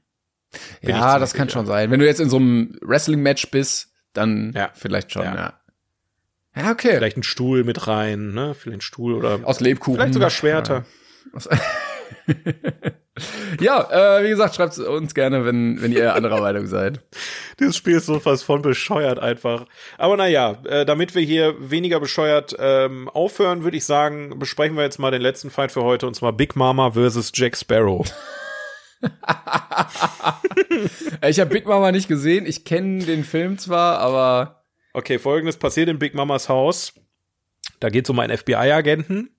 [SPEAKER 3] ich
[SPEAKER 2] ja, das kann schon sein. Wenn du jetzt in so einem Wrestling-Match bist, dann
[SPEAKER 3] Ja.
[SPEAKER 2] vielleicht schon,
[SPEAKER 3] Ja.
[SPEAKER 2] ja. Ja, okay.
[SPEAKER 3] Vielleicht ein Stuhl mit rein, ne, vielleicht ein Stuhl oder
[SPEAKER 2] Aus Lebkuchen.
[SPEAKER 3] vielleicht sogar Schwerter.
[SPEAKER 2] Ja, [laughs] äh, wie gesagt, schreibt uns gerne, wenn, wenn ihr anderer [laughs] Meinung seid.
[SPEAKER 3] Dieses Spiel ist so was von bescheuert einfach. Aber naja, äh, damit wir hier weniger bescheuert ähm, aufhören, würde ich sagen, besprechen wir jetzt mal den letzten Fight für heute und zwar Big Mama versus Jack Sparrow. [laughs] [laughs]
[SPEAKER 2] ich habe Big Mama nicht gesehen. Ich kenne den Film zwar, aber.
[SPEAKER 3] Okay, folgendes passiert in Big Mamas Haus. Da geht es um einen FBI-Agenten,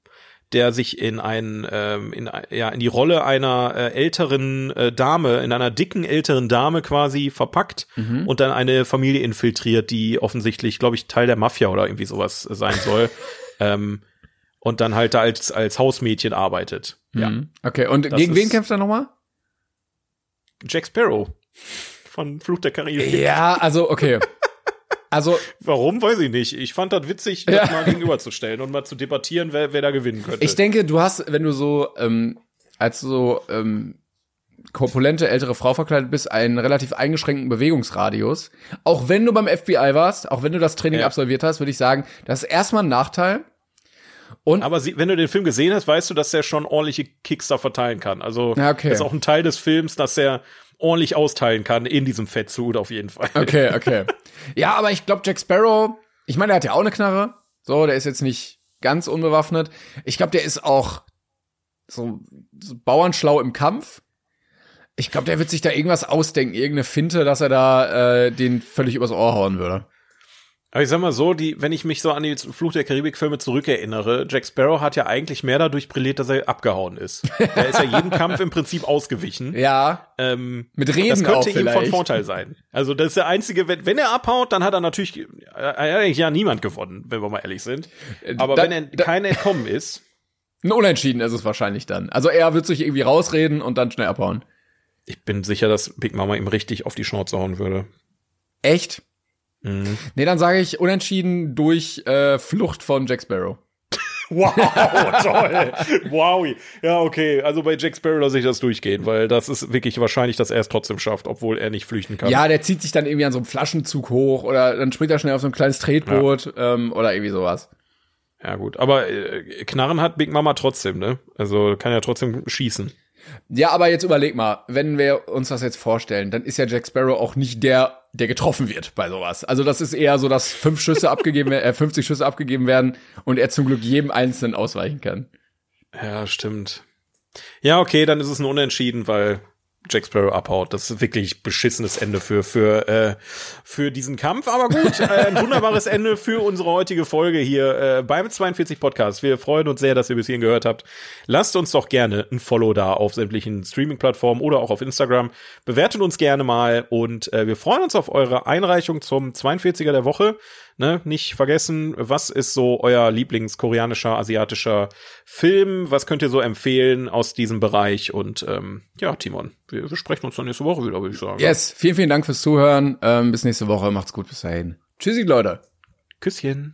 [SPEAKER 3] der sich in ein, ähm, in, ja, in die Rolle einer äh, älteren äh, Dame, in einer dicken älteren Dame quasi verpackt
[SPEAKER 2] Mhm.
[SPEAKER 3] und dann eine Familie infiltriert, die offensichtlich, glaube ich, Teil der Mafia oder irgendwie sowas sein soll. [laughs] ähm, und dann halt da als, als Hausmädchen arbeitet. Ja.
[SPEAKER 2] Mhm. Okay, und
[SPEAKER 3] Das
[SPEAKER 2] gegen wen kämpft er nochmal?
[SPEAKER 3] Jack Sparrow von Fluch der Karibik.
[SPEAKER 2] Ja, also, okay. Also,
[SPEAKER 3] Warum, weiß ich nicht. Ich fand das witzig, das
[SPEAKER 2] Ja.
[SPEAKER 3] mal gegenüberzustellen und mal zu debattieren, wer, wer da gewinnen könnte.
[SPEAKER 2] ich denke, du hast, wenn du so, ähm, als so, ähm, korpulente ältere Frau verkleidet bist, einen relativ eingeschränkten Bewegungsradius. Auch wenn du beim FBI warst, auch wenn du das Training
[SPEAKER 3] Ja.
[SPEAKER 2] absolviert hast, würde ich sagen, das ist erstmal ein Nachteil. Und
[SPEAKER 3] Aber sie, wenn du den Film gesehen hast, weißt du, dass er schon ordentliche Kicks da verteilen kann. Also
[SPEAKER 2] Ja, okay.
[SPEAKER 3] das ist auch ein Teil des Films, dass er ordentlich austeilen kann in diesem Fettsuit auf jeden Fall.
[SPEAKER 2] Okay, [laughs] okay. ja, aber ich glaube, Jack Sparrow, ich meine, der hat ja auch eine Knarre. So, der ist jetzt nicht ganz unbewaffnet. Ich glaube, der ist auch so, so bauernschlau im Kampf. Ich glaube, der wird sich da irgendwas ausdenken, irgendeine Finte, dass er da äh, den völlig übers Ohr hauen würde.
[SPEAKER 3] Aber ich sag mal so, die, wenn ich mich so an die Fluch der Karibik-Filme zurückerinnere, Jack Sparrow hat ja eigentlich mehr dadurch brilliert, dass er abgehauen ist. Er ist ja jeden [laughs] Kampf im Prinzip ausgewichen.
[SPEAKER 2] Ja,
[SPEAKER 3] Ähm,
[SPEAKER 2] mit Reden
[SPEAKER 3] das könnte ihm von. Vorteil sein. Also das ist der einzige, wenn, wenn er abhaut, dann hat er natürlich äh, eigentlich ja niemand gewonnen, wenn wir mal ehrlich sind. Aber
[SPEAKER 2] da-
[SPEAKER 3] wenn er
[SPEAKER 2] da-
[SPEAKER 3] kein entkommen ist, [laughs]
[SPEAKER 2] Ein Unentschieden ist es wahrscheinlich dann. Also er wird sich irgendwie rausreden und dann schnell abhauen.
[SPEAKER 3] ich bin sicher, dass Big Mama ihm richtig auf die Schnauze hauen würde.
[SPEAKER 2] Echt?
[SPEAKER 3] Mhm.
[SPEAKER 2] Nee, dann sage ich unentschieden durch äh, Flucht von Jack Sparrow. [laughs]
[SPEAKER 3] Wow, toll. wow. Ja, okay. Also bei Jack Sparrow lasse ich das durchgehen, weil das ist wirklich wahrscheinlich, dass er es trotzdem schafft, obwohl er nicht flüchten kann.
[SPEAKER 2] Ja, der zieht sich dann irgendwie an so einem Flaschenzug hoch oder dann springt er schnell auf so ein kleines Tretboot ähm, oder irgendwie sowas.
[SPEAKER 3] Ja, gut. Aber äh, Knarren hat Big Mama trotzdem, ne? Also kann ja trotzdem schießen.
[SPEAKER 2] Ja, aber jetzt überleg mal, wenn wir uns das jetzt vorstellen, dann ist ja Jack Sparrow auch nicht der, der getroffen wird bei sowas. Also das ist eher so, dass fünf Schüsse abgegeben äh, 50 Schüsse abgegeben werden und er zum Glück jedem einzelnen ausweichen kann.
[SPEAKER 3] Ja, stimmt. Ja, okay, dann ist es ein Unentschieden, weil Jack Sparrow abhaut. Das ist wirklich beschissenes Ende für für äh, für diesen Kampf. Aber gut, äh, ein wunderbares Ende für unsere heutige Folge hier äh, beim 42 Podcast. Wir freuen uns sehr, dass ihr bis hierhin gehört habt. Lasst uns doch gerne ein Follow da auf sämtlichen Streaming-Plattformen oder auch auf Instagram. Bewertet uns gerne mal und äh, wir freuen uns auf eure Einreichung zum 42er der Woche. Ne, nicht vergessen, was ist so euer Lieblingskoreanischer, asiatischer Film? Was könnt ihr so empfehlen aus diesem Bereich? Und ähm, ja, Timon, wir, wir sprechen uns dann nächste Woche wieder, würde ich sagen.
[SPEAKER 2] Yes, vielen, vielen Dank fürs Zuhören. Ähm, bis nächste Woche. Macht's gut bis dahin. Tschüssi, Leute.
[SPEAKER 3] Küsschen.